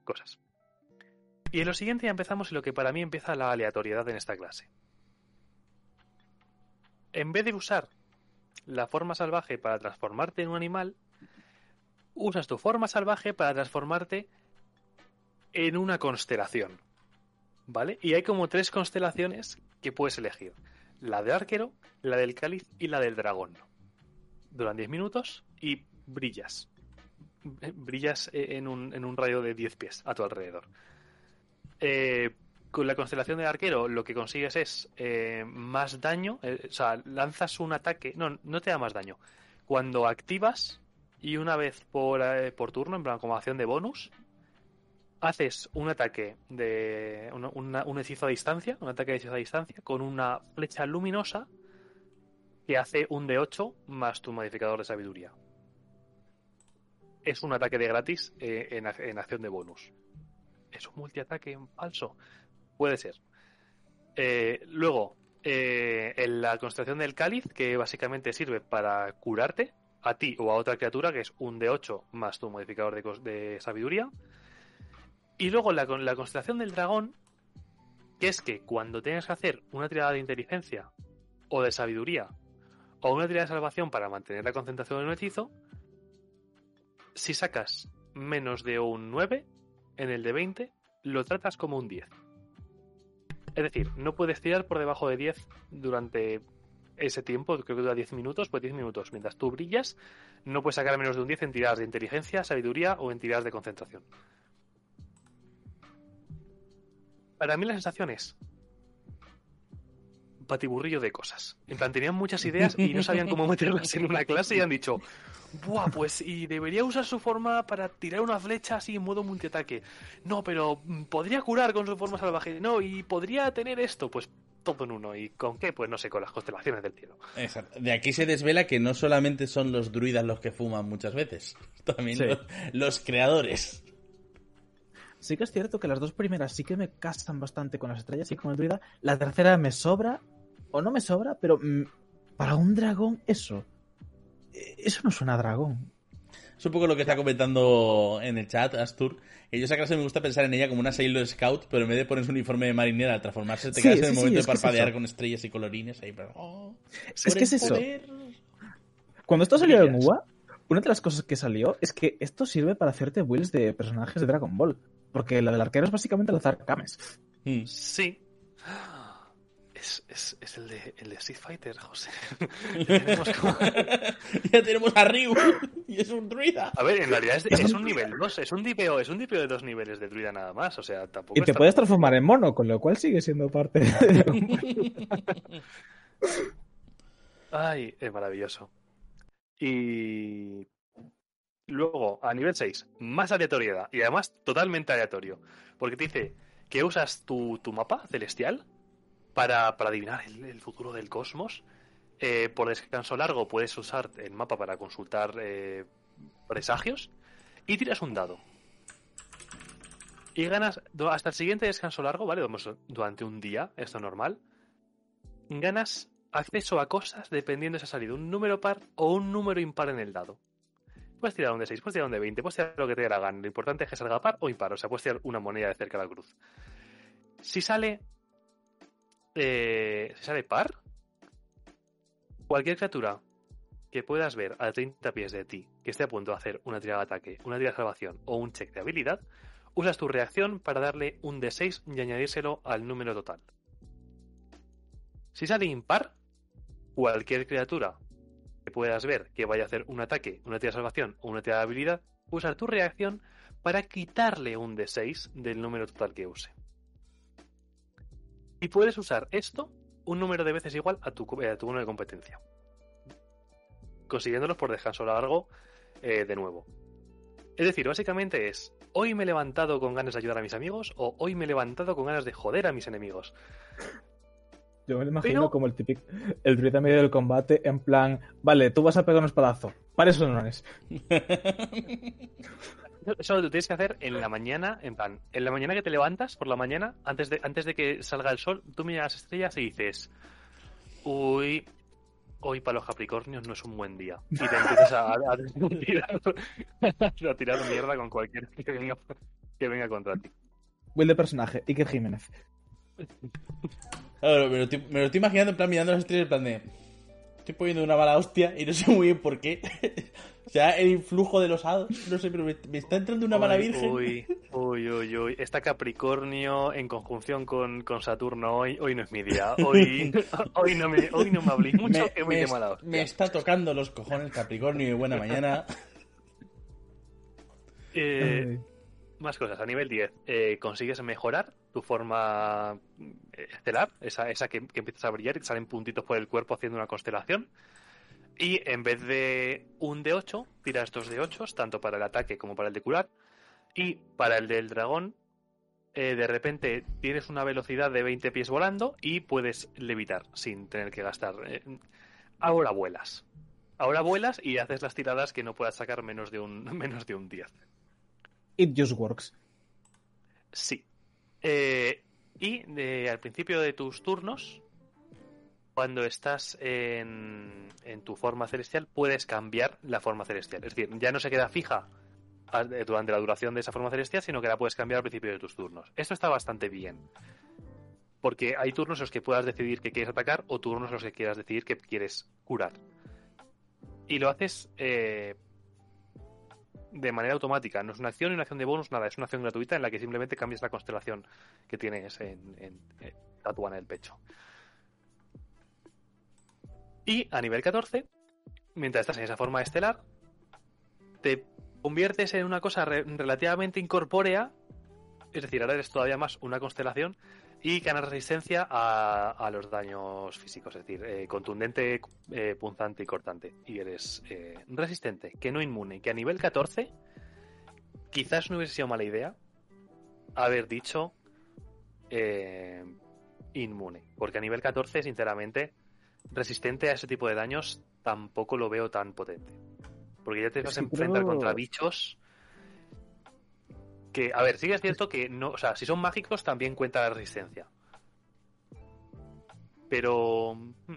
cosas. Y en lo siguiente ya empezamos en lo que para mí empieza la aleatoriedad en esta clase. En vez de usar la forma salvaje para transformarte en un animal, usas tu forma salvaje para transformarte en una constelación. ¿Vale? Y hay como tres constelaciones que puedes elegir. La de arquero, la del cáliz y la del dragón. Duran 10 minutos y brillas. Eh, Brillas eh, en un, en un radio de 10 pies a tu alrededor. Eh, con la constelación de arquero lo que consigues es eh, más daño. o sea, lanzas un ataque. No, no te da más daño. Cuando activas y una vez por, por turno, en plan como acción de bonus, haces un ataque de. una- un hechizo a distancia, un ataque de hechizo a distancia, con una flecha luminosa que hace un D8 más tu modificador de sabiduría. Es un ataque de gratis eh, en, ac- en acción de bonus. ¿Es un multiataque falso? Puede ser. Eh, luego, eh, en la constelación del cáliz, que básicamente sirve para curarte a ti o a otra criatura, que es un D8 más tu modificador de, sabiduría. Y luego la, la constelación del dragón, que es que cuando tengas que hacer una tirada de inteligencia o de sabiduría o una tirada de salvación para mantener la concentración en un hechizo, si sacas menos de un 9 en el de 20, lo tratas como un 10. Es decir, no puedes tirar por debajo de 10 durante ese tiempo, creo que dura 10 minutos, pues 10 minutos. Mientras tú brillas, no puedes sacar menos de un 10 en tiradas de inteligencia, sabiduría o en tiradas de concentración. Para mí la sensación es patiburrillo de cosas. En plan, tenían muchas ideas y no sabían cómo meterlas en una clase y han dicho, Buah, pues y debería usar su forma para tirar una flecha así en modo multiataque. No, pero mm, podría curar con su forma salvaje. No, y podría tener esto, pues todo en uno. ¿Y con qué? Pues no sé, con las constelaciones del cielo. Exacto. De aquí se desvela que no solamente son los druidas los que fuman muchas veces, también Sí. los, los creadores. Sí que es cierto que las dos primeras sí que me casan bastante con las estrellas y con el druida. La tercera me sobra, o no me sobra, pero mm, para un dragón eso. eh, Eso no suena a dragón. Es un poco lo que está comentando en el chat, Astur. Que yo esa clase me gusta pensar en ella como una Sailor Scout, pero en vez de ponerse un uniforme de marinera al transformarse, te Sí, quedas en el sí, momento es de es parpadear eso. con estrellas y colorines ahí. Pero, oh, Es que el es eso. poder. Cuando esto salió en Brillas. UA, una de las cosas que salió es que esto sirve para hacerte builds de personajes de Dragon Ball. Porque la del arquero es básicamente lanzar Kames. Mm. Sí. Es, es, es el de el de Street Fighter, José. Ya tenemos como- ya tenemos a Ryu y es un druida. A ver, en realidad es, es un nivel 2, es un dipeo, es un dipeo de dos niveles de druida nada más, o sea, tampoco Y te puedes transformar en mono, con lo cual sigue siendo parte de. Ay, es maravilloso. Y luego, a nivel 6, más aleatoriedad. Y además totalmente aleatorio. Porque te dice que usas tu, tu mapa celestial para, para adivinar el, futuro del cosmos. Eh, por descanso largo puedes usar el mapa para consultar eh, presagios. Y tiras un dado. Y ganas hasta el siguiente descanso largo, ¿vale? Durante un día, esto normal. Ganas acceso a cosas dependiendo si ha salido un número par o un número impar en el dado. Puedes tirar un de 6, puedes tirar un de 20, puedes tirar lo que te dé la gana. Lo importante es que salga par o impar. O sea, puedes tirar una moneda de cerca de la cruz. Si sale. Eh, sale par, cualquier criatura que puedas ver a 30 pies de ti que esté a punto de hacer una tirada de ataque, una tirada de salvación o un check de habilidad, usas tu reacción para darle un D6 y añadírselo al número total. Si sale impar, cualquier criatura que puedas ver que vaya a hacer un ataque, una tirada de salvación o una tirada de habilidad, usar tu reacción para quitarle un D6 del número total que use. Y puedes usar esto un número de veces igual a tu, a tu uno de competencia. Consiguiéndolos por descanso largo eh, de nuevo. Es decir, básicamente es, hoy me he levantado con ganas de ayudar a mis amigos o hoy me he levantado con ganas de joder a mis enemigos. Yo me lo imagino Pero- como el típico, el druida medio del combate, en plan, vale, tú vas a pegar un espadazo. Para eso no es. Eso lo tienes que hacer en la mañana, en plan, en la mañana que te levantas por la mañana, antes de, antes de que salga el sol, tú miras las estrellas y dices, uy, hoy para los Capricornios no es un buen día. Y te empiezas a, a- a tirar, a tirar mierda con cualquier que venga, que venga contra ti. Will de personaje, Iker Jiménez. Claro, me, lo estoy, me lo estoy imaginando en plan mirando las estrellas en plan de. Estoy poniendo una mala hostia y no sé muy bien por qué. o sea, el influjo de los hados. No sé, pero me, me está entrando una mala virgen. Uy, uy, uy, uy. Está Capricornio en conjunción con, con Saturno hoy. Hoy no es mi día. Hoy, hoy, no, me, hoy no me habléis mucho me, que voy de mala hostia. me está tocando los cojones Capricornio y buena mañana. Eh, Más cosas, a nivel 10, eh, consigues mejorar tu forma eh, estelar, esa, esa que, que empiezas a brillar y te salen puntitos por el cuerpo haciendo una constelación. Y en vez de un de 8, tiras dos de 8, tanto para el ataque como para el de curar. Y para el del dragón, eh, de repente tienes una velocidad de 20 pies volando y puedes levitar sin tener que gastar. eh, ahora vuelas. Ahora vuelas y haces las tiradas que no puedas sacar menos de un, menos de un 10. It just works. Sí. Eh, y de- al principio de tus turnos, cuando estás en, tu forma celestial, puedes cambiar la forma celestial. Es decir, ya no se queda fija eh, durante la duración de esa forma celestial, sino que la puedes cambiar al principio de tus turnos. Esto está bastante bien. Porque hay turnos en los que puedas decidir que quieres atacar o turnos en los que quieras decidir que quieres curar. Y lo haces eh, de manera automática. No es una acción ni una acción de bonus, nada. Es una acción gratuita en la que simplemente cambias la constelación que tienes en, en, en tatuada en el pecho. Y a nivel 14, mientras estás en esa forma estelar, te conviertes en una cosa re- relativamente incorpórea. Es decir, ahora eres todavía más una constelación y ganas resistencia a, los daños físicos. Es decir, eh, contundente, eh, punzante y cortante. Y eres eh, resistente, que no inmune. Que a nivel 14, quizás no hubiese sido mala idea haber dicho inmune. Porque a nivel 14, sinceramente, resistente a ese tipo de daños tampoco lo veo tan potente. Porque ya te Es vas a enfrentar creo- contra bichos que, a ver, sí que es cierto que no, o sea, si son mágicos también cuenta la resistencia. Pero hmm,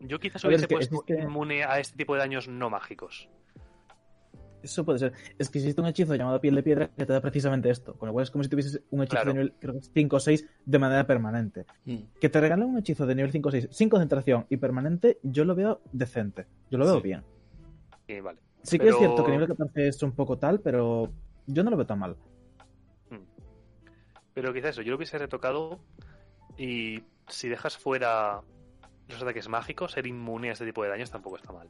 yo quizás A ver, hubiese es que puesto existe- inmune a este tipo de daños no mágicos. Eso puede ser. Es que existe un hechizo llamado Piel de Piedra que te da precisamente esto. Con lo cual es como si tuvieses un hechizo Claro. de nivel creo que es 5 o 6 de manera permanente. Mm. Que te regalen un hechizo de nivel 5 o 6 sin concentración y permanente, yo lo veo decente. Yo lo veo Sí. bien. Y vale. Sí que es cierto que nivel 14 es un poco tal, pero yo no lo veo tan mal. Pero quizás eso, yo lo hubiese retocado y si dejas fuera los ataques mágicos, ser inmune a este tipo de daños tampoco está mal.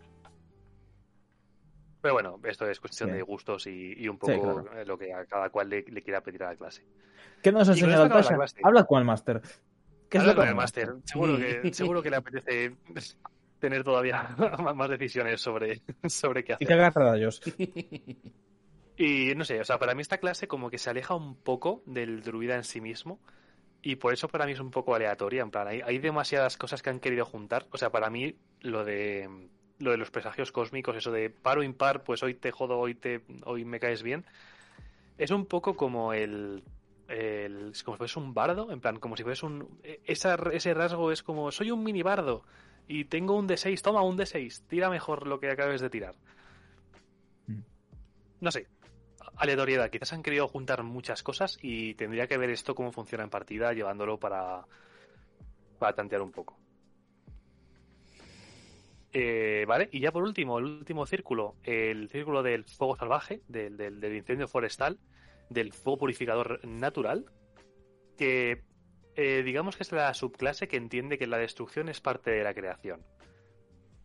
Pero bueno, esto es cuestión Sí. de gustos y, y un Sí, poco claro. eh, lo que a cada cual le, le quiera pedir a la clase. ¿Qué nos ha Y enseñado Tasha? clase. Habla con el máster. ¿Qué es Habla lo con el máster. Seguro que, seguro que le apetece tener todavía más decisiones sobre, sobre qué Y hacer. que agarra rayos. Y no sé, o sea, para mí esta clase como que se aleja un poco del druida en sí mismo. Y por eso para mí es un poco aleatoria. En plan, hay, hay demasiadas cosas que han querido juntar. O sea, para mí lo de lo de los presagios cósmicos, eso de par o impar, pues hoy te jodo, hoy te, hoy me caes bien. Es un poco como el, como si fuese un bardo, en plan, como si fuese un esa, ese rasgo es como soy un mini bardo y tengo un D6, toma un D6, tira mejor lo que acabes de tirar. Mm. no sé, aleatoriedad. Quizás han querido juntar muchas cosas y tendría que ver esto cómo funciona en partida, llevándolo para, para tantear un poco. Eh, vale, y ya por último, el último círculo, el círculo del fuego salvaje, del, del, incendio forestal, del fuego purificador natural, que eh, digamos que es la subclase que entiende que la destrucción es parte de la creación.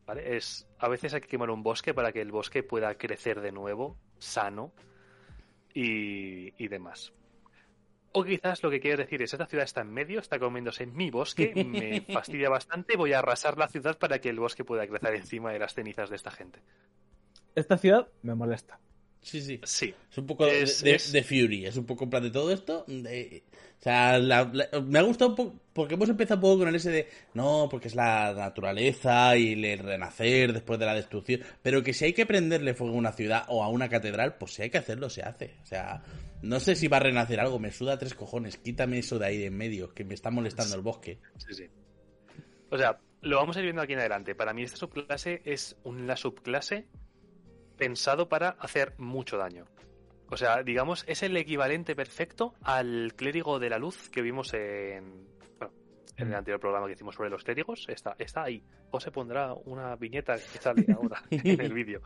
¿Vale? Es, a veces hay que quemar un bosque para que el bosque pueda crecer de nuevo, sano y, y demás. O quizás lo que quiere decir es, esta ciudad está en medio, está comiéndose mi bosque, me fastidia bastante, voy a arrasar la ciudad para que el bosque pueda crecer encima de las cenizas de esta gente. Esta ciudad me molesta. Sí, sí. Sí. Es un poco Es- de, de- es- de Fury, es un poco en plan de todo esto. de- o sea, la- la- me ha gustado un poco, porque hemos empezado un poco con el ese de, no, porque es la naturaleza y el renacer después de la destrucción, pero que si hay que prenderle fuego a una ciudad o a una catedral, pues si hay que hacerlo, se hace. O sea, no sé si va a renacer algo, me suda tres cojones, quítame eso de ahí de en medio, que me está molestando el bosque. Sí, sí. O sea, lo vamos a ir viendo aquí en adelante. Para mí esta subclase es una subclase pensado para hacer mucho daño. O sea, digamos, es el equivalente perfecto al clérigo de la luz que vimos en, bueno, en el anterior programa que hicimos sobre los clérigos. Está, está ahí. O se pondrá una viñeta que sale ahora en el vídeo.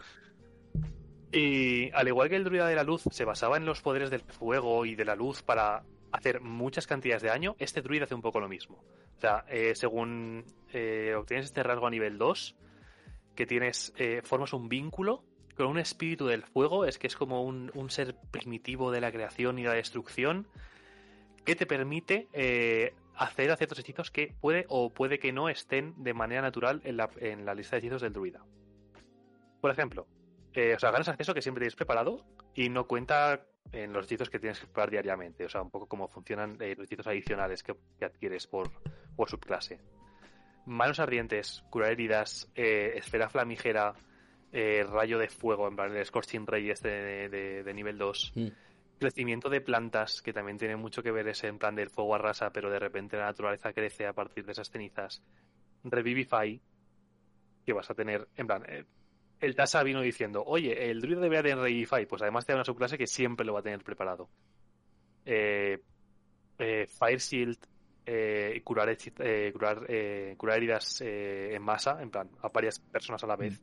Y al igual que el druida de la luz se basaba en los poderes del fuego y de la luz para hacer muchas cantidades de daño, este druida hace un poco lo mismo. O sea, eh, según eh, obtienes este rasgo a nivel 2, que tienes, eh, formas un vínculo con un espíritu del fuego, es que es como un, ser primitivo de la creación y la destrucción, que te permite hacer a ciertos hechizos que puede o puede que no estén de manera natural en la lista de hechizos del druida. Por ejemplo, eh, o sea, ganas acceso que siempre tienes preparado y no cuenta en los hechizos que tienes que preparar diariamente. O sea, un poco cómo funcionan eh, los hechizos adicionales que, que adquieres por, por subclase. Manos ardientes, curar heridas, eh, esfera flamígera, rayo de fuego, en plan el Scorching Ray este de, de- de nivel 2. Mm. Crecimiento de plantas, que también tiene mucho que ver ese en plan del fuego arrasa, pero de repente la naturaleza crece a partir de esas cenizas. Revivify, que vas a tener, en plan, el Tasa vino diciendo, oye, el druida debería tener Revivify, pues además te da una subclase que siempre lo va a tener preparado. Eh, eh, Fire Shield, eh, curar, eh, curar, eh, curar heridas en masa, en plan, a varias personas a la vez.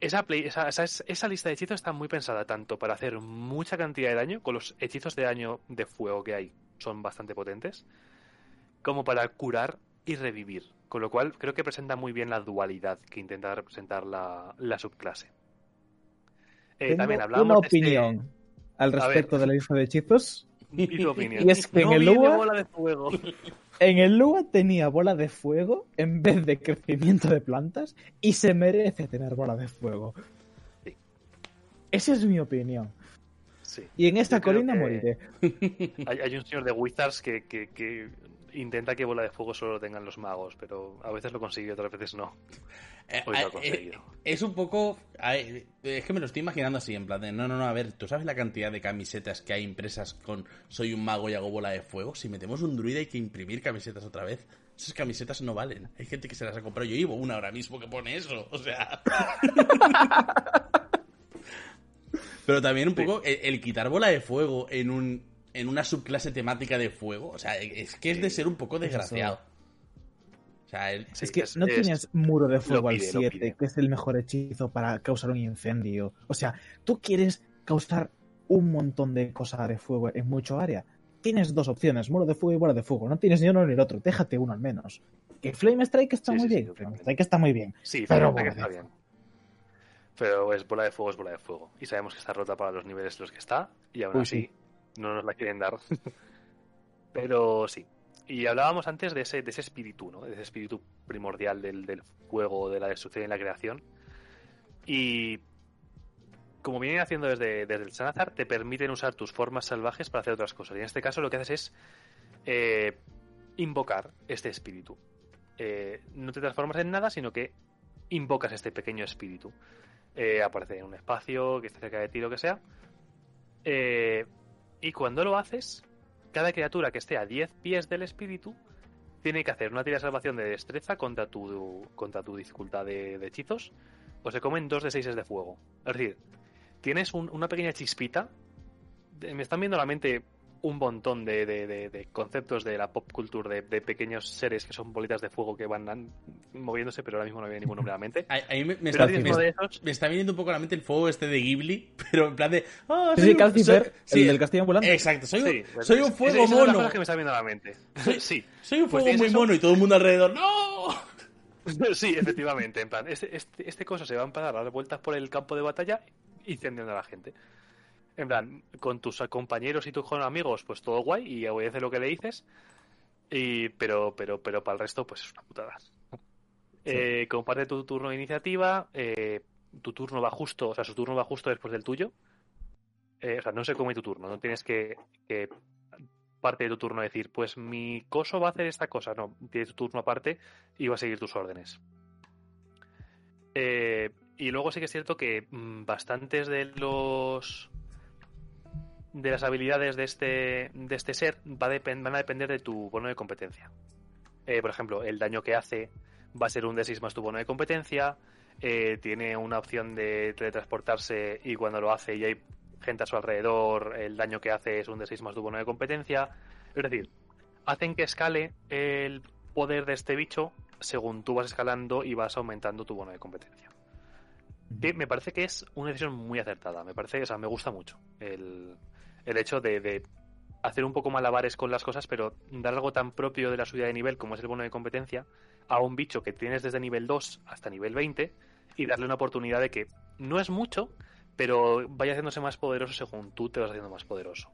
Esa, play- esa, esa- esa lista de hechizos está muy pensada tanto para hacer mucha cantidad de daño, con los hechizos de daño de fuego que hay, son bastante potentes, como para curar y revivir. Con lo cual creo que presenta muy bien la dualidad que intenta representar la, la subclase. Eh, Tengo también una hablábamos de este- opinión al ver. respecto de la lista de hechizos. Y tu opinión. Y es que en el Lua- bola de fuego. En el Lua tenía bola de fuego en vez de crecimiento de plantas y se merece tener bola de fuego. Sí. Esa es mi opinión. Sí. Y en esta colina que- moriré. Hay, hay un señor de Wizards que, que- que intenta que bola de fuego solo lo tengan los magos, pero a veces lo consigue y otras veces no. Eh, Hoy lo ha eh, conseguido. es un poco. Es que me lo estoy imaginando así, en plan de. No, no, no, a ver, ¿tú sabes la cantidad de camisetas que hay impresas con Soy un mago y hago bola de fuego? Si metemos un druida hay que imprimir camisetas otra vez. Esas camisetas no valen. Hay gente que se las ha comprado. Yo llevo una ahora mismo que pone eso. O sea. Pero también un poco el, el quitar bola de fuego en un en una subclase temática de fuego. O sea, es que es de ser un poco desgraciado. O sea, el- Sí, es que es- no es- tienes muro de fuego pide, al lo 7, pide. que es el mejor hechizo para causar un incendio. O sea, tú quieres causar un montón de cosas de fuego en mucho área. Tienes dos opciones, muro de fuego y bola de fuego. No tienes ni uno ni el otro. Déjate uno al menos. Que Flame Strike está Sí, muy sí, sí, bien. totalmente. Flame Strike está muy bien. Sí, Pero que está bien. Pero es bola de fuego, es bola de fuego. Y sabemos que está rota para los niveles en los que está, y aún Uy, así sí. No nos la quieren dar. Pero sí. Y hablábamos antes de ese, de ese espíritu, ¿no? De ese espíritu primordial del, del fuego, de la destrucción y la creación. Y como vienen haciendo desde, desde el Sanazar, te permiten usar tus formas salvajes para hacer otras cosas. Y en este caso lo que haces es eh, invocar este espíritu. Eh, no te transformas en nada, sino que invocas este pequeño espíritu. Eh, aparece en un espacio que esté cerca de ti, lo que sea. Y cuando lo haces, cada criatura que esté a 10 pies del espíritu tiene que hacer una tira de salvación de destreza contra tu, contra tu dificultad de, hechizos o se comen dos de 6 de fuego. Es decir, tienes un- una pequeña chispita. me están viendo la mente un montón de, de- de- de conceptos de la pop culture, de, de pequeños seres que son bolitas de fuego que van an- moviéndose, pero ahora mismo no me viene ningún nombre a la mente. A, a mí me, está, me, uno de esos. me está viniendo un poco a la mente el fuego este de Ghibli, pero en plan de. ¡Ah, Sí, soy sí, un- Calcifer, soy- sí, el del castillo ambulante. Exacto, soy, Sí, un, pues, soy un es- fuego es mono. cosa que me está viendo a la mente. sí. Soy un Pues fuego muy eso. mono y todo el mundo alrededor. ¡No! Sí, efectivamente. En plan, este, este, este cosa se va a empezar a dar vueltas por el campo de batalla incendiando a la gente. En plan, con tus compañeros y tus amigos, pues todo guay y obedece lo que le dices. Y, pero, pero, pero para el resto, pues es una putada. Eh, comparte tu turno de iniciativa. eh, tu turno va justo, o sea, su turno va justo después del tuyo. Eh, o sea, no se come tu turno, no tienes que, que parte de tu turno decir, pues mi coso va a hacer esta cosa. No, tienes tu turno aparte y va a seguir tus órdenes. Eh, y luego sí que es cierto que mm, bastantes de los de las habilidades de este de este ser va a van a depender de tu bono de competencia. Eh, por ejemplo, el daño que hace va a ser un D6 más tu bono de competencia. eh, tiene una opción de teletransportarse y cuando lo hace y hay gente a su alrededor, el daño que hace es un D6 más tu bono de competencia. Es decir, hacen que escale el poder de este bicho según tú vas escalando y vas aumentando tu bono de competencia. Que me parece que es una decisión muy acertada. Me parece, o sea, me gusta mucho el, el hecho de, hacer un poco malabares con las cosas, pero dar algo tan propio de la subida de nivel como es el bono de competencia a un bicho que tienes desde nivel 2 hasta nivel 20 y darle una oportunidad de que no es mucho, pero vaya haciéndose más poderoso según tú te vas haciendo más poderoso.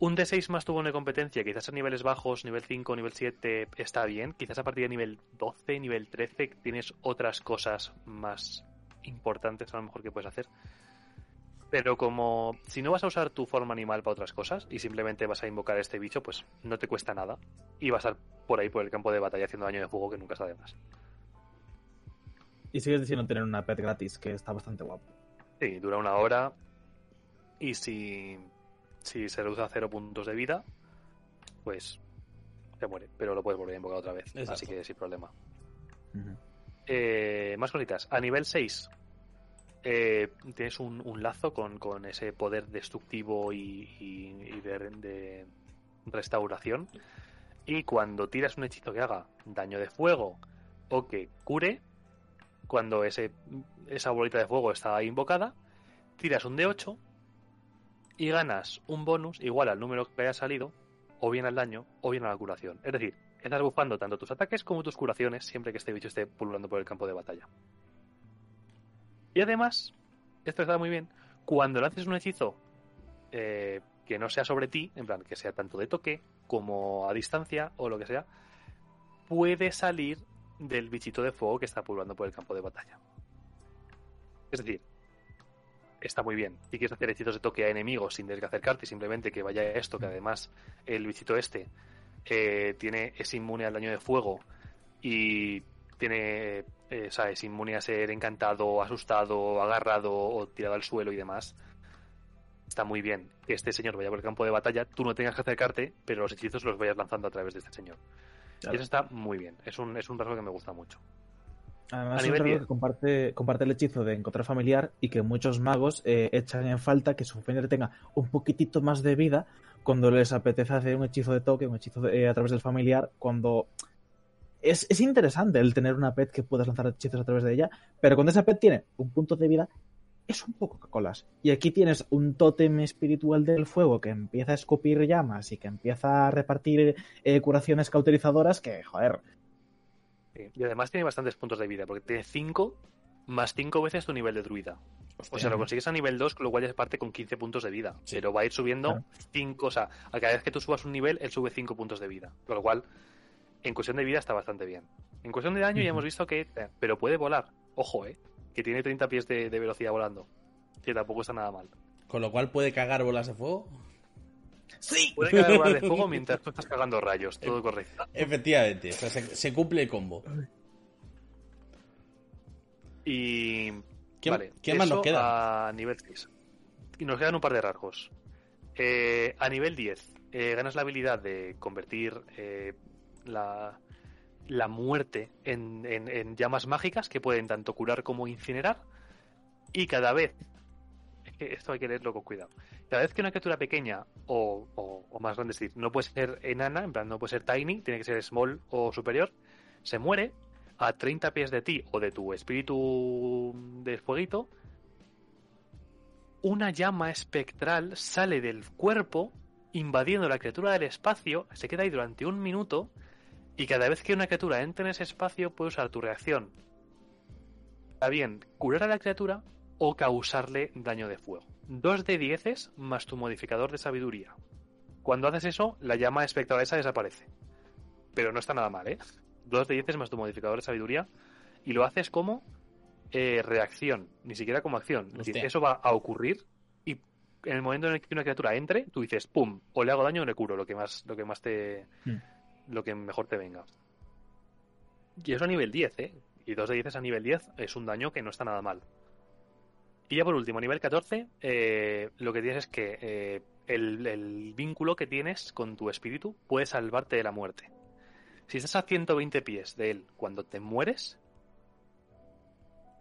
Un D6 más tu bono de competencia, quizás a niveles bajos, nivel 5, nivel 7, está bien. Quizás a partir de nivel 12, nivel 13, tienes otras cosas más importantes a lo mejor que puedes hacer. Pero como si no vas a usar tu forma animal para otras cosas y simplemente vas a invocar a este bicho, pues no te cuesta nada. Y vas a estar por ahí por el campo de batalla haciendo daño de fuego que nunca de más. Y sigues diciendo tener una pet gratis, que está bastante guapo. Sí, dura una hora. Y si, si se reduce a cero puntos de vida, pues se muere. Pero lo puedes volver a invocar otra vez. Exacto. Así que sin problema. Eh, más cositas. A nivel 6, eh, tienes un, lazo con, ese poder destructivo y, de, restauración. Y cuando tiras un hechizo que haga daño de fuego o que cure, cuando esa bolita de fuego está invocada, tiras un D8 y ganas un bonus igual al número que haya salido, o bien al daño, o bien a la curación. Es decir, estás bufando tanto tus ataques como tus curaciones siempre que este bicho esté pululando por el campo de batalla. Y además, esto está muy bien, cuando lances un hechizo eh, que no sea sobre ti, en plan que sea tanto de toque como a distancia o lo que sea, puede salir del bichito de fuego que está pululando por el campo de batalla. Es decir, está muy bien. Si quieres hacer hechizos de toque a enemigos sin tener que acercarte, simplemente que vaya esto, que además el bichito este eh, tiene, es inmune al daño de fuego y tiene, eh, o sea, es inmune a ser encantado, asustado, agarrado o tirado al suelo y demás. Está muy bien que este señor vaya por el campo de batalla, tú no tengas que acercarte, pero los hechizos los vayas lanzando a través de este señor. Claro. Y eso está muy bien. Es un, es un rasgo que me gusta mucho. Además, A es un nivel rasgo 10. que comparte, comparte el hechizo de encontrar familiar y que muchos magos eh, echan en falta que su familiar tenga un poquitito más de vida cuando les apetece hacer un hechizo de toque, un hechizo de- eh, a través del familiar, cuando... Es, es interesante el tener una pet que puedas lanzar hechizos a través de ella, pero cuando esa pet tiene un punto de vida, es un poco colas. Y aquí tienes un tótem espiritual del fuego que empieza a escupir llamas y que empieza a repartir eh, curaciones cauterizadoras que, joder, Sí. Y además tiene bastantes puntos de vida, porque tiene 5 más 5 veces tu nivel de druida. O sea, lo consigues a nivel 2, con lo cual ya se parte con 15 puntos de vida. Sí. Pero va a ir subiendo Claro. 5, o sea, a cada vez que tú subas un nivel, él sube 5 puntos de vida. Con lo cual, en cuestión de vida está bastante bien. En cuestión de daño ya hemos visto que... eh, Pero puede volar. Ojo, eh. Que tiene 30 pies de, de velocidad volando. Que tampoco está nada mal. Con lo cual puede cagar bolas de fuego. ¡Sí! Puede caer bolas de fuego mientras tú estás cagando rayos. Todo correcto. Efectivamente, o sea, se, se cumple el combo. Y... ¿Qué, vale, qué más nos queda? A nivel 6. Y nos quedan un par de rasgos. Eh, a nivel 10, eh, ganas la habilidad de convertir eh, la, muerte en, llamas mágicas que pueden tanto curar como incinerar. Y cada vez, esto hay que leerlo con cuidado, cada vez que una criatura pequeña o, o- o más grande, es decir, no puede ser enana, en plan no puede ser tiny, tiene que ser small o superior, se muere a 30 pies de ti o de tu espíritu de fueguito, una llama espectral sale del cuerpo invadiendo la criatura del espacio, se queda ahí durante un minuto y cada vez que una criatura entre en ese espacio puede usar tu reacción. Está bien, curar a la criatura o causarle daño de fuego. Dos de 10 más tu modificador de sabiduría. Cuando haces eso, la llama espectral esa desaparece. Pero no está nada mal, ¿eh? Dos de 10 más tu modificador de sabiduría. Y lo haces como eh, reacción, ni siquiera como acción. Es decir, eso va a ocurrir y en el momento en el que una criatura entre, tú dices, pum, o le hago daño o le curo, lo que más, lo que más te. Hmm. Lo que mejor te venga. Y eso a nivel 10, ¿eh? Y 2 de 10 a nivel 10 es un daño que no está nada mal. Y ya por último, a nivel 14, eh, lo que tienes es que eh, el, el vínculo que tienes con tu espíritu puede salvarte de la muerte. Si estás a 120 pies de él cuando te mueres,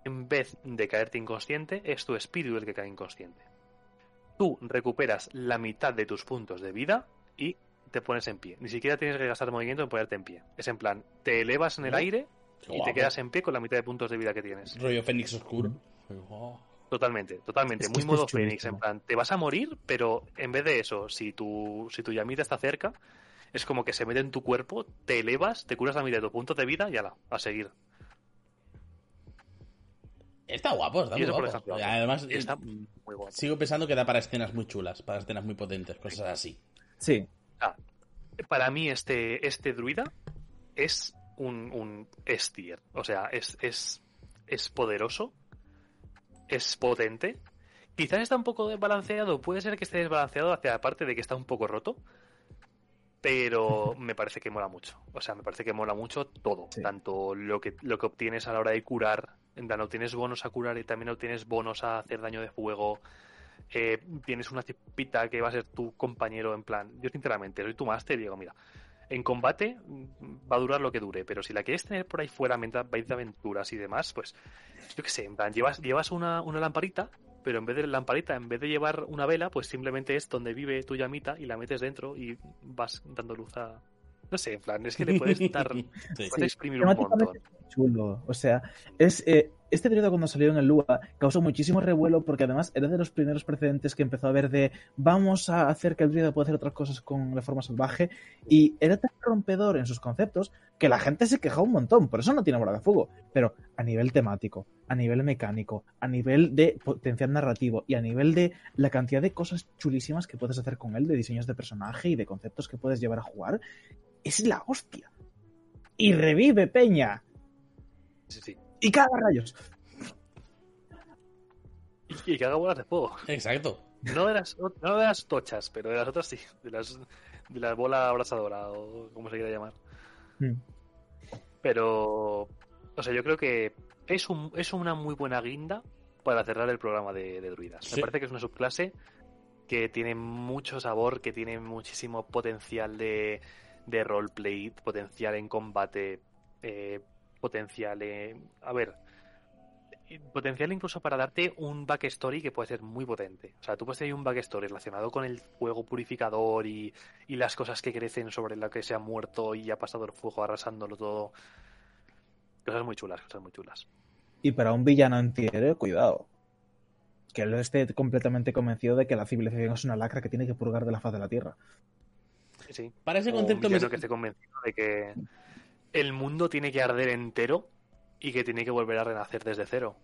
en vez de caerte inconsciente, es tu espíritu el que cae inconsciente. Tú recuperas la mitad de tus puntos de vida y te pones en pie. Ni siquiera tienes que gastar movimiento en ponerte en pie. Es en plan, te elevas en el aire Qué y guapo. te quedas en pie con la mitad de puntos de vida que tienes. Rollo Fénix Oscuro. Totalmente, totalmente. Es que Muy este modo es Fénix, en plan, te vas a morir, pero en vez de eso, si tu, si tu llamita está cerca, es como que se mete en tu cuerpo, te elevas, te curas la mitad de tu punto de vida y ala, a seguir. Está guapo, está muy guapo. ejemplo, Además, está eh, muy guapo. sigo pensando que da para escenas muy chulas, para escenas muy potentes, cosas así. Sí. Para mí este, este druida es un, un S tier. O sea, es, es, es poderoso, es potente. Quizás está un poco desbalanceado, puede ser que esté desbalanceado hacia la parte de que está un poco roto, pero me parece que mola mucho. O sea, me parece que mola mucho todo. Sí. Tanto lo que, lo que obtienes a la hora de curar, en plan, obtienes bonos a curar y también obtienes bonos a hacer daño de fuego. Eh, tienes una cipita que va a ser tu compañero en plan. Yo sinceramente soy tu máster y digo, mira, en combate va a durar lo que dure, pero si la quieres tener por ahí fuera mientras vais de aventuras y demás, pues yo qué sé, en plan, llevas, llevas una, una lamparita, pero en vez de lamparita, en vez de llevar una vela, pues simplemente es donde vive tu llamita y la metes dentro y vas dando luz a. No sé, en plan, es que le puedes dar. Sí. puedes exprimir un montón. Chulo. O sea, es eh, este druida cuando salió en el Lua causó muchísimo revuelo porque además era de los primeros precedentes que empezó a ver de vamos a hacer que el druida pueda hacer otras cosas con la forma salvaje y era tan rompedor en sus conceptos que la gente se quejaba un montón. Por eso no tiene bola de fuego. Pero a nivel temático, a nivel mecánico, a nivel de potencial narrativo y a nivel de la cantidad de cosas chulísimas que puedes hacer con él, de diseños de personaje y de conceptos que puedes llevar a jugar, es la hostia. Y revive Peña. Sí, sí. Y caga rayos. Y, y que haga bolas de fuego. Exacto. No de, las, no de las tochas, pero de las otras sí. De las, de la bola abrasadora o como se quiera llamar. Mm. Pero, o sea, yo creo que es, un, es una muy buena guinda para cerrar el programa de, de druidas. Sí. Me parece que es una subclase que tiene mucho sabor, que tiene muchísimo potencial de, de roleplay, potencial en combate, eh, potencial en... A ver, potencial incluso para darte un backstory que puede ser muy potente. O sea, tú puedes tener un backstory relacionado con el fuego purificador y, y las cosas que crecen sobre lo que se ha muerto y ha pasado el fuego arrasándolo todo. Cosas muy chulas, cosas muy chulas. Y para un villano antihéroe, cuidado. Que él esté completamente convencido de que la civilización es una lacra que tiene que purgar de la faz de la Tierra. Sí, sí. Para ese O un concepto me... que esté convencido de que el mundo tiene que arder entero y que tiene que volver a renacer desde cero.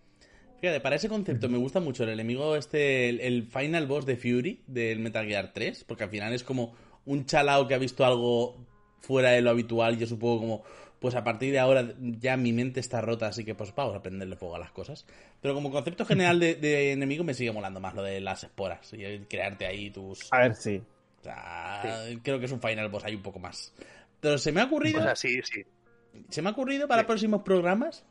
Fíjate, para ese concepto me gusta mucho el enemigo este, el, el final boss de Fury del Metal Gear 3, porque al final es como un chalao que ha visto algo fuera de lo habitual. Yo supongo como, pues a partir de ahora ya mi mente está rota, así que pues vamos a prenderle fuego a las cosas. Pero como concepto general de, de enemigo me sigue molando más lo de las esporas y el crearte ahí tus... A ver, sí. O sea, creo que es un final boss ahí un poco más. Pero se me ha ocurrido... O sea, sí, sí. Se me ha ocurrido para Sí. próximos programas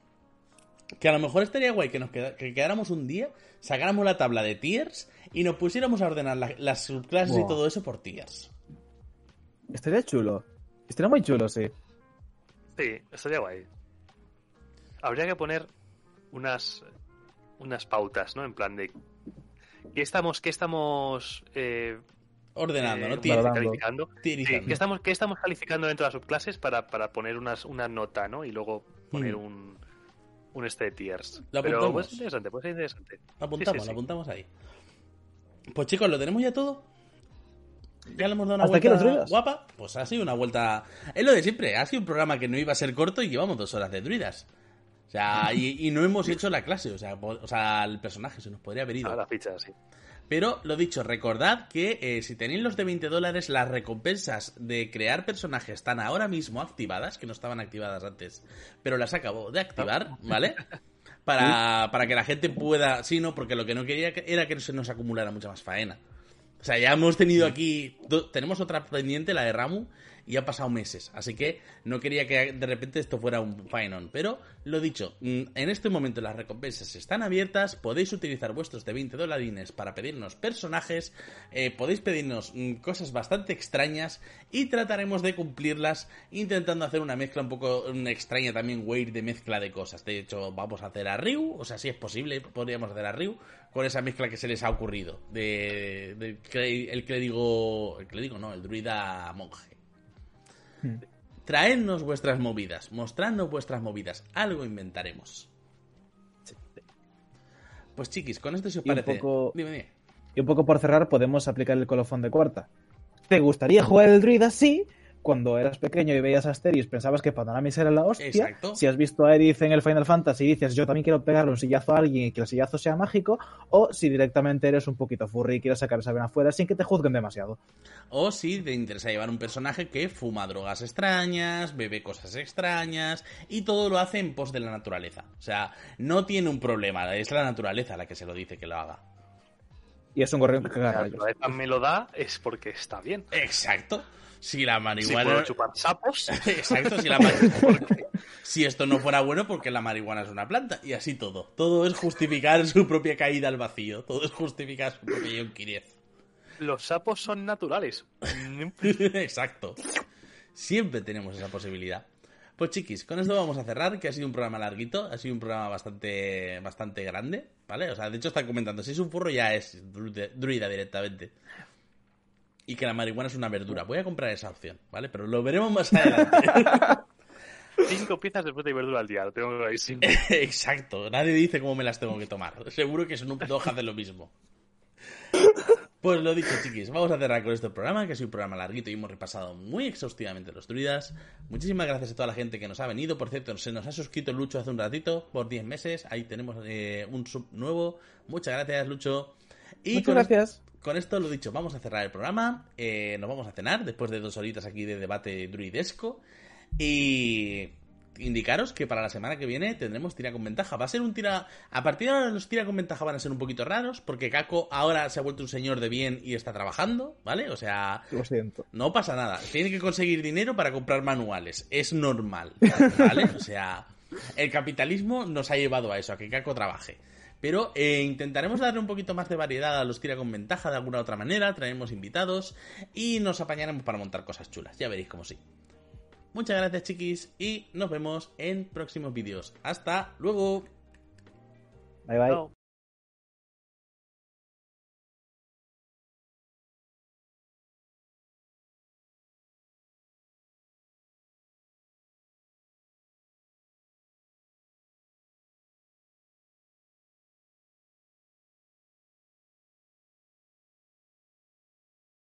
que a lo mejor estaría guay que nos queda- que quedáramos un día, sacáramos la tabla de tiers y nos pusiéramos a ordenar la- las subclases y todo eso por tiers. Estaría chulo. Estaría muy chulo, sí. Sí, estaría guay. Habría que poner unas unas pautas, ¿no? En plan de qué estamos, qué estamos eh, Ordenando, eh, ¿no? Valorando. Tiene- calificando. Sí. ¿qué estamos, qué estamos calificando dentro de las subclases para, para poner unas, una nota, ¿no? Y luego poner Mm. un un este de tiers. Lo Pero apuntamos. pues interesante, pues interesante. Lo apuntamos, Sí, sí, sí. lo apuntamos ahí. Pues chicos, ¿lo tenemos ya todo? ¿Ya le hemos dado una ¿Hasta vuelta guapa? Pues ha sido una vuelta... Es lo de siempre, ha sido un programa que no iba a ser corto y llevamos dos horas de druidas. O sea, y, y no hemos hecho la clase, o sea, o sea, el personaje se nos podría haber ido. Ah, la ficha, sí. Pero lo dicho, recordad que eh, si tenéis los de 20 dólares, las recompensas de crear personajes están ahora mismo activadas, que no estaban activadas antes, pero las acabo de activar, ¿vale? Para, para que la gente pueda... Sí, no, porque lo que no quería que- era que se nos acumulara mucha más faena. O sea, ya hemos tenido aquí... tenemos otra pendiente, la de Ramu, y ha pasado meses. Así que no quería que de repente esto fuera un faenón. Pero lo dicho, mm, en este momento las recompensas están abiertas. Podéis utilizar vuestros de 20 dolarines para pedirnos personajes. eh, podéis pedirnos mm, cosas bastante extrañas. Y trataremos de cumplirlas intentando hacer una mezcla un poco mm, extraña también, weird, de mezcla de cosas. De hecho, vamos a hacer a Ryu. O sea, si es posible, podríamos hacer a Ryu con esa mezcla que se les ha ocurrido. De, de el digo... El no, el druida monje. Hmm. Traednos vuestras movidas, mostradnos vuestras movidas, algo inventaremos. Pues chiquis, con esto si os Y un parece. poco- Dime, dime. Y un poco por cerrar, podemos aplicar el colofón de cuarta. ¿Te gustaría jugar el druida? Sí. Cuando eras pequeño y veías a Asteris pensabas que Panoramis era la hostia. Exacto. Si has visto a Aerith en el Final Fantasy y dices yo también quiero pegarle un sillazo a alguien y que el sillazo sea mágico, o si directamente eres un poquito furry y quieres sacar esa vena afuera sin que te juzguen demasiado. O si te interesa llevar un personaje que fuma drogas extrañas, bebe cosas extrañas y todo lo hace en pos de la naturaleza. O sea, no tiene un problema, es la naturaleza la que se lo dice que lo haga. Y es un gorrión que me lo da es porque está bien. Exacto. Si la Si marihuana. puedo chupar sapos, Exacto, si la marihuana. Si esto no fuera bueno, porque la marihuana es una planta. Y así todo. Todo es justificar su propia caída al vacío. Todo es justificar su propia yonquiriez. los sapos son naturales. Exacto. Siempre tenemos esa posibilidad. Pues chiquis, con esto vamos a cerrar, que ha sido un programa larguito, ha sido un programa bastante bastante grande, ¿vale? O sea, de hecho están comentando, si es un furro ya es druida directamente. Y que la marihuana es una verdura. Voy a comprar esa opción, ¿vale? Pero lo veremos más adelante. Cinco piezas de fruta y verdura al día, lo tengo clarísimo. Exacto, nadie dice cómo me las tengo que tomar. Seguro que Snoop Dogg hace lo mismo. Pues lo dicho, chiquis, vamos a cerrar con este programa, que ha sido un programa larguito y hemos repasado muy exhaustivamente los druidas. Muchísimas gracias a toda la gente que nos ha venido. Por cierto, se nos ha suscrito Lucho hace un ratito, por 10 meses. Ahí tenemos eh, un sub nuevo. Muchas gracias, Lucho. Y Muchas con es- gracias. Con esto lo dicho, vamos a cerrar el programa. eh, nos vamos a cenar después de dos horitas aquí de debate druidesco. Y indicaros que para la semana que viene tendremos tira con ventaja. Va a ser un tira. A partir de ahora los tira con ventaja van a ser un poquito raros. Porque Kako ahora se ha vuelto un señor de bien y está trabajando, ¿vale? O sea, Lo siento. no pasa nada. Tiene que conseguir dinero para comprar manuales. Es normal. ¿Vale? O sea, el capitalismo nos ha llevado a eso, a que Kako trabaje. Pero eh, intentaremos darle un poquito más de variedad a los tira con ventaja de alguna otra manera. Traemos invitados y nos apañaremos para montar cosas chulas. Ya veréis cómo sí. Muchas gracias, chiquis, y nos vemos en próximos vídeos. Hasta luego. Bye bye.